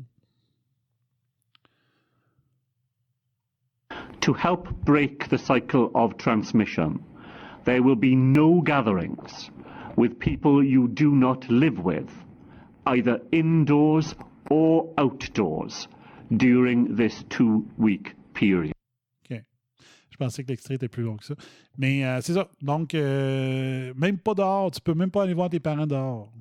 To help break the cycle of transmission, there will be no gatherings with people you do not live with, either indoors or outdoors, during this two week period. OK. Je pensais que l'extrait était plus long que ça. Mais euh, c'est ça. Donc, euh, même pas dehors. Tu peux même pas aller voir tes parents dehors.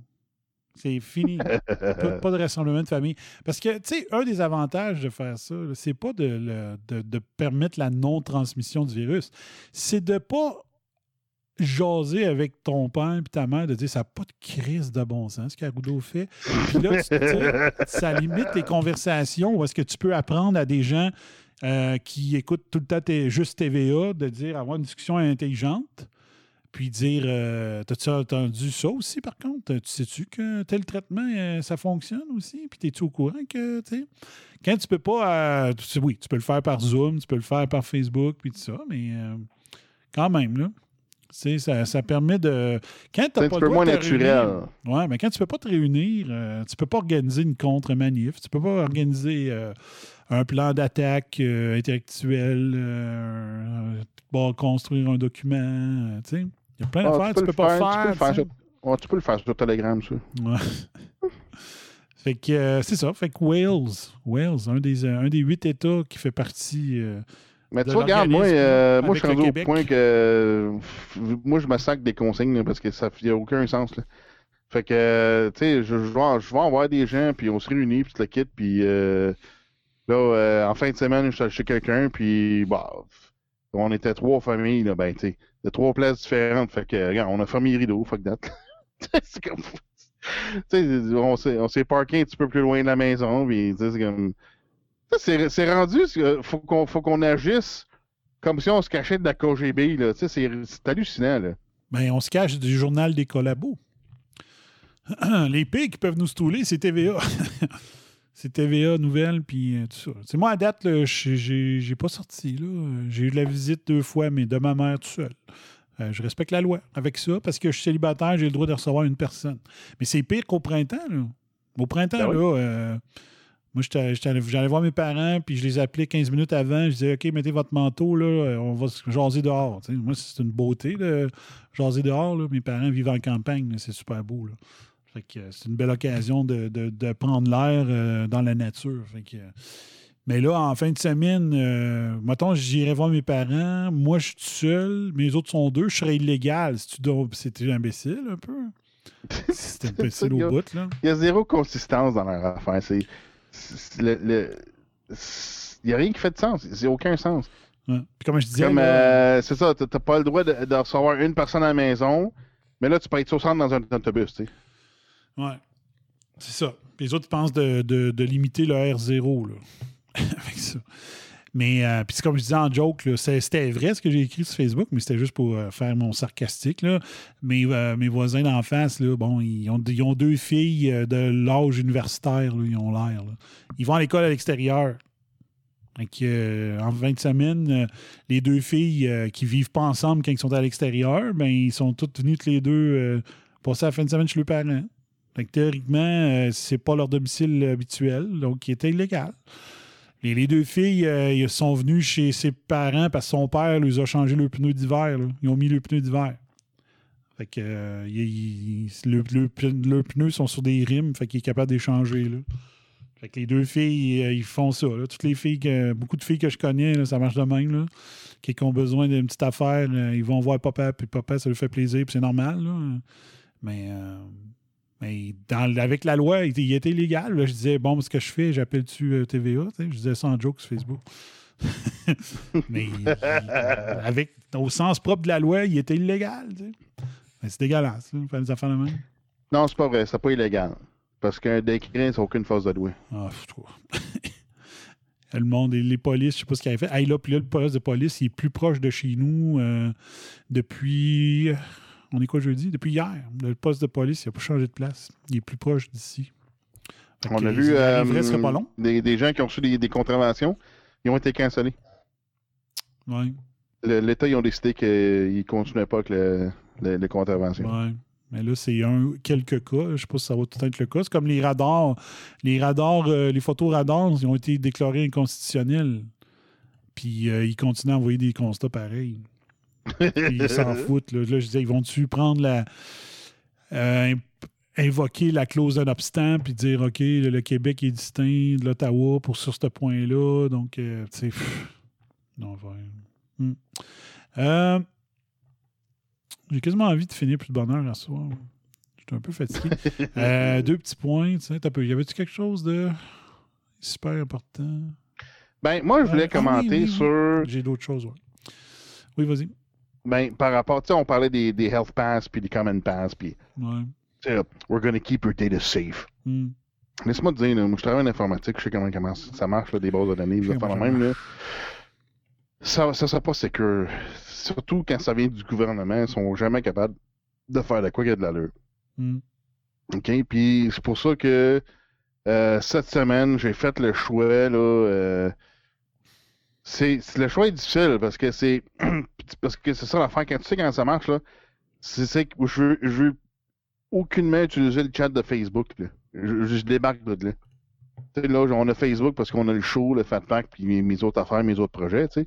C'est fini. [LAUGHS] pas, pas de rassemblement de famille. Parce que, tu sais, un des avantages de faire ça, c'est pas de, de- de permettre la non-transmission du virus. C'est de pas jaser avec ton père et ta mère, de dire ça n'a pas de crise de bon sens ce qu'Arrudo fait. Puis là, ça limite les conversations où est-ce que tu peux apprendre à des gens euh, qui écoutent tout le temps tes- juste TVA de dire avoir une discussion intelligente. Puis dire, euh, t'as-tu entendu ça aussi, par contre? Tu sais-tu que tel traitement, euh, ça fonctionne aussi? Puis t'es-tu au courant que, tu sais, quand tu peux pas, euh, oui, tu peux le faire par Zoom, tu peux le faire par Facebook, puis tout ça, mais euh, quand même, là, ça, ça permet de... Quand C'est t'as un pas petit le peu moins naturel. Ouais, mais quand tu peux pas te réunir, euh, tu peux pas organiser une contre-manif, tu peux pas organiser euh, un plan d'attaque euh, intellectuel, bon, construire un document, tu sais. Il y a plein Ah, d'affaires que tu peux le pas faire, faire. Tu peux le faire tu tu peux le faire sur Telegram, ça. Ouais. [LAUGHS] fait que euh, c'est ça. Fait que Wales, Wales, un des, un des huit États qui fait partie. euh, Mais tu vois, regarde, moi, euh, moi je suis rendu au Québec. point que euh, moi, je me sac des consignes là, parce que ça n'a aucun sens. Là. Fait que, euh, tu sais, je, je, vais, je vais en voir des gens, puis on se réunit, puis tout le kit, puis euh, là, euh, en fin de semaine, je suis chez quelqu'un, puis bah, on était trois familles, là, ben, tu sais, de trois places différentes. Fait que, regarde, on a famille rideau, fuck that. [LAUGHS] c'est comme. [LAUGHS] Tu sais, on s'est on s'est parké un petit peu plus loin de la maison, puis tu sais, c'est comme. C'est rendu, c'est- faut qu'on faut qu'on agisse comme si on se cachait de la KGB, c'est hallucinant, là. Ben, on se cache du journal des collabos. [CLEARS THROAT] Les pires qui peuvent nous stouler, c'est TVA. [LAUGHS] c'est TVA, nouvelles, puis euh, tout ça. C'est moi, à date, j'ai- pas sorti. J'ai eu de la visite deux fois, mais de ma mère tout seul. Euh, je respecte la loi avec ça parce que je suis célibataire, j'ai le droit de recevoir une personne. Mais c'est pire qu'au printemps. Là. Au printemps, Ben oui. là, euh, moi, j'allais voir mes parents, puis je les appelais 15 minutes avant. Je disais, OK, mettez votre manteau, là, on va se jaser dehors. Moi, c'est une beauté, là, jaser dehors. là. Mes parents vivent en campagne, c'est super beau. Là. Fait que euh, c'est une belle occasion de, de- de prendre l'air euh, dans la nature. Fait que, euh, mais là, en fin de semaine, euh, mettons, j'irai voir mes parents. Moi, je suis tout seul. Mes autres sont deux. Je serais illégal. Si tu C'était imbécile, un peu. C'était [LAUGHS] imbécile au bout, là. Il y a zéro consistance dans leur affaire. C'est. Le- Il n'y a rien qui fait de sens. C'est aucun sens. Ouais. Puis comme je disais, Comme, euh, c'est ça, t'as t'as pas le droit de, de recevoir une personne à la maison, mais là, tu peux être au centre dans un autobus, tu sais. Ouais. C'est ça. Les autres, ils pensent de, de- de limiter le R0 là, [LAUGHS] avec ça. Mais, euh, comme je disais en joke, c'était vrai ce que j'ai écrit sur Facebook, mais c'était juste pour euh, faire mon sarcastique. Là. Mes, euh, mes voisins d'en face, là, bon, ils ont, ils ont deux filles euh, de l'âge universitaire, ils ont l'air. Ils vont à l'école à l'extérieur. En 20 semaines, les deux filles qui vivent pas ensemble quand ils sont à l'extérieur, ben, ils sont toutes venues toutes les deux passer la fin de semaine chez leurs parents. Fait que théoriquement, euh, c'est pas leur domicile habituel, donc il était illégal. Les deux filles, euh, ils sont venues chez ses parents parce que son père les a changé le pneu d'hiver. Ils ont mis le pneu d'hiver. Fait que euh, il- le- pneus sont sur des rimes, fait qu'il est capable d'échanger. Fait que les deux filles, euh, ils font ça. Toutes les filles, beaucoup de filles que je connais, ça marche de même. Qui ont besoin d'une petite affaire, ils vont voir papa, puis papa, ça lui fait plaisir, puis c'est normal. Mais, euh, mais dans- avec la loi, il, il était illégal. là. Je disais, bon, ce que je fais, j'appelle-tu euh, TVA? tu sais, Je disais ça en joke sur Facebook. [LAUGHS] mais il- il- avec, au sens propre de la loi, il était illégal. tu sais. Mais c'est dégueulasse. Là, faire des affaires de même. Non, c'est pas vrai, c'est pas illégal. Parce qu'un décret, c'est aucune force de loi. Ah, fous-toi. [LAUGHS] Le monde, et les polices, je sais pas ce qu'il avait fait. Là, puis là, le poste de police, il est plus proche de chez nous euh, depuis. On est quoi jeudi? Depuis hier. Le poste de police, il n'a pas changé de place. Il est plus proche d'ici. On a vu euh, pas long. des, des gens qui ont reçu des, des contraventions, ils ont été cancellés. Le- L'État, ils ont décidé qu'ils ne continuaient pas avec le, le- les contraventions. ouais. Mais là, c'est un quelques cas. Je ne sais pas si ça va tout être le cas. C'est comme les radars. Les radars, euh, les photos radars, ils ont été déclarés inconstitutionnels. Puis euh, ils continuent à envoyer des constats pareils. Ils s'en [LAUGHS] foutent. Là. Là, je disais, ils vont-tu prendre la. euh, invoquer la clause d'un obstant puis dire OK, le, le Québec est distinct de l'Ottawa pour sur ce point-là. Donc, euh, tu sais. Non, ouais. Hmm. Euh, J'ai quasiment envie de finir plus de bonheur à soir. suis un peu fatigué. [LAUGHS] Euh, deux petits points. Y avait-tu quelque chose de super important? Ben, moi, je voulais Ah, commenter oui, oui, oui. sur. J'ai d'autres choses, ouais. Oui, vas-y. Ben, par rapport, tu sais, on parlait des, des Health Pass puis des Common Pass, puis, Ouais. we're gonna keep your data safe. Hmm. Laisse-moi te dire, là, moi, je travaille en informatique, je sais comment, comment ça marche, là, des bases de données, des affaires même, là. Ça, ça sera pas secure. Surtout quand ça vient du gouvernement, ils sont jamais capables de faire de quoi qu'il y a de l'allure. Hmm. OK? Puis c'est pour ça que euh, cette semaine, j'ai fait le choix, là. euh, c'est, le choix est difficile parce que c'est. [CLEARS THROAT] parce que c'est ça l'affaire. Quand tu sais comment ça marche, là, c'est, que je veux, je veux aucunement utiliser le chat de Facebook, là. Je, je débarque de là. Là, on a Facebook parce qu'on a le show, le Fat Pack, puis mes, mes autres affaires, mes autres projets, tu sais.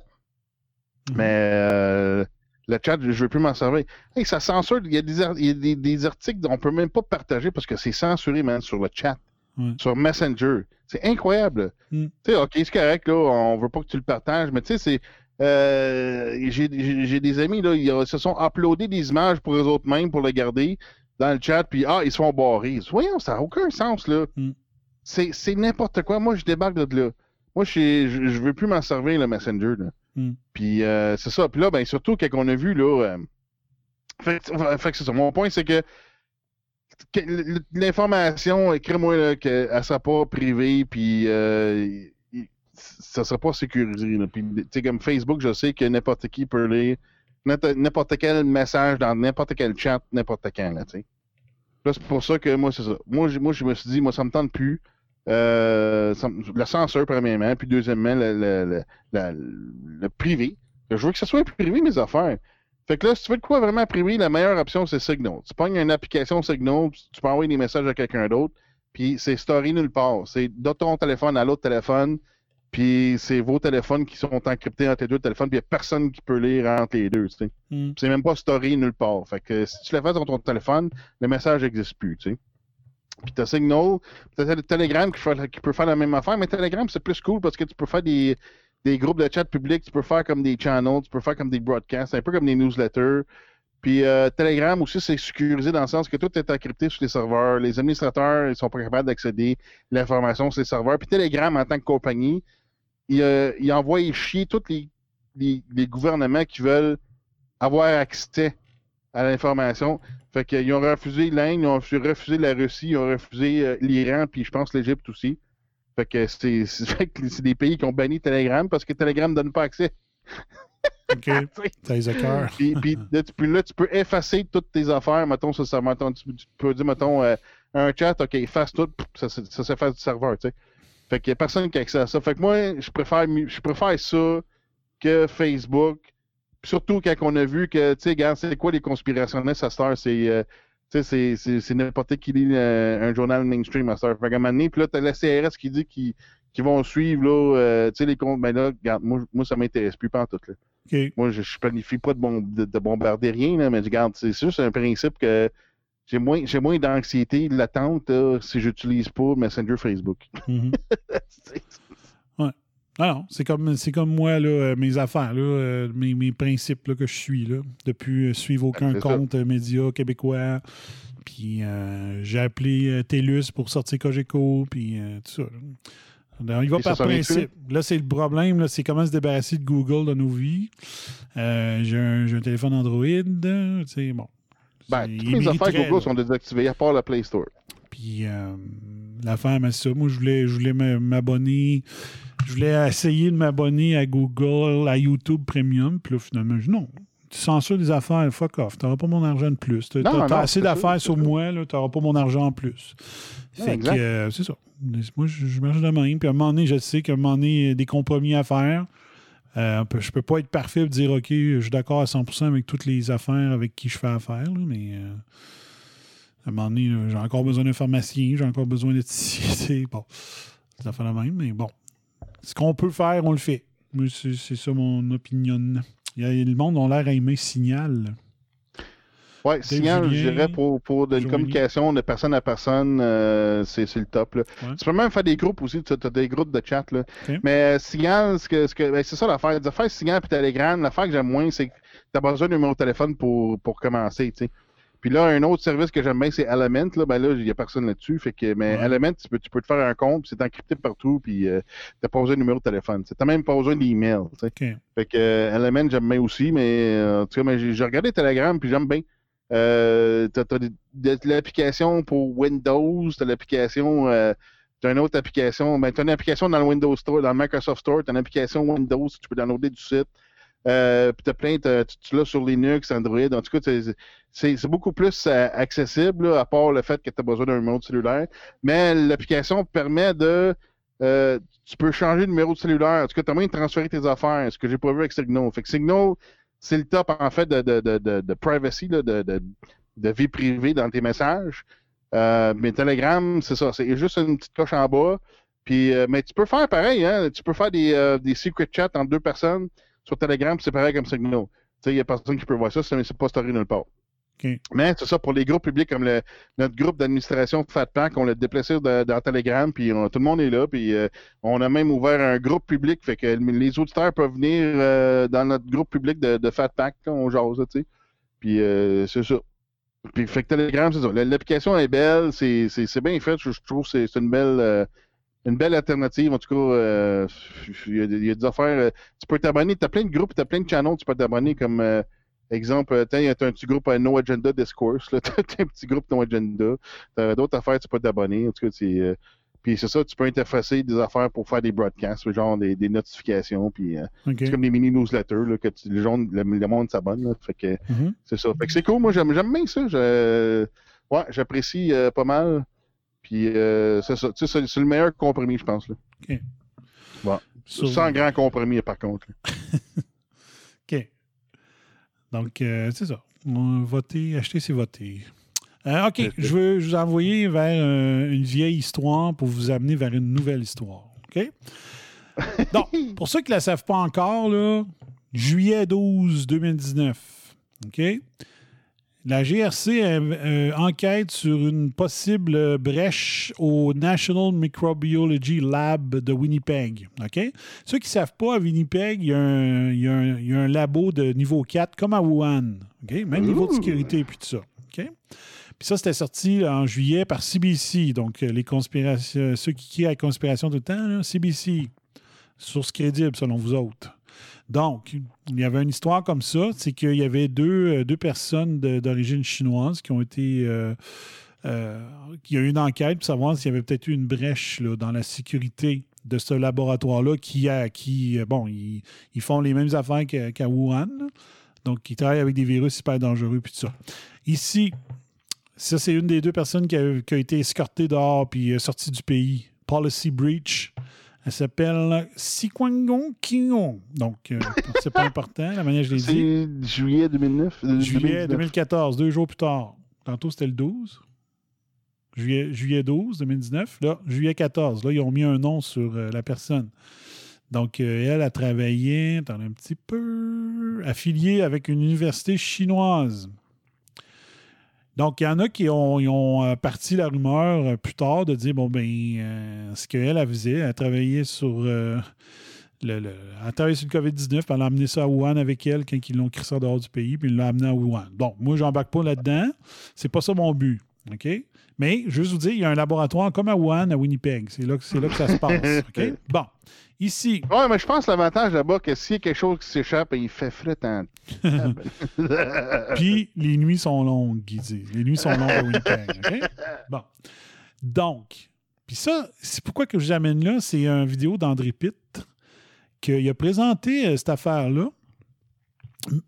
Mhm. Mais euh, le chat, je veux plus m'en servir. Hey, ça censure, il y a, des, il y a des, des articles qu'on peut même pas partager parce que c'est censuré, man, sur le chat, Ouais. sur Messenger. C'est incroyable. Mm. Tu sais, OK, c'est correct, là, on veut pas que tu le partages, mais tu sais, c'est... euh, j'ai des amis, là, ils se sont uploadés des images pour eux autres mêmes pour le garder dans le chat, puis ah, ils se font barrer. Voyons, ça n'a aucun sens, là. Mm. C'est n'importe quoi. Moi, je débarque de là. Moi, je, je veux plus m'en servir, le Messenger, là. Mm. Puis euh, c'est ça. Puis là, ben, surtout, quand on a vu, là... euh, fait, que- fait que c'est ça. Mon point, c'est que, l'information, écris-moi qu'elle ne sera pas privée, puis euh, ça ne sera pas sécurisé. là. Puis, comme Facebook, je sais que n'importe qui peut lire n'importe- quel message dans n'importe quel chat, n'importe quand. Là, c'est pour ça que moi, c'est ça. Moi, moi, je me suis dit, moi, ça me tente plus. Euh, ça le censeur, premièrement, puis deuxièmement, le, le, le, la- le privé. Je veux que ça soit privé, mes affaires. Fait que là, si tu veux de quoi vraiment privé, la meilleure option, c'est Signal. Tu pognes une application Signal, tu peux envoyer des messages à quelqu'un d'autre, puis c'est story nulle part. C'est de ton téléphone à l'autre téléphone, puis c'est vos téléphones qui sont encryptés entre les deux téléphones, puis il n'y a personne qui peut lire entre les deux, tu sais. Hmm. C'est même pas story nulle part. Fait que si tu le fais sur ton téléphone, le message n'existe plus, tu sais. Puis t'as Signal, t'as le Telegram qui, fait- qui peut faire la même affaire, mais Telegram, c'est plus cool parce que tu peux faire des, des groupes de chat publics, tu peux faire comme des channels, tu peux faire comme des broadcasts, un peu comme des newsletters. Puis euh, Telegram aussi, c'est sécurisé dans le sens que tout est encrypté sur les serveurs. Les administrateurs, ils sont pas capables d'accéder à l'information sur les serveurs. Puis Telegram, en tant que compagnie, il, euh, envoie chier tous les, les, les gouvernements qui veulent avoir accès à l'information. Fait qu'ils ont refusé l'Inde, ils ont refusé la Russie, ils ont refusé euh, l'Iran, puis je pense l'Égypte aussi. [LAUGHS] Fait que c'est des pays qui ont banni Telegram parce que Telegram ne donne pas accès. [LAUGHS] OK. [LAUGHS] T'as les. Puis, puis là, tu là, tu peux effacer toutes tes affaires, mettons, ça, ça, mettons, tu, tu peux dire, mettons, euh, un chat, OK, efface tout, ça, ça, ça s'efface du serveur, tu sais. Fait qu'il n'y a personne qui a accès à ça. Fait que moi, je préfère, je préfère ça que Facebook. Surtout quand on a vu que, tu sais, regarde, c'est quoi les conspirationnistes à cette heure? C'est, euh, tu sais, c'est- c'est c'est n'importe qui lit euh, un journal mainstream à heure. Fait qu'à un moment donné, puis là, t'as la CRS qui dit qu'ils vont suivre, là, euh, tu sais, les comptes. Ben là, regarde, moi, moi ça m'intéresse plus pas en tout, là. Moi, je, je planifie pas de, bom- de, de bombarder rien, là, mais regarde, c'est c'est juste un principe que j'ai moins, j'ai moins d'anxiété, de l'attente si j'utilise pas Messenger Facebook. Mhm. [LAUGHS] C'est- Ah non, c'est comme, c'est comme moi, là, euh, mes affaires, là, euh, mes, mes principes là, que je suis, là, depuis euh, suivre aucun ça. compte média québécois. Puis euh, j'ai appelé TELUS pour sortir Cogeco, puis euh, tout ça. Alors, il va Et par principe. Là, c'est le problème, là, c'est comment se débarrasser de Google dans nos vies. Euh, j'ai, un, téléphone Android, tu sais, bon. Ben, C'est- toutes il mes affaires Google là. sont désactivées, à part la Play Store. Puis euh, l'affaire, mais c'est ça. Moi, je voulais, je voulais m'abonner. Je voulais essayer de m'abonner à Google, à YouTube Premium. Puis là, finalement, je dis non. Tu censures des affaires, fuck off. Tu n'auras pas mon argent de plus. Tu Non, non, as assez d'affaires sur moi, tu n'auras pas mon argent en plus. Non, Fait que euh, c'est ça. Moi, je, je marche de même. Puis à un moment donné, je sais qu'à un moment donné, il y a des compromis à faire. Euh, je peux pas être parfait et dire OK, je suis d'accord à 100% avec toutes les affaires avec qui je fais affaire, là, mais euh, à un moment donné, là, j'ai encore besoin d'un pharmacien, j'ai encore besoin [LAUGHS] de c'est bon. Ça fait la même, mais bon. Ce qu'on peut faire, on le fait. C'est c'est ça mon opinion. Il y a, le monde a l'air à aimer Signal. Ouais, signal, je dirais, pour, pour de- une Joanie. communication de personne à personne, euh, c'est c'est le top. Là. Ouais. Tu peux même faire des groupes aussi, tu as des groupes de chat. Là. Mais euh, signal, ce que, ce que, ben, c'est ça l'affaire. Les affaires signal et Telegram, l'affaire que j'aime moins, c'est que tu as besoin d'un numéro de téléphone pour, pour commencer. sais. Puis là, un autre service que j'aime bien, c'est Element. Là, ben là, il n'y a personne là-dessus. Fait que, mais Element, tu peux, tu peux te faire un compte, c'est encrypté partout, puis euh, tu n'as pas besoin de numéro de téléphone. Tu n'as même pas besoin d'email. Okay. Fait que euh, Element, j'aime bien aussi, mais euh, en tout cas, mais j'ai regardé Telegram, puis j'aime bien. Euh, tu as, l'application pour Windows, tu as l'application. Euh, tu as une autre application. Ben, tu as une application dans le Windows Store, dans le Microsoft Store, tu as une application Windows, tu peux downloader du site. Euh, puis tu as plein, tu, l'as sur Linux, Android. En tout cas, c'est beaucoup plus euh, accessible, à part le fait que tu as besoin d'un numéro de cellulaire. Mais l'application permet de. Euh, tu peux changer de numéro de cellulaire. En tout cas, tu as moyen de transférer tes affaires, ce que j'ai pas vu avec Signal. Fait que Signal, c'est le top, en fait, de, de, de, de privacy, de, de, vie privée dans tes messages. mais Telegram, c'est ça. C'est juste une petite coche en bas. Puis, mais tu peux faire pareil, hein? Tu peux faire des, des secret chats entre deux personnes sur Telegram, c'est pareil comme Signal. Il n'y a personne qui peut voir ça, c'est pas story nulle part. Mais c'est ça, pour les groupes publics comme le, notre groupe d'administration FatPack, on l'a déplacé dans Telegram, puis tout le monde est là, puis euh, on a même ouvert un groupe public, fait que les auditeurs peuvent venir euh, dans notre groupe public de, de FatPack, on jase, tu sais. Puis euh, c'est ça. Puis fait que Telegram, c'est ça. L'application est belle, c'est bien fait, je, trouve que c'est une belle une belle alternative. En tout cas, euh, il y, a des affaires. Euh, tu peux t'abonner. Tu as plein de groupes, tu as plein de channels, tu peux t'abonner comme euh, exemple, tu as un petit groupe No Agenda Discourse, [LAUGHS] tu as un petit groupe No Agenda. Tu as d'autres affaires, tu peux t'abonner. En tout cas, c'est. puis c'est ça, tu peux interfacer des affaires pour faire des broadcasts, genre des, des notifications, puis c'est comme des mini newsletters que tu, le, le, monde s'abonne. Fait que mm-hmm. c'est ça. Fait que c'est cool, moi j'aime bien ça. Je, ouais, j'apprécie pas mal. Puis euh, c'est ça. C'est le meilleur compromis, je pense. Là. OK. Bon. Sans grand compromis, par contre. [LAUGHS] OK. Donc, euh, c'est ça. Voter, acheter, c'est voter. Euh, OK. Je veux vous envoyer vers une vieille histoire pour vous amener vers une nouvelle histoire. OK? [LAUGHS] Donc, pour ceux qui ne la savent pas encore, là, juillet 12 2019. OK? La GRC euh, enquête sur une possible brèche au National Microbiology Lab de Winnipeg. Ceux qui ne savent pas, à Winnipeg, il y, a un, labo de niveau 4 comme à Wuhan. Même niveau de sécurité et tout ça. Puis ça, c'était sorti en juillet par CBC. Donc, les conspirations, ceux qui crient à la conspiration tout le temps, CBC. Source crédible, selon vous autres. Donc, il y avait une histoire comme ça, c'est qu'il y avait deux, euh, personnes d'origine chinoise qui ont été... Euh, euh, il y a eu une enquête pour savoir s'il y avait peut-être eu une brèche dans la sécurité de ce laboratoire-là qui, a, qui bon, ils, font les mêmes affaires qu'à Wuhan. Donc, ils travaillent avec des virus hyper dangereux puis tout ça. Ici, ça, c'est une des deux personnes qui a, qui a été escortée dehors puis sortie du pays. Policy breach. Elle s'appelle Sikwangon Kion. Donc, euh, [LAUGHS] c'est pas important, la manière que je l'ai dit. C'est juillet 2009? Euh, juillet 2014, deux jours plus tard. Tantôt, c'était le 12. Juillet, juillet 12 2019. Là, juillet 14. Là, ils ont mis un nom sur euh, la personne. Donc, elle a travaillé, attendez un petit peu, affiliée avec une université chinoise. Donc, il y en a qui ont, euh, parti la rumeur euh, plus tard de dire bon, ben, euh, ce qu'elle a faisait, elle travaillait sur. le, le, sur le COVID-19, puis elle a amené ça à Wuhan avec elle quand ils l'ont crissé dehors du pays, puis ils l'ont amené à Wuhan. Donc, moi, je n'embarque pas là-dedans. C'est pas ça mon but. OK? Mais, je veux vous dire, il y a un laboratoire comme à Wuhan, à Winnipeg. C'est là, là que ça se passe. [LAUGHS] Bon. Ici. Oui, mais je pense que l'avantage là-bas, que s'il y a quelque chose qui s'échappe, il fait frais en. [LAUGHS] Puis les nuits sont longues, Guy Les nuits sont longues à Winnipeg. [LAUGHS] Bon. Donc, puis ça, c'est pourquoi que je vous amène là, c'est une vidéo d'André Pitt qu'il a présenté euh, cette affaire-là.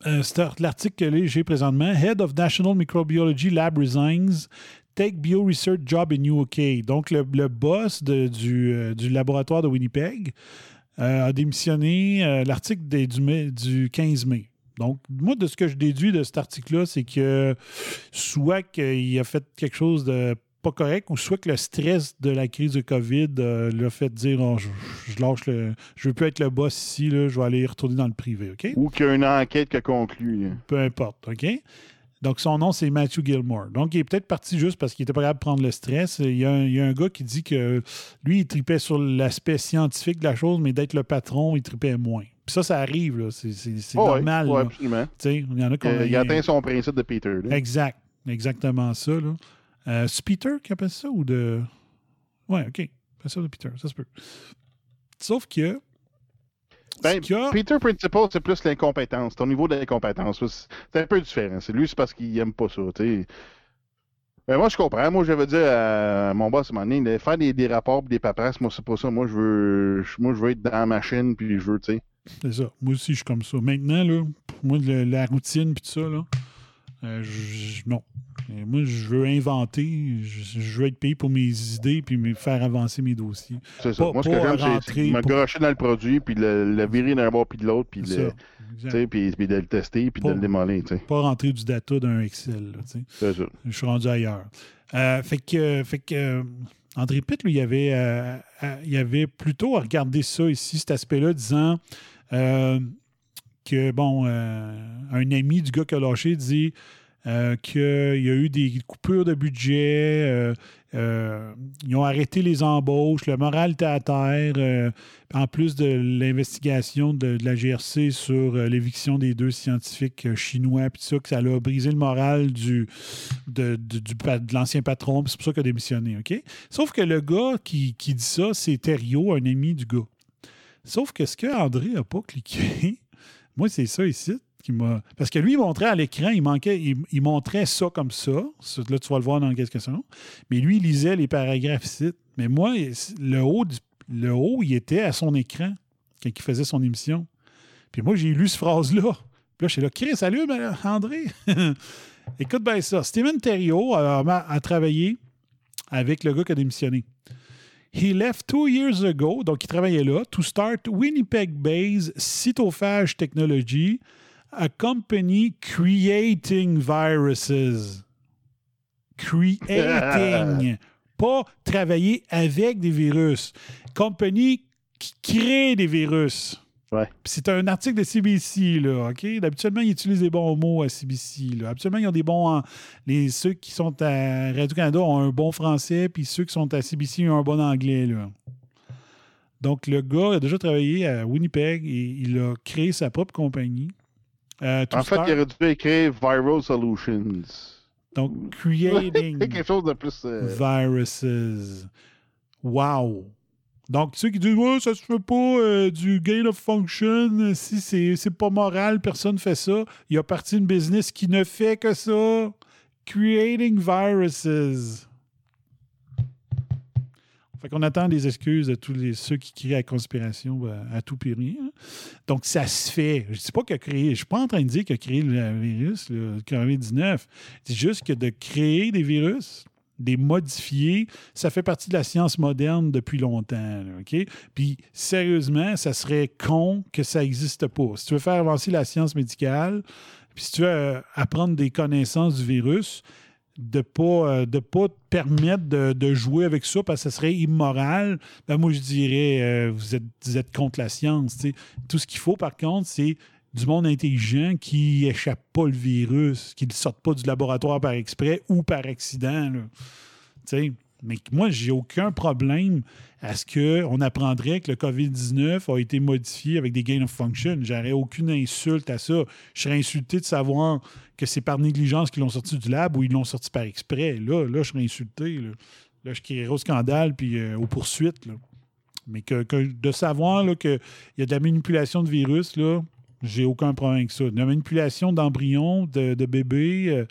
Euh, c'est l'article que j'ai présentement. Head of National Microbiology Lab resigns. Take Bio Research Job in UK. Donc, le, boss euh, du, laboratoire de Winnipeg euh, a démissionné euh, l'article du, du 15 mai. Donc, moi, de ce que je déduis de cet article-là, c'est que soit qu'il a fait quelque chose de pas correct, ou soit que le stress de la crise de COVID l'a fait dire oh, je, lâche le. Je veux plus être le boss ici, là, je vais aller retourner dans le privé, OK? Ou qu'il y a une enquête qui a conclu. Peu importe, OK? Donc, son nom, c'est Matthew Gilmore. Donc, il est peut-être parti juste parce qu'il était pas capable de prendre le stress. Il y, a un, gars qui dit que lui, il tripait sur l'aspect scientifique de la chose, mais d'être le patron, il tripait moins. Puis ça, ça arrive, C'est oh normal. Oui, absolument. Il y en a qui Il, atteint son principe de Peter. Exact. exactement ça. Là. Euh, c'est Peter qui appelle ça ou de. Ouais, OK. Appelle ça de Peter, ça se peut. Sauf que. Ben, a- Peter Principal, c'est plus l'incompétence. Ton niveau d'incompétence, c'est un peu différent. C'est lui, c'est parce qu'il aime pas ça. tu sais. Ben, moi, je comprends. Moi, j'avais dit à mon boss donné, de faire des, des rapports des paperasses, moi, c'est pas ça. Moi, je veux, moi, je veux être dans la machine, puis je veux, tu sais. C'est ça. Moi aussi, je suis comme ça. Maintenant, là, pour moi, le- la routine puis tout ça, là, euh, je- non. Moi, je veux inventer, je, je veux être payé pour mes idées puis me faire avancer mes dossiers. C'est ça. Pas- moi, ce que j'aime, c'est- me pour- garocher dans le produit, puis le, le virer d'un bord puis de l'autre, puis le- puis puis de le tester, puis de Pas- le démolir, tu sais. Pas rentrer du data d'un Excel. là, tu sais. C'est ça. Je suis rendu ailleurs. Euh, fait que, fait que euh, André Pitt, lui, il avait, euh, euh, il avait plutôt à regarder ça ici, cet aspect-là, disant euh, que, bon, euh, un ami du gars qui a lâché dit euh, qu'il y a eu des coupures de budget, euh, euh, ils ont arrêté les embauches, le moral était à terre, en plus de l'investigation de, la GRC sur l'éviction des deux scientifiques chinois, puis ça, que ça a brisé le moral du, de, de- l'ancien patron, c'est pour ça qu'il a démissionné, OK? Sauf que le gars qui, qui dit ça, c'est Thériault, un ami du gars. Sauf que ce que André n'a pas cliqué, [LAUGHS] moi, c'est ça ici Parce que lui, il montrait à l'écran, il manquait, il, montrait ça comme ça. Là, tu vas le voir dans quelques secondes. Mais lui, il lisait les paragraphes ici. Mais moi, le haut, le haut, il était à son écran quand il faisait son émission. Puis moi, j'ai lu cette phrase-là. Puis là, je suis là, Chris, salut, ben, André. [LAUGHS] Écoute bien ça. Steven Thériault a, a travaillé avec le gars qui a démissionné. He left two years ago, donc il travaillait là, to start Winnipeg-based Cytophage Technology, a company creating viruses. Creating. [LAUGHS] Pas travailler avec des virus. Compagnie qui crée des virus. Ouais. C'est un article de CBC, là, OK? Habituellement, ils utilisent des bons mots à CBC. Là. Habituellement, ils ont des bons... en- Les, ceux qui sont à Radio-Canada ont un bon français, puis ceux qui sont à CBC ont un bon anglais, là. Donc, le gars a déjà travaillé à Winnipeg et il a créé sa propre compagnie. Euh, En fait, il aurait dû écrire Viral Solutions. Donc, creating [LAUGHS] Quelque chose de plus. euh, viruses. Wow! Donc, ceux qui disent Ouais, ça se fait pas euh, du gain of function, si c'est c'est pas moral, personne fait ça. Il y a parti une business qui ne fait que ça. Creating viruses. Fait qu'on attend des excuses de tous ceux qui crient à la conspiration ben, à tout périr. hein. Donc, ça se fait. Je ne dis pas a créé. Je ne suis pas en train de dire a créé le virus, le COVID-19. C'est juste que de créer des virus, des modifier, ça fait partie de la science moderne depuis longtemps. OK? Puis, sérieusement, ça serait con que ça n'existe pas. Si tu veux faire avancer la science médicale, puis si tu veux euh, apprendre des connaissances du virus, de ne pas, euh, de pas te permettre de, jouer avec ça parce que ce serait immoral, ben moi, je dirais, euh, vous, êtes, vous êtes contre la science. Tout ce qu'il faut, par contre, c'est du monde intelligent qui échappe pas le virus, qui ne sorte pas du laboratoire par exprès ou par accident. Mais moi, j'ai aucun problème à ce qu'on apprendrait que le COVID-19 a été modifié avec des gain of function. J'aurais aucune insulte à ça. Je serais insulté de savoir que c'est par négligence qu'ils l'ont sorti du lab ou ils l'ont sorti par exprès. Là, là, je serais insulté. Là, je crierais au scandale puis euh, aux poursuites. Mais que, de savoir qu'il y a de la manipulation de virus, là, j'ai aucun problème avec ça. De la manipulation d'embryons, de, bébés, euh,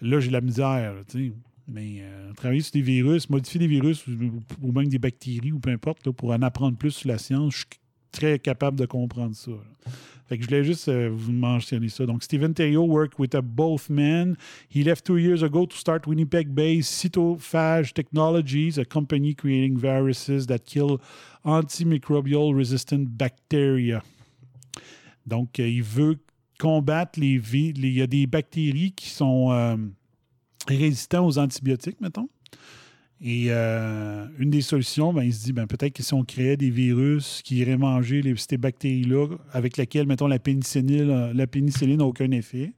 là, j'ai de la misère. Mais euh, travailler sur des virus, modifier des virus ou, même des bactéries ou peu importe, là, pour en apprendre plus sur la science, je suis très capable de comprendre ça. Fait que je voulais juste euh, vous mentionner ça. Donc, Stephen Thériault worked with a both men. He left two years ago to start Winnipeg-based Cytophage Technologies, a company creating viruses that kill antimicrobial resistant bacteria. Donc, euh, il veut combattre les, Il y a des bactéries qui sont résistants aux antibiotiques, mettons. Et euh, une des solutions, ben, il se dit ben, peut-être que si on créait des virus qui iraient manger ces bactéries-là, avec lesquelles, mettons, la pénicilline la pénicilline n'a aucun effet,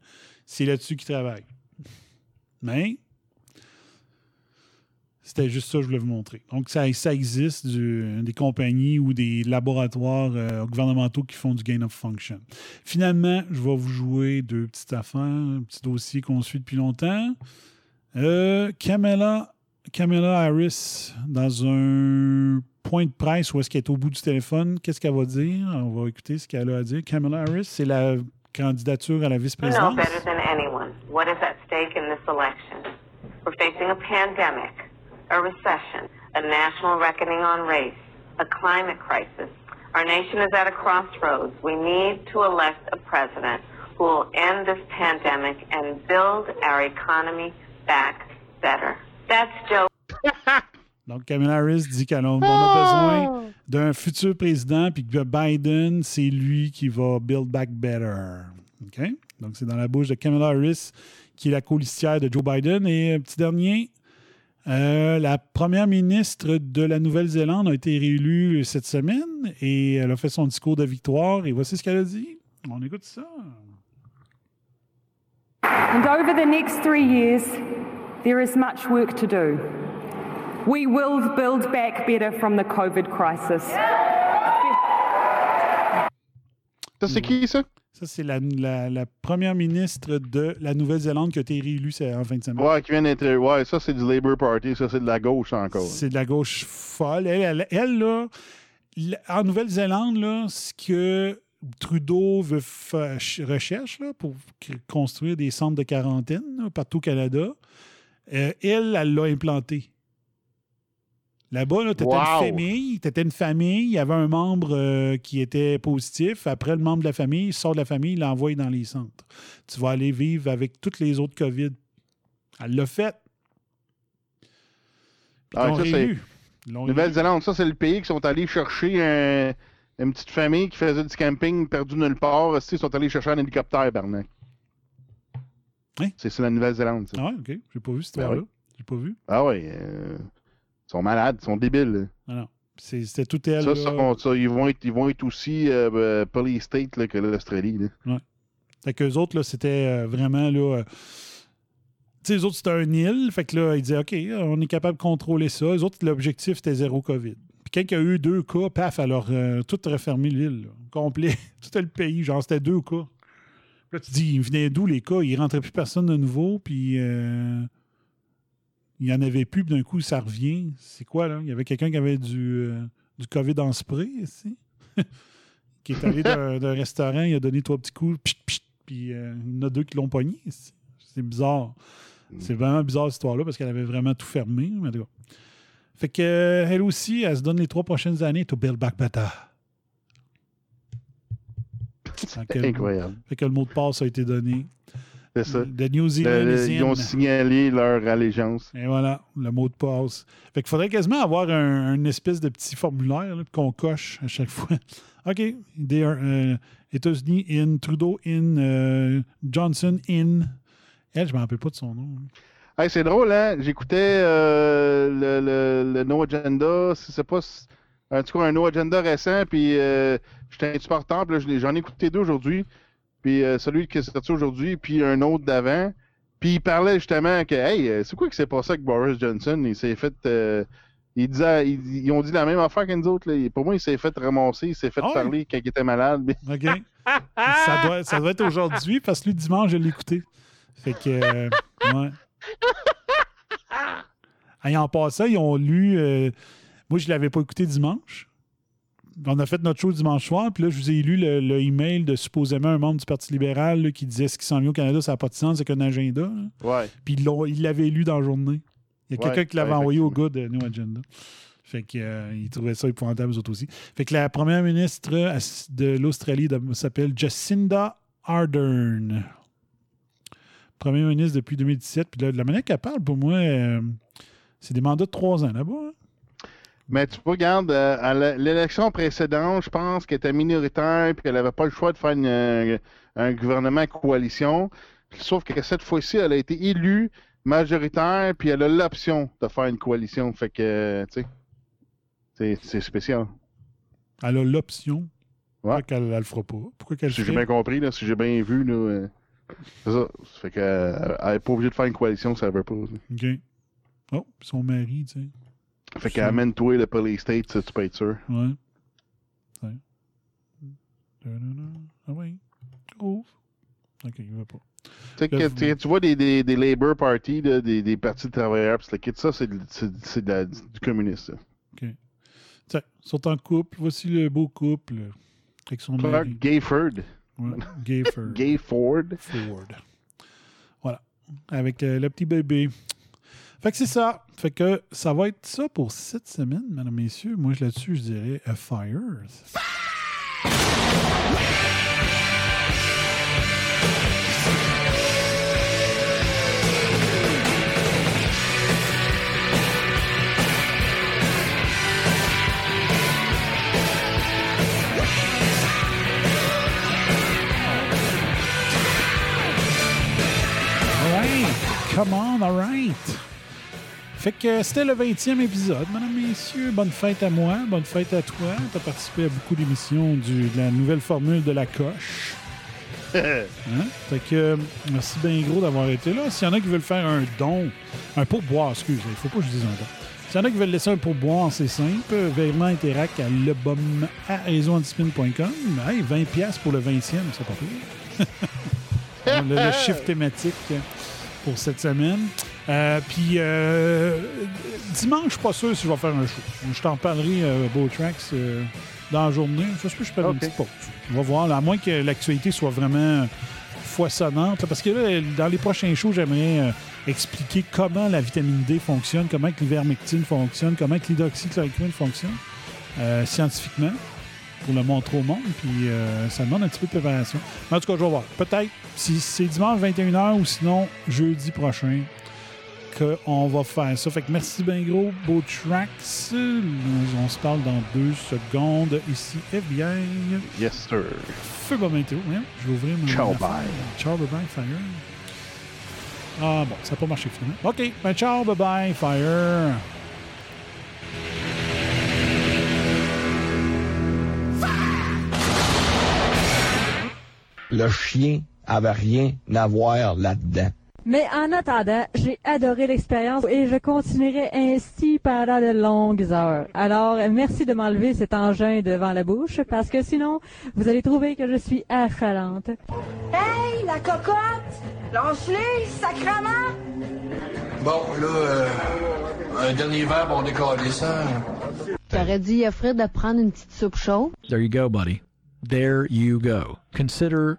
c'est là-dessus qu'il travaille. Mais C'était juste ça que je voulais vous montrer. Donc, ça, ça existe, des compagnies ou des laboratoires euh, gouvernementaux qui font du gain of function. Finalement, je vais vous jouer deux petites affaires, un petit dossier qu'on suit depuis longtemps. Euh, Kamala, Kamala Harris, dans un point de presse où est-ce qu'elle est au bout du téléphone, qu'est-ce qu'elle va dire? On va écouter ce qu'elle a à dire. Kamala Harris, c'est la candidature à la vice-présidence? what is at stake in this election? We're facing a pandemic, a recession, a national reckoning on race, a climate crisis. Our nation is at a crossroads. We need to elect a president who will end this pandemic and build our economy back better. That's Joe. [LAUGHS] Donc, Kamala Harris dit qu'on a, on a besoin d'un futur président, puis que Biden, c'est lui qui va build back better. OK? Donc, c'est dans la bouche de Kamala Harris, qui est la colistière de Joe Biden. Et un petit dernier, euh, la première ministre de la Nouvelle-Zélande a été réélue cette semaine et elle a fait son discours de victoire. Et voici ce qu'elle a dit. On écoute ça. And over the next three years, there is much work to do. We will build back better from the COVID crisis. Ça, c'est qui, ça? Ça, c'est la, la- la première ministre de la Nouvelle-Zélande qui a été réélue en fin de semaine. Ouais, qui vient d'être. Ouais, ça, c'est du Labour Party. Ça, c'est de la gauche encore. C'est de la gauche folle. Elle, elle, elle, là, en Nouvelle-Zélande, là, ce que Trudeau veut recherche là, pour construire des centres de quarantaine là, partout au Canada, euh, elle, elle l'a implanté. Là-bas, là, tu étais Wow. une famille, t'étais une famille, il y avait un membre euh, qui était positif. Après, le membre de la famille, il sort de la famille, il l'envoie dans les centres. Tu vas aller vivre avec toutes les autres COVID. Elle l'a fait. Ah. Nouvelle-Zélande, ça, c'est le pays qui sont allés chercher un- une petite famille qui faisait du camping perdu nulle part. Ils sont allés chercher un hélicoptère, Barnac. Hein? C'est c'est la Nouvelle-Zélande. Ah ouais, OK. J'ai pas vu cette Ben histoire-là. oui. J'ai pas vu. Ah oui. euh, ils sont malades, ils sont débiles. Ah non. C'était tout elle. Ça, là. ça, on- ça, ils, vont être, ils vont être aussi euh, euh, police state là, que l'Australie. là. Fait qu'eux autres, là, c'était euh, vraiment, là... euh, tu sais, eux autres, c'était un île. Fait que là, ils disaient, OK, on est capable de contrôler ça. Eux autres, l'objectif, c'était zéro COVID. Puis quand il y a eu deux cas, paf, alors, euh, tout refermé l'île, complet. [LAUGHS] tout le pays, genre, c'était deux cas. Là, tu dis, ils venaient d'où les cas? Il rentrait plus personne de nouveau, puis euh, il n'y en avait plus, puis d'un coup, ça revient. C'est quoi, là? Il y avait quelqu'un qui avait du, euh, du COVID en spray, ici, [LAUGHS] qui est allé d'un restaurant, il a donné trois petits coups, pchit, pchit, puis euh, il y en a deux qui l'ont pogné. ici. C'est bizarre. C'est vraiment bizarre, cette histoire-là, parce qu'elle avait vraiment tout fermé. mais en tout cas. Fait que, elle aussi, elle se donne les trois prochaines années to build back better. Fait que- Incroyable. Fait que le mot de passe a été donné. C'est ça. The New Zealand Le- ils ont signalé leur allégeance. Et voilà, le mot de passe. Fait qu'il faudrait quasiment avoir un, un espèce de petit formulaire là, qu'on coche à chaque fois. [LAUGHS] OK. Euh, États-Unis in, Trudeau in, euh, Johnson in. Elle, je ne me rappelle pas de son nom. Hey, c'est drôle, hein? J'écoutais euh, le, le, le No Agenda, si c'est pas. En tout cas, un No Agenda récent, puis euh, j'étais un petit peu retard, j'en ai écouté deux aujourd'hui. Puis euh, celui qui est sorti aujourd'hui, puis un autre d'avant. Puis il parlait justement que, hey, euh, c'est quoi qui s'est passé avec Boris Johnson? Il s'est fait. euh, il disait, ils, ils ont dit la même affaire que nous autres. là. Pour moi, il s'est fait ramasser, il s'est fait Ah parler quand il était malade. mais- OK. ça, doit, ça doit être aujourd'hui parce que lui, dimanche, je l'ai écouté. Fait que, euh, ouais. [LAUGHS] Et en passant, ils ont lu. euh, moi, je ne l'avais pas écouté dimanche. On a fait notre show dimanche soir, puis là, je vous ai lu le, le email de supposément un membre du Parti libéral là, qui disait ce qui s'en vient au Canada, ça n'a pas de sens, c'est qu'un agenda. Ouais. Puis ils l'avaient lu dans la journée. Il y a Ouais, quelqu'un qui l'avait ouais, envoyé au gars de New Agenda. Fait qu'ils trouvaient ça épouvantable, eux autres aussi. Fait que la première ministre euh, de l'Australie s'appelle Jacinda Ardern. Première ministre depuis 2017. Puis là, de la manière qu'elle parle, pour moi, euh, c'est des mandats de trois ans là-bas. hein. Mais tu vois, regarde, euh, à l'élection précédente, je pense qu'elle était minoritaire puis qu'elle n'avait pas le choix de faire une, euh, un gouvernement coalition. Sauf que cette fois-ci, elle a été élue majoritaire puis elle a l'option de faire une coalition. Fait que, tu sais, c'est- spécial. Elle a l'option. Ouais. Pourquoi qu'elle ne le fera pas? Pourquoi qu'elle Si j'ai bien compris, là, si j'ai bien vu, là, euh, c'est ça. Ça fait qu'elle n'est pas obligée de faire une coalition, ça ne veut pas. là. OK. Oh, son mari, tu sais. Fait qu'amène-toi le police state, tu peux être sûr. Ouais. Ah oui. Oh. Ok, il va pas. Tu sais, que, tu, vois des, des, des Labour Party, des, des partis de travailleurs, pis le ça, c'est du communiste. ça. Ok. Tiens, ils sont en couple. Voici le beau couple. Avec son Clark mari. Gayford. Ouais, [LAUGHS] Gayford. Gayford. Ford. Voilà. Avec euh, le petit bébé. Fait que c'est ça. Fait que ça va être ça pour cette semaine, mesdames, messieurs. Moi, je- là-dessus, je dirais a fire. All right. Come on, all right. Fait que c'était le 20e épisode, mesdames, messieurs. Bonne fête à moi, bonne fête à toi. Tu as participé à beaucoup d'émissions de la nouvelle formule de la coche. [LAUGHS] Hein? Fait que euh, merci bien gros d'avoir été là. S'il y en a qui veulent faire un don, un pourboire, excusez, il faut pas que je dise un don. S'il y en a qui veulent laisser un pourboire, c'est simple. Virement Interac à lebom à. Hey, 20$ piastres pour le 20e, c'est pas pire. [LAUGHS] le, le chiffre thématique pour cette semaine. Euh, puis euh, dimanche, je suis pas sûr si je vais faire un show. Je t'en parlerai, euh, Beau Tracks, dans la journée. Ça se peut je fasse une petite pause. On va voir, là, à moins que l'actualité soit vraiment foisonnante. là, parce que là, dans les prochains shows, j'aimerais expliquer comment la vitamine D fonctionne, comment que l'ivermectine fonctionne, comment que l'hydroxychloroquine fonctionne euh, scientifiquement pour le montrer au monde. Puis euh, ça demande un petit peu de préparation. Mais en tout cas, je vais voir. Peut-être si c'est dimanche 21h ou sinon jeudi prochain qu'on va faire ça. Fait que merci bien gros, beau tracks. On se parle dans deux secondes ici. Eh bien. Yes, sir. Feu bon météo, hein? Je vais ouvrir mon. Ciao, affaire. bye. Ciao, bye bye, fire. Ah bon, ça n'a pas marché finalement. OK, ben ciao, bye bye, fire. Le chien avait rien à voir là-dedans. Mais en attendant, j'ai adoré l'expérience et je continuerai ainsi pendant de longues heures. Alors, merci de m'enlever cet engin devant la bouche parce que sinon, vous allez trouver que je suis affalante. Hey, la cocotte! Lâche-les, sacrement! Bon, là, euh, un dernier verre, on décolle ça. J'aurais dit à Fred de prendre une petite soupe chaude? There you go, buddy. There you go. Consider